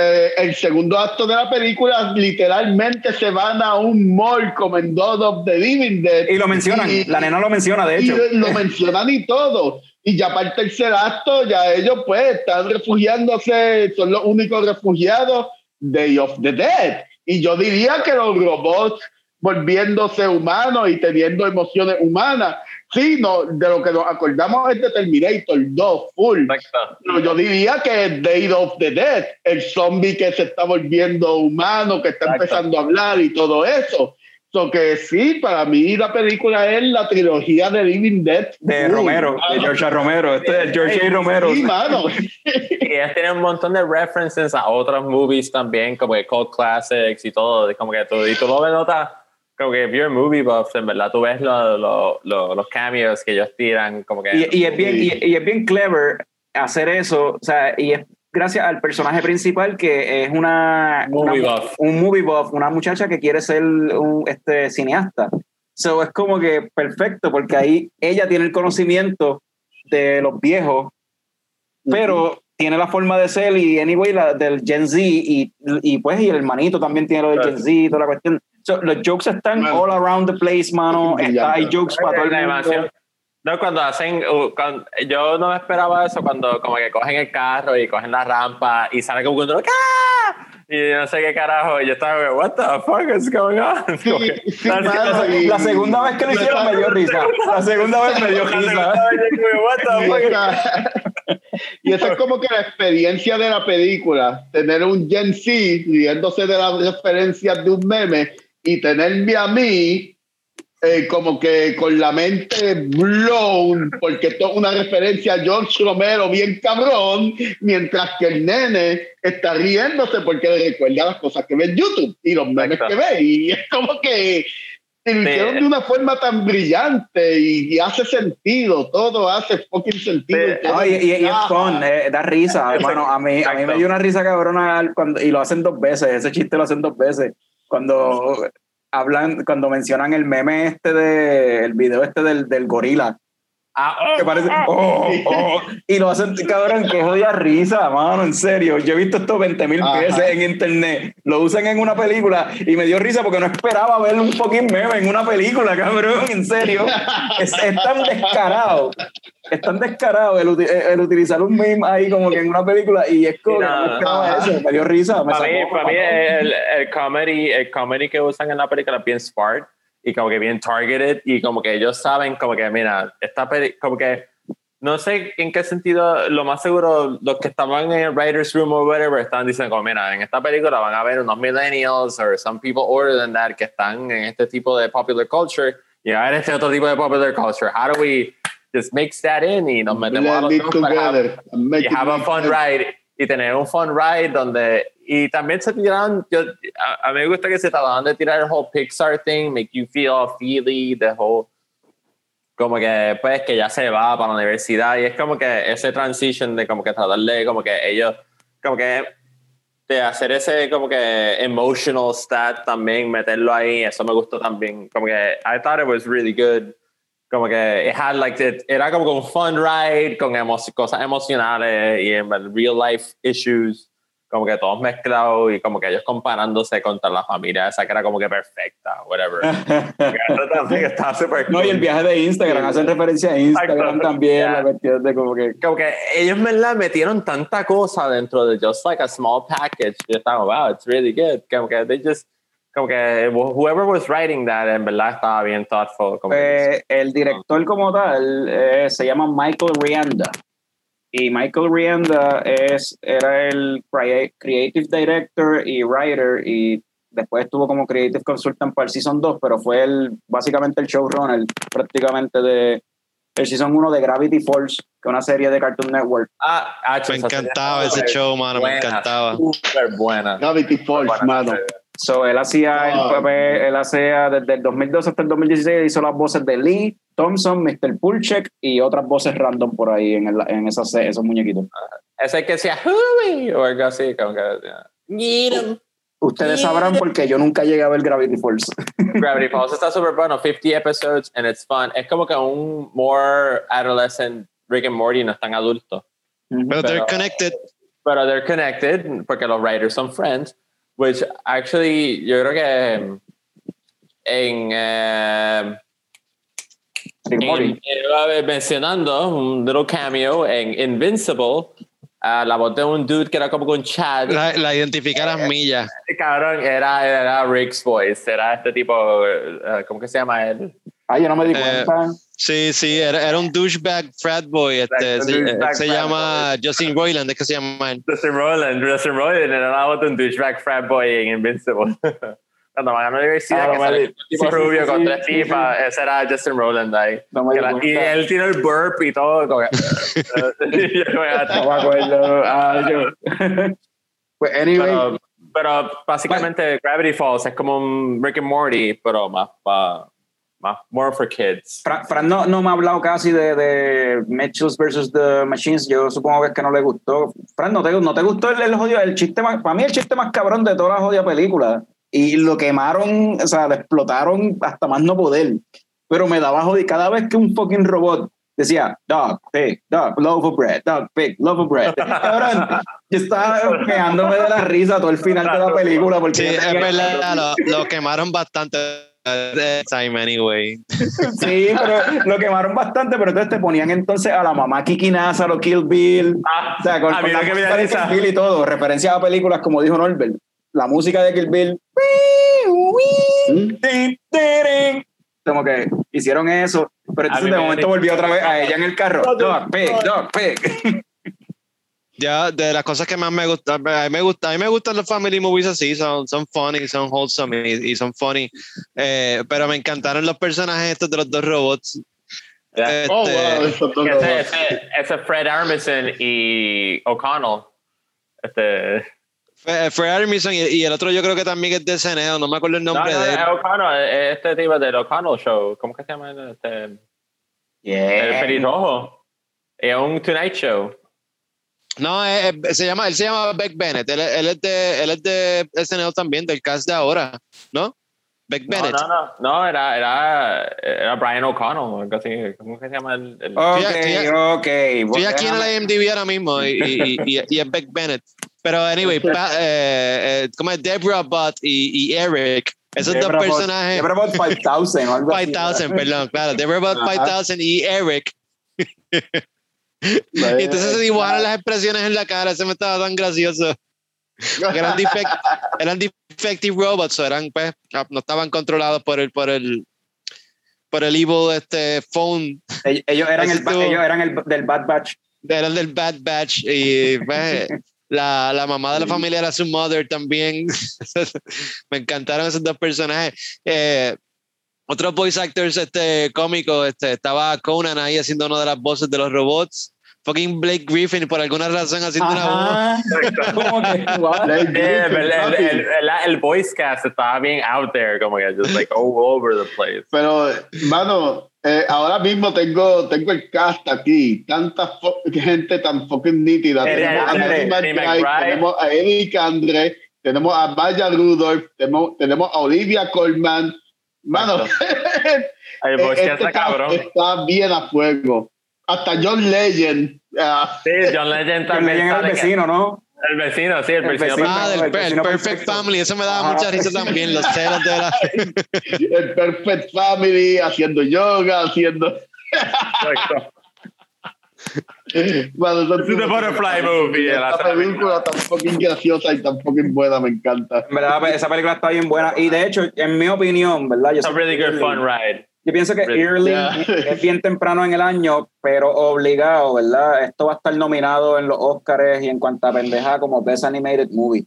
Eh, el segundo acto de la película, literalmente se van a un mall como en Dawn of the Living Dead. Y lo mencionan, Y- la nena lo menciona, de y hecho. lo mencionan y todo. Y ya para el tercer acto, ya ellos pues están refugiándose, son los únicos refugiados Day of the Dead. Y yo diría que los robots volviéndose humanos y teniendo emociones humanas. Sí, no, de lo que nos acordamos es de Terminator 2, full. Exacto. Pero yo diría que es Day of the Dead, el zombie que se está volviendo humano, que está Exacto. empezando a hablar y todo eso. So, que sí, para mí la película es la trilogía de Living Dead. De Uy, Romero, de mano. George Romero. Este es George A. Romero. Sí, mano. Y ellas tienen un montón de references a otros movies también, como que cult classics y todo, como que tú, y tú lo ves notas, como que if you're a movie buff, en verdad tú ves lo- lo- lo- los cameos que ellos tiran, como que... Y, y es bien, y, y es bien clever hacer eso, o sea, y es gracias al personaje principal que es una, Movie una- buff. un movie buff, una muchacha que quiere ser un este, cineasta. So es como que perfecto, porque ahí ella tiene el conocimiento de los viejos, pero tiene la forma de ser y anyway la del Gen Z y, y pues y el hermanito también tiene lo del Claro. Gen Z y toda la cuestión. So, los jokes están all around the place, mano. Está, hay jokes para todo el La mundo. animación. No, cuando hacen, uh, cuando- yo no me esperaba eso cuando como que cogen el carro y cogen la rampa y sale como un ¡Ah! y no sé qué carajo, y yo estaba como, what the fuck is going on? [LAUGHS] Como que- sí, la- mano, La, y- la segunda vez que lo hicieron me dio risa. La segunda vez me dio risa. segunda vez yo como, what the [LAUGHS] Y fuck is- esa, y esa es como que la experiencia de la película, tener un Gen Z riéndose de las referencias de un meme y tenerme a mí eh, como que con la mente blown, porque esto es una referencia a George Romero bien cabrón, mientras que el nene está riéndose porque le recuerda las cosas que ve en YouTube y los memes Exacto. que ve. Y [LAUGHS] es como que y lo Sí. hicieron de una forma tan brillante y, y hace sentido, todo hace fucking sentido. Sí. todo No, y, y- y es fun, eh, da risa, hermano. A mí, a mí me dio una risa cabrona cuando, y lo hacen dos veces, ese chiste lo hacen dos veces. Cuando hablan, cuando mencionan el meme este de, el video este del, del gorila, Ah, que parece, oh, oh, y lo hacen, cabrón, que jodida risa, mano, en serio. Yo he visto esto 20 mil veces en internet. Lo usan en una película y me dio risa porque no esperaba ver un fucking meme en una película, cabrón, en serio. Es, es tan descarado. Es tan descarado el, uti- el utilizar un meme ahí como que en una película y es como no me esperaba Ajá. eso. Me dio risa. Me para mí, sacó, para mí el, el comedy, el comedy que usan en la película es bien smart y como que bien targeted y como que ellos saben como que mira, esta peli, como que no sé en qué sentido, lo más seguro los que estaban en el writer's room o whatever estaban diciendo como mira, en esta película van a ver unos millennials or some people older than that que están en este tipo de popular culture y a ver este otro tipo de popular culture. How do we just mix that in y nos metemos a los dos para have- have a fun ride y tener un fun ride donde y también se tiraron yo, a, a mí me gusta que se trataban de tirar el whole Pixar thing make you feel feely the whole como que pues que ya se va para la universidad y es como que ese transition de como que tratar de como que ellos como que de hacer ese como que emotional stat también meterlo ahí eso me gustó también como que I thought it was really good como que it had like it- era como un fun ride con emo- cosas emocionales y en real life issues como que todos mezclados y como que ellos comparándose contra la familia esa que era como que perfecta whatever [LAUGHS] estaba No, y el viaje de Instagram, hacen referencia a Instagram Exacto. también, Yeah. la cuestión de como que como que ellos me la metieron tanta cosa dentro de just like a small package yo estaba wow it's really good como que they just como que whoever was writing that en verdad estaba bien thoughtful como Eh, el director como tal eh, se llama Michael Rianda. Y Michael Rianda es, era el crea- creative director y writer y después estuvo como creative consultant para el season 2, pero fue el, básicamente el showrunner prácticamente de el season 1 de Gravity Falls, que es una serie de Cartoon Network. ah, ah, Me encantaba ese show, mano, me buena, encantaba. súper buena Gravity Falls, Buena mano. serie. So, él hacía el Ah. papel, él hacía desde el 2012 hasta el 2016, hizo las voces de Lee, Thompson, Mr. Pulchek y otras voces random por ahí en, el- en esas, esos muñequitos. ese que decía Hooey o algo así como que yeah. Ustedes sabrán porque yo nunca llegué a ver Gravity Falls. [LAUGHS] Gravity [LAUGHS] Falls está súper bueno 50 episodes and it's fun es como que un more adolescent Rick and Morty no es tan adulto Pero they're Pero- connected. pero they're connected porque los writers son friends which actually yo creo que en eh, en- eh, mencionando un little cameo en Invincible a la voz de un dude que era como con Chad La, la identificar las millas. cabrón era, era Rick's voice era este tipo eh, ¿cómo que se llama él? Ay, yo no me di Eh, cuenta. Sí, sí, era, era un douchebag frat boy. Este, se, douchebag se frat llama Justin Roiland, es que se llama él. Justin Roiland Justin Roiland era la de un douchebag frat boy en Invincible [LAUGHS] Cuando van a la universidad, Ah, que sale un tipo Sí, rubio sí, con sí, tres sí, tipas, ese era Justin Rowland ahí. No me la- y él tiene el burp y todo. como yo [LAUGHS] No me acuerdo. Ah, yo. Pues, anyway. pero, pero básicamente Gravity Falls es como un Rick and Morty, pero más para más more for kids. Fran, Fran no, no me ha hablado casi de, de Mitchells versus The Machines. Yo supongo que es que no le gustó. Fran, ¿no te, no te gustó el, el jodido? El chiste más, para mí el chiste más cabrón de toda la jodida película. Y lo quemaron, o sea, lo explotaron hasta más no poder. Pero me daba jodido. Cada vez que un fucking robot decía dog, pig, dog, loaf of bread, dog, pig, loaf of bread. [LAUGHS] Cabrón, yo estaba quejándome de la risa todo el final de la película. Porque Sí, es verdad, lo, lo quemaron bastante. Time anyway. [LAUGHS] Sí, pero lo quemaron bastante, pero entonces te ponían entonces a la mamá Kiki Nazar o Kill Bill. Ah, O sea, con, a con la lo que me música de. Kill Bill y todo, referencia a películas como dijo Norbert. La música de Kill Bill. Como que hicieron eso, pero entonces de me momento volvió otra vez a ella en el carro. Dog, pig, dog, pig. Ya, de las cosas que más me gustan, a mí me gusta, a mí me gustan los family movies así, son, son funny, son wholesome y, y son funny. Eh, pero me encantaron los personajes estos de los dos robots. Yeah. Este, Oh, wow, dos ese, ese, ese Fred Armisen y O'Connell. Este, Fue, fue Armisen y, y el otro yo creo que también es de SNL, no me acuerdo el no, nombre no, de él. O'Connell, es este tipo del O'Connell Show. ¿Cómo que se llama? Este, el pelirrojo. Es un Tonight Show. No, es- es- se llama, él se llama Beck Bennett, él, él es de, él es de SNL también, del cast de ahora, ¿no? Beck No, Bennett. no, no, no, era, era, era Brian O'Connell, así. ¿Cómo que se llama el? el- Ok, Estoy- ok. Estoy aquí en el IMDb ahora mismo y, y, y, y es Beck Bennett. Pero, anyway, pa- eh, eh, como es Deborah Butt y, y Eric, esos dos Deborah Butt- personajes. Deborah Butt 5000 o algo así. 5000, perdón, claro. Deborah Butt Ajá. 5000 y Eric. [LAUGHS] Y entonces se dibujaron las expresiones en la cara, eso me estaba tan gracioso. Porque eran, defect, eran defective robots, eran, pues, no estaban controlados por el, por el, por el evil este, phone, Ellos eran, el, ellos eran el, del Bad Batch. eran del Bad Batch y pues, la, la mamá de la familia era su mother también. [LAUGHS] me encantaron esos dos personajes. Eh, otros voice actors este, cómicos, este, estaba Conan ahí haciendo una de las voces de los robots. Fucking Blake Griffin, por alguna razón, haciendo una voz. Ajá. [LAUGHS] Que, [LAUGHS] what? Blake Sí, el, el, el, el, el voice cast estaba bien out there, como que just like all over the place. Pero, mano, eh, ahora mismo tengo, tengo el cast aquí. Tanta gente tan fucking nítida. Tenemos a Nancy McBride. tenemos a Eric Andre, tenemos a Maya Rudolph, tenemos, tenemos a Olivia Colman. Mano, El [LAUGHS] voice este cast está cast cabrón. está bien a fuego. Hasta John Legend. ah, Sí, John Legend también. sale que- vecino, ¿no? El vecino, sí, el, El vecino. vecino. Ah, del el el vecino Perfect perfecto. Family, eso me daba Ajá. mucha risa también, los celos de la... [LAUGHS] el Perfect Family, haciendo yoga, haciendo. Exacto. Bueno, is the butterfly movie. Esta película tan fucking graciosa y tan fucking buena, me encanta. En verdad, pues, esa película está bien buena. Y de hecho, en mi opinión, ¿verdad? Yo, It's a really good Early- fun ride. yo pienso que Really. Early Yeah. es bien temprano en el año, pero obligado, ¿verdad? Esto va a estar nominado en los Oscars y en cuanta pendeja como Best Animated Movie.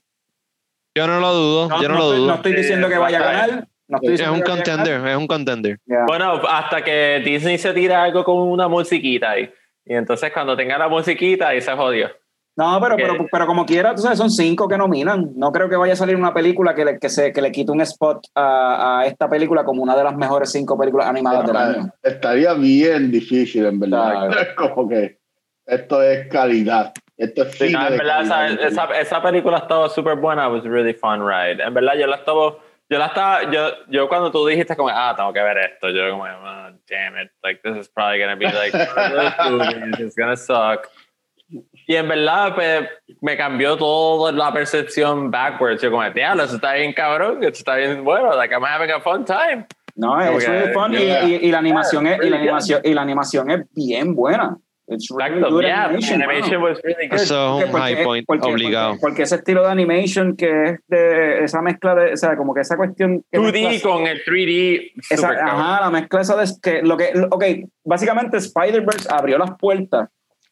Yo no lo dudo, yo no, lo estoy, dudo. no estoy diciendo que vaya a ganar. No es un a contender, es un contender. Yeah. Bueno, hasta que Disney se tira algo con una musiquita ahí. Y entonces cuando tenga la musiquita, ahí se jodió. No, pero, pero, pero como quiera, tú sabes, son cinco que nominan. No creo que vaya a salir una película que le, que se, que le quite un spot a, a esta película como una de las mejores cinco películas animadas del año. Estaría bien difícil, en verdad. Claro. [LAUGHS] Es como que esto es calidad. Esto es Sí, cine no, en de verdad, esa, calidad. esa, esa película estaba súper buena. It was a really fun ride. En verdad, yo la estaba... Yo la estaba... Yo, yo cuando tú dijiste como, ah, tengo que ver esto, yo como, oh, damn it. Like, this is probably gonna be like, [LAUGHS] it's gonna suck. Y en verdad, pues, me cambió toda la percepción backwards. Yo como, diablo, eso está bien cabrón, eso está bien bueno. Like, I'm having a fun time. No, es really fun y, yeah. y- y la animación es, y la animación, y la animación es bien buena. It's really good Yeah, animation, animation mano. was really good. Eso es un Porque- high point porque- obligado. Porque, porque ese estilo de animation que es de esa mezcla de, o sea, como que esa cuestión. que 2D mezcla- con el 3D. esa- ajá, la mezcla esa de que lo que, lo- ok, básicamente Spider-Verse abrió las puertas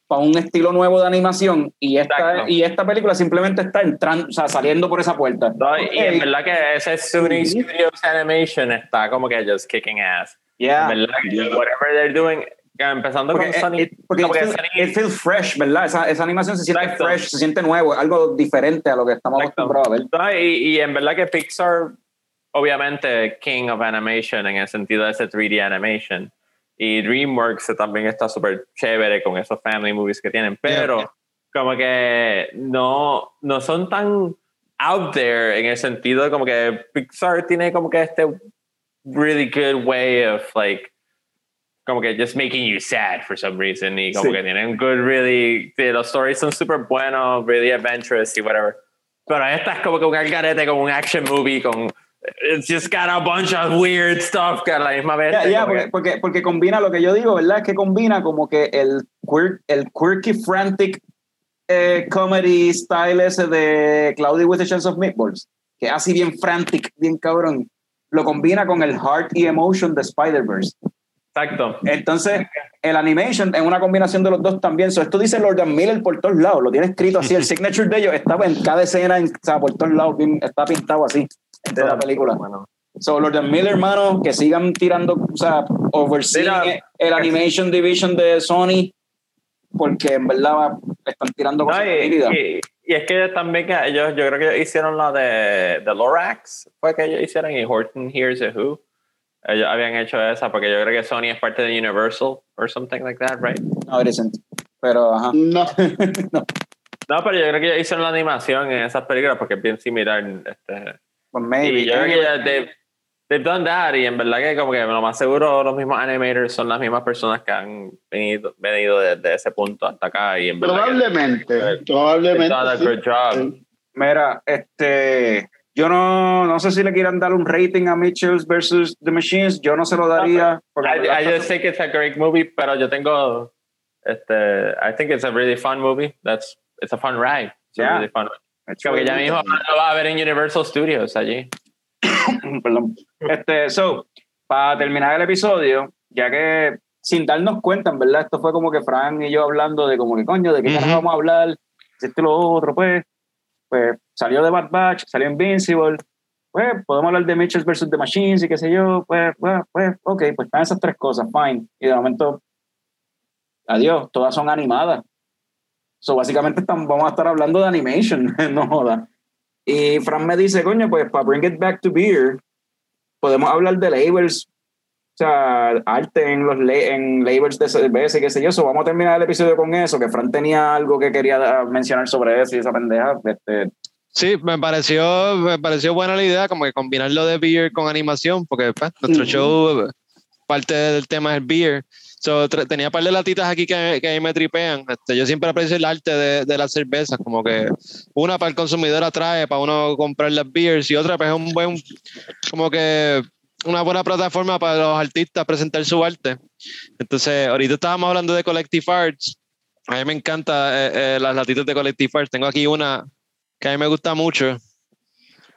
para un estilo nuevo de animación y esta, Exacto. y esta película simplemente está entrando, o sea, saliendo por esa puerta. No, y Ok. en verdad que ese Sony Studios Animation está como que just kicking ass. Yeah. En verdad que whatever they're doing, empezando Porque, con Sony. it, porque como it que feel- Sony- it feels fresh, ¿verdad? Esa, esa animación se siente Exacto. fresh, se siente nuevo, algo diferente a lo que estamos acostumbrados a ver. No, y, y en verdad que Pixar, obviamente, king of animation en el sentido de ese 3D animation. Y DreamWorks también está súper chévere con esos family movies que tienen, pero como que no, no son tan out there en el sentido de como que Pixar tiene como que este really good way of like como que just making you sad for some reason y como Sí. que tienen good really los stories son súper buenos really adventurous y whatever pero esta es como que un algarete como un action movie con it's just got a bunch of weird stuff que a la misma vez ya, como porque, que- porque, porque combina lo que yo digo, ¿verdad? Es que combina como que el, quir- el quirky, frantic eh, comedy style ese de Cloudy with a Chance of Meatballs, que es así bien frantic, bien cabrón, lo combina con el heart y emotion de Spider-Verse. Exacto Entonces, el animation en una combinación de los dos también. So, esto dice Lord Miller por todos lados, lo tiene escrito así, el [LAUGHS] signature de ellos estaba en cada escena, en, o sea, por todos lados, está pintado así de la película. bueno So, Lord Miller, hermano, que sigan tirando, o sea, overseeing Mira, el Animation Division de Sony, porque en verdad están tirando No, cosas y, nítidas. y- y es que también que ellos, yo creo que ellos hicieron la de, de Lorax, fue que ellos hicieron y Horton Hears a Who. Ellos habían hecho esa porque yo creo que Sony es parte de Universal or something like that, right? No, it isn't. Pero, ajá. [LAUGHS] No, No, pero yo creo que ellos hicieron la animación en esas películas porque es bien similar. Este, Pues maybe. y yo creo que ya they've, they've done that y en verdad que como que lo más seguro los mismos animators son las mismas personas que han venido, venido desde ese punto hasta acá y en verdad que probablemente, they've probablemente. done a sí. good job. Mira, este, yo no, no sé si le quieran dar un rating a Mitchells versus The Machines, yo no se lo daría. I, I just think it's a great movie, pero yo tengo este I think it's a really fun movie. That's it's a fun ride. It's Yeah. a really fun. it's que ya mismo lo va a ver en Universal Studios allí. [COUGHS] Perdón. Este, so, para terminar el episodio, ya que sin darnos cuenta, en verdad, esto fue como que Fran y yo hablando de como que coño, de qué carajo Ujú. vamos a hablar, esto y lo otro, pues, pues salió de Bad Batch, salió Invincible, pues podemos hablar de Mitchells versus The Machines y qué sé yo, pues, pues, pues, ok, pues están esas tres cosas, fine. Y de momento, adiós, todas son animadas. So, básicamente estamos, vamos a estar hablando de animation, [LAUGHS] no joda. Y Fran me dice, coño, pues para Bring It Back to Beer, podemos hablar de labels, sea, arte en los la- en labels de cerveza y qué sé yo. So, vamos a terminar el episodio con eso, que Fran tenía algo que quería mencionar sobre eso y esa pendeja. Este, Sí, me pareció, me pareció buena la idea, como que combinar lo de beer con animación, porque pues, nuestro Ujú. show, parte del tema es beer. So, tenía un par de latitas aquí que, que ahí me tripean. Este, yo siempre aprecio el arte de, de las cervezas, como que una para el consumidor atrae, para uno comprar las beers, y otra pues es un buen, como que una buena plataforma para los artistas presentar su arte. Entonces, ahorita estábamos hablando de Collective Arts. A mí me encanta eh, eh, las latitas de Collective Arts. Tengo aquí una que a mí me gusta mucho.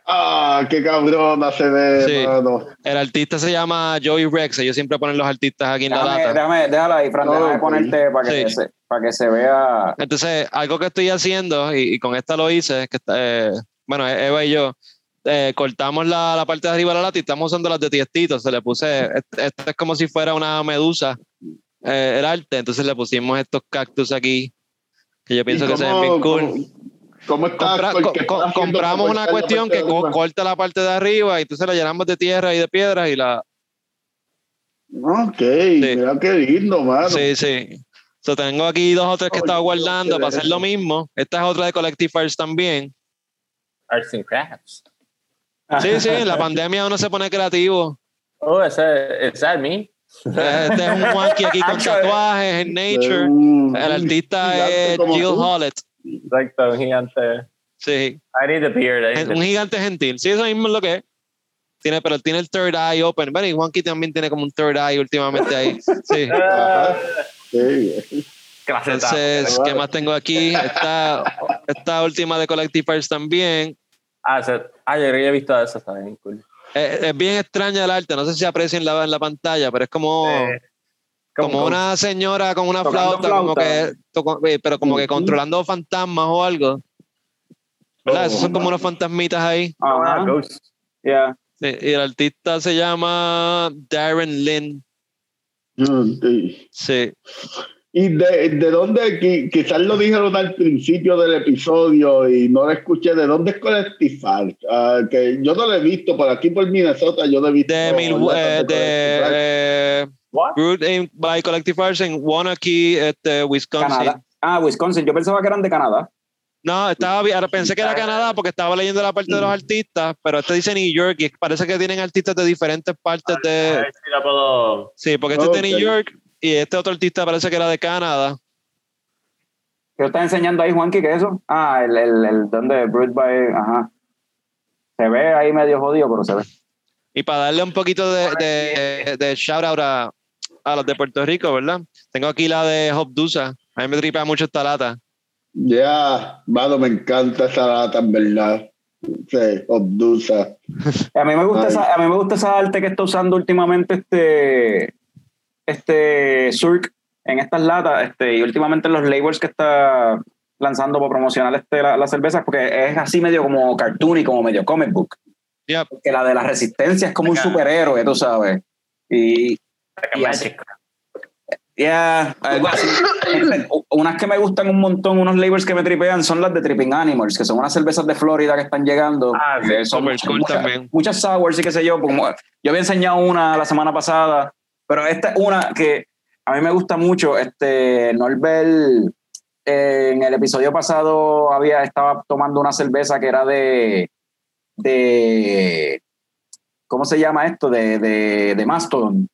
Ah, qué cabrona se ve, Sí. mano. El artista se llama Joey Rex. Ellos siempre ponen los artistas aquí en la déjame, lata. déjame, déjala ahí, Fran, déjame Ok. ponerte para que, Sí. se, para que se vea. Entonces, algo que estoy haciendo, y, y con esta lo hice, que está, eh, bueno, Eva y yo, eh, cortamos la, la parte de arriba de la lata y estamos usando las de tiestito. Se le puse, este, este es como si fuera una medusa, eh, el arte. Entonces le pusimos estos cactus aquí, que yo pienso ¿Y que se ven bien cool. cómo- ¿Cómo está? Compra- Porque co- está co- haciendo compramos una cuestión que corta la parte de arriba y entonces la llenamos de tierra y de piedras y la... Ok, mira qué lindo, mano. Sí, sí. So, tengo aquí dos o tres que estaba guardando para hacer lo mismo. Esta es otra de Collective Arts también. Arts and Crafts. Sí, sí, en la [LAUGHS] pandemia uno se pone creativo. Oh, ese, is that me? Este es un Juanqui aquí con [LAUGHS] tatuajes en Nature. Uh, El artista es Jill. Hollett. Exacto, un gigante. Sí, I need a beard. Need un gigante gentil. Sí, eso mismo es lo que es. Tiene, pero tiene el third eye open. Bueno, y Juanqui también tiene como un third eye últimamente ahí. Sí. [LAUGHS] Ah, Sí. Entonces, ¿qué más tengo aquí? Esta, esta última de Collective Arts también. Ah, se- ah, yo creo que he visto eso, está bien cool. Es, es bien extraña el arte. No sé si aprecien la, en la pantalla, pero es como, Eh, como una señora con una flauta, como que, toco- eh, pero como que controlando fantasmas o algo. ¿Verdad? Oh, Esos son como unos fantasmitas ahí. Ah, Ghost. Yeah. Sí, y el artista se llama Darren Lynn. Mm, sí. ¿Y de, de dónde? qui- Quizás lo dijeron al principio del episodio y no lo escuché. ¿De dónde es Collective Arts? Ah, que yo no lo he visto por aquí por Minnesota. Yo lo he visto. De, Mil- eh, de eh? Brewed in- by Collective Arts en Waunakee, este, Wisconsin. Canadá. Ah, Wisconsin. Yo pensaba que eran de Canadá. No, estaba. Ahora pensé que era Canadá porque estaba leyendo la parte de los artistas, pero este dice New York y parece que tienen artistas de diferentes partes A de. ver si la puedo. Sí, porque este es de New. York y este otro artista parece que era de Canadá. ¿Qué estás enseñando ahí, Juanqui? ¿Qué es eso? Ah, el, el, el donde Brewed by. Ajá. Se ve ahí medio jodido, pero se ve. Y para darle un poquito de, de, de shout out a, a los de Puerto Rico, ¿verdad? Tengo aquí la de Hop Dusa. A mí me tripea mucho esta lata. Ya, mano, me encanta esa lata, en verdad. Sí. A mí me gusta Ay. esa, a mí me gusta esa arte que está usando últimamente este este Surk en estas latas, este, y últimamente en los labels que está lanzando para promocionar este, la, las cervezas, porque es así medio como cartoon y como medio comic book. Yep. Que la de la resistencia es como un superhéroe, tú sabes. Y Like a Y así- algo así. [COUGHS] Unas que me gustan un montón, unos labels que me tripean son las de Tripping Animals, que son unas cervezas de Florida que están llegando. Ah, sí, que son cool muchas, también. muchas sours y qué sé yo. Como, yo había enseñado una la semana pasada, pero esta es una que a mí me gusta mucho. Este, Norbert, eh, en el episodio pasado había, estaba tomando una cerveza que era de, de ¿cómo se llama esto? De, de, de Mastodon.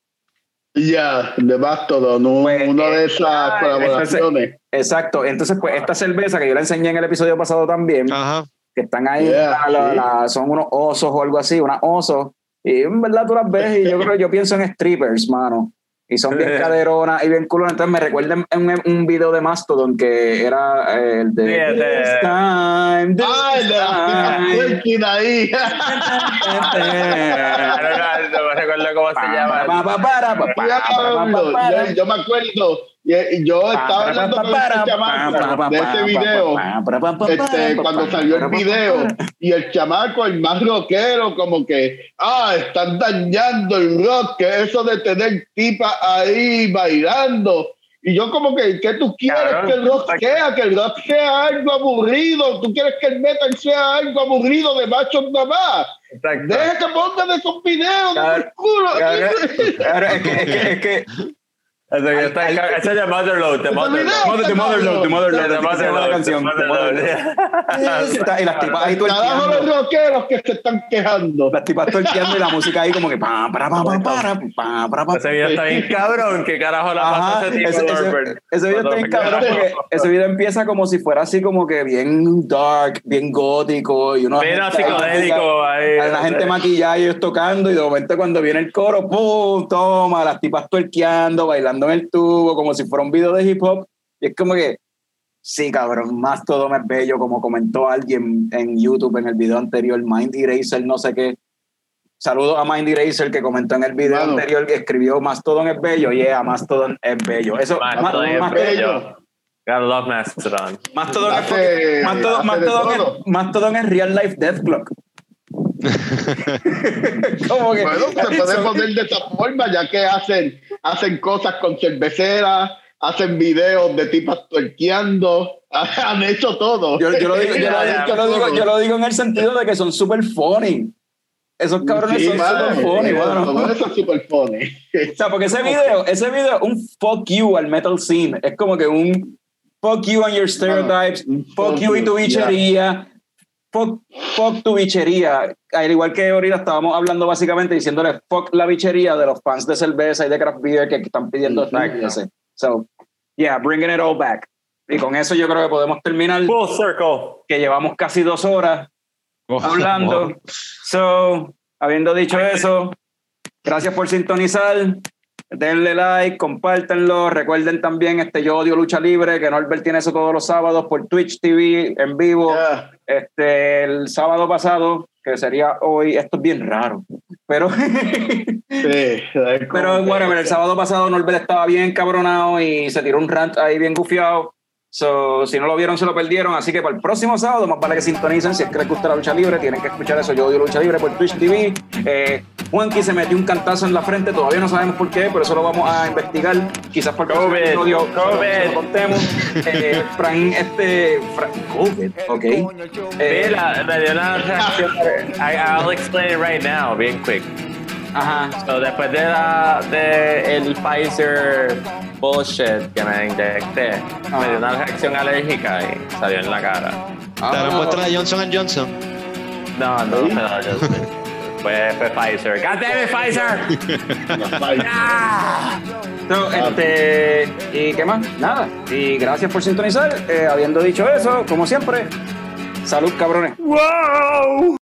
Ya, de Mastodon, un- Pues, una de eh, esas ah, colaboraciones. Exacto. Entonces, pues esta cerveza que yo la enseñé en el episodio pasado también, Ajá. que están ahí, Yeah, la- la- sí. la- son unos osos o algo así, unas osos. Y en verdad tú las ves y yo creo, yo pienso en strippers, mano. Y son bien caderonas y bien culonas. Entonces me recuerda en un, un video de Mastodon que era eh, el de de- This time, this ¡Ay, de las time. twerking ahí! No me recuerdo cómo se llama. yo me acuerdo, y, yo estaba hablando con este chamaco de ese video, este, cuando salió el video, y el chamaco, el más rockero, como que, ah, están dañando el rock, que eso de tener tipa ahí bailando. Y yo como que, ¿qué tú quieres Cabrón, que el rock sea? Que el rock sea algo aburrido. ¿Tú quieres que el metal sea algo aburrido de machos nada más? Exacto. Deja que pongan esos videos de Cabrón, tu culo. [LAUGHS] Cabrón, es que, es que, es que Ese es de Motherload. De Motherload. video. The Motherload, The Motherload, De Motherload. canción. de The Motherload. Está- y las tipas ahí Carajo los rockeros que se están quejando. Las tipas tuerqueando y la música ahí como que pa, para, pa, pa, para, pa, para, pa. Ese video está bien cabrón. ¿Qué carajo la pasa ese tipo ese, video está bien cabrón porque ese video empieza como si fuera así como que bien dark, bien gótico y uno Bien psicodélico ahí. la gente maquillada y ellos tocando y de momento cuando viene el coro, ¡pum! Toma, las tipas tuerqueando, bailando en el tubo como si fuera un video de hip hop y es como que sí, cabrón, más todo es bello como comentó alguien en YouTube en el video anterior, Mind Eraser, no sé qué. Saludos a Mind Eraser que comentó en el video Mano. anterior que escribió Mastodon es bello, yeah, Mastodon es bello. Eso, Mastodon Ma- es Mastodon- bello. Gotta love Mastodon. Mastodon es Hace- porque- Mastodon, Mastodon todo. es, Mastodon es real life death clock. [LAUGHS] como que Bueno, se puede son- [LAUGHS] poner de esa forma, ya que hacen, hacen cosas con cerveceras, hacen videos de tipas tuerqueando, [LAUGHS] han hecho todo. yo, yo lo digo, yo, lo, Ya, yo lo digo, yo lo digo en el sentido de que son super funny. Esos cabrones Sí, son mano, super funny, eso es super funny. O sea, porque ese video, ese video es un fuck you al metal scene. Es como que un fuck you on your stereotypes, fuck you y tu bichería, fuck, fuck tu bichería. Al igual que ahorita estábamos hablando básicamente diciéndole fuck la bichería de los fans de cerveza y de craft beer que están pidiendo táctilese. So, yeah, bringing it all back. Y con eso yo creo que podemos terminar, Full circle. que llevamos casi dos horas hablando. So, habiendo dicho eso, gracias por sintonizar. Denle like, compártanlo. Recuerden también este Yo Odio Lucha Libre, que Norbert tiene eso todos los sábados por Twitch TV en vivo. Ya. Este, el sábado pasado, que sería hoy, esto es bien raro. Pero, [LAUGHS] Sí, pero bueno, el sábado pasado Norbert estaba bien cabronado y se tiró un rant ahí bien gufiado. So, si no lo vieron, se lo perdieron. Así que para el próximo sábado, más vale que sintonicen. Si es que les gusta la lucha libre, tienen que escuchar eso. Yo odio lucha libre por Twitch TV. Eh, Juanqui se metió un cantazo en la frente. Todavía no sabemos por qué, pero eso lo vamos a investigar. Quizás por el COVID, episodio lo- COVID. se lo contemos. Eh, Fran, este. Fran, COVID, ok. Eh, Mira, me dio una reacción. I, I'll explain it right now, bien quick. ajá. So, después de, la, de el Pfizer bullshit que me inyecté, me dio una reacción alérgica y salió en la cara. ¿Te puesto la Johnson Johnson? No, no, no, yo fue, fue Pfizer. God damn it, Pfizer! [LAUGHS] Ah. So, este, ¿Y qué más? Nada. Y gracias por sintonizar. Eh, habiendo dicho eso, como siempre, salud, cabrones. Wow!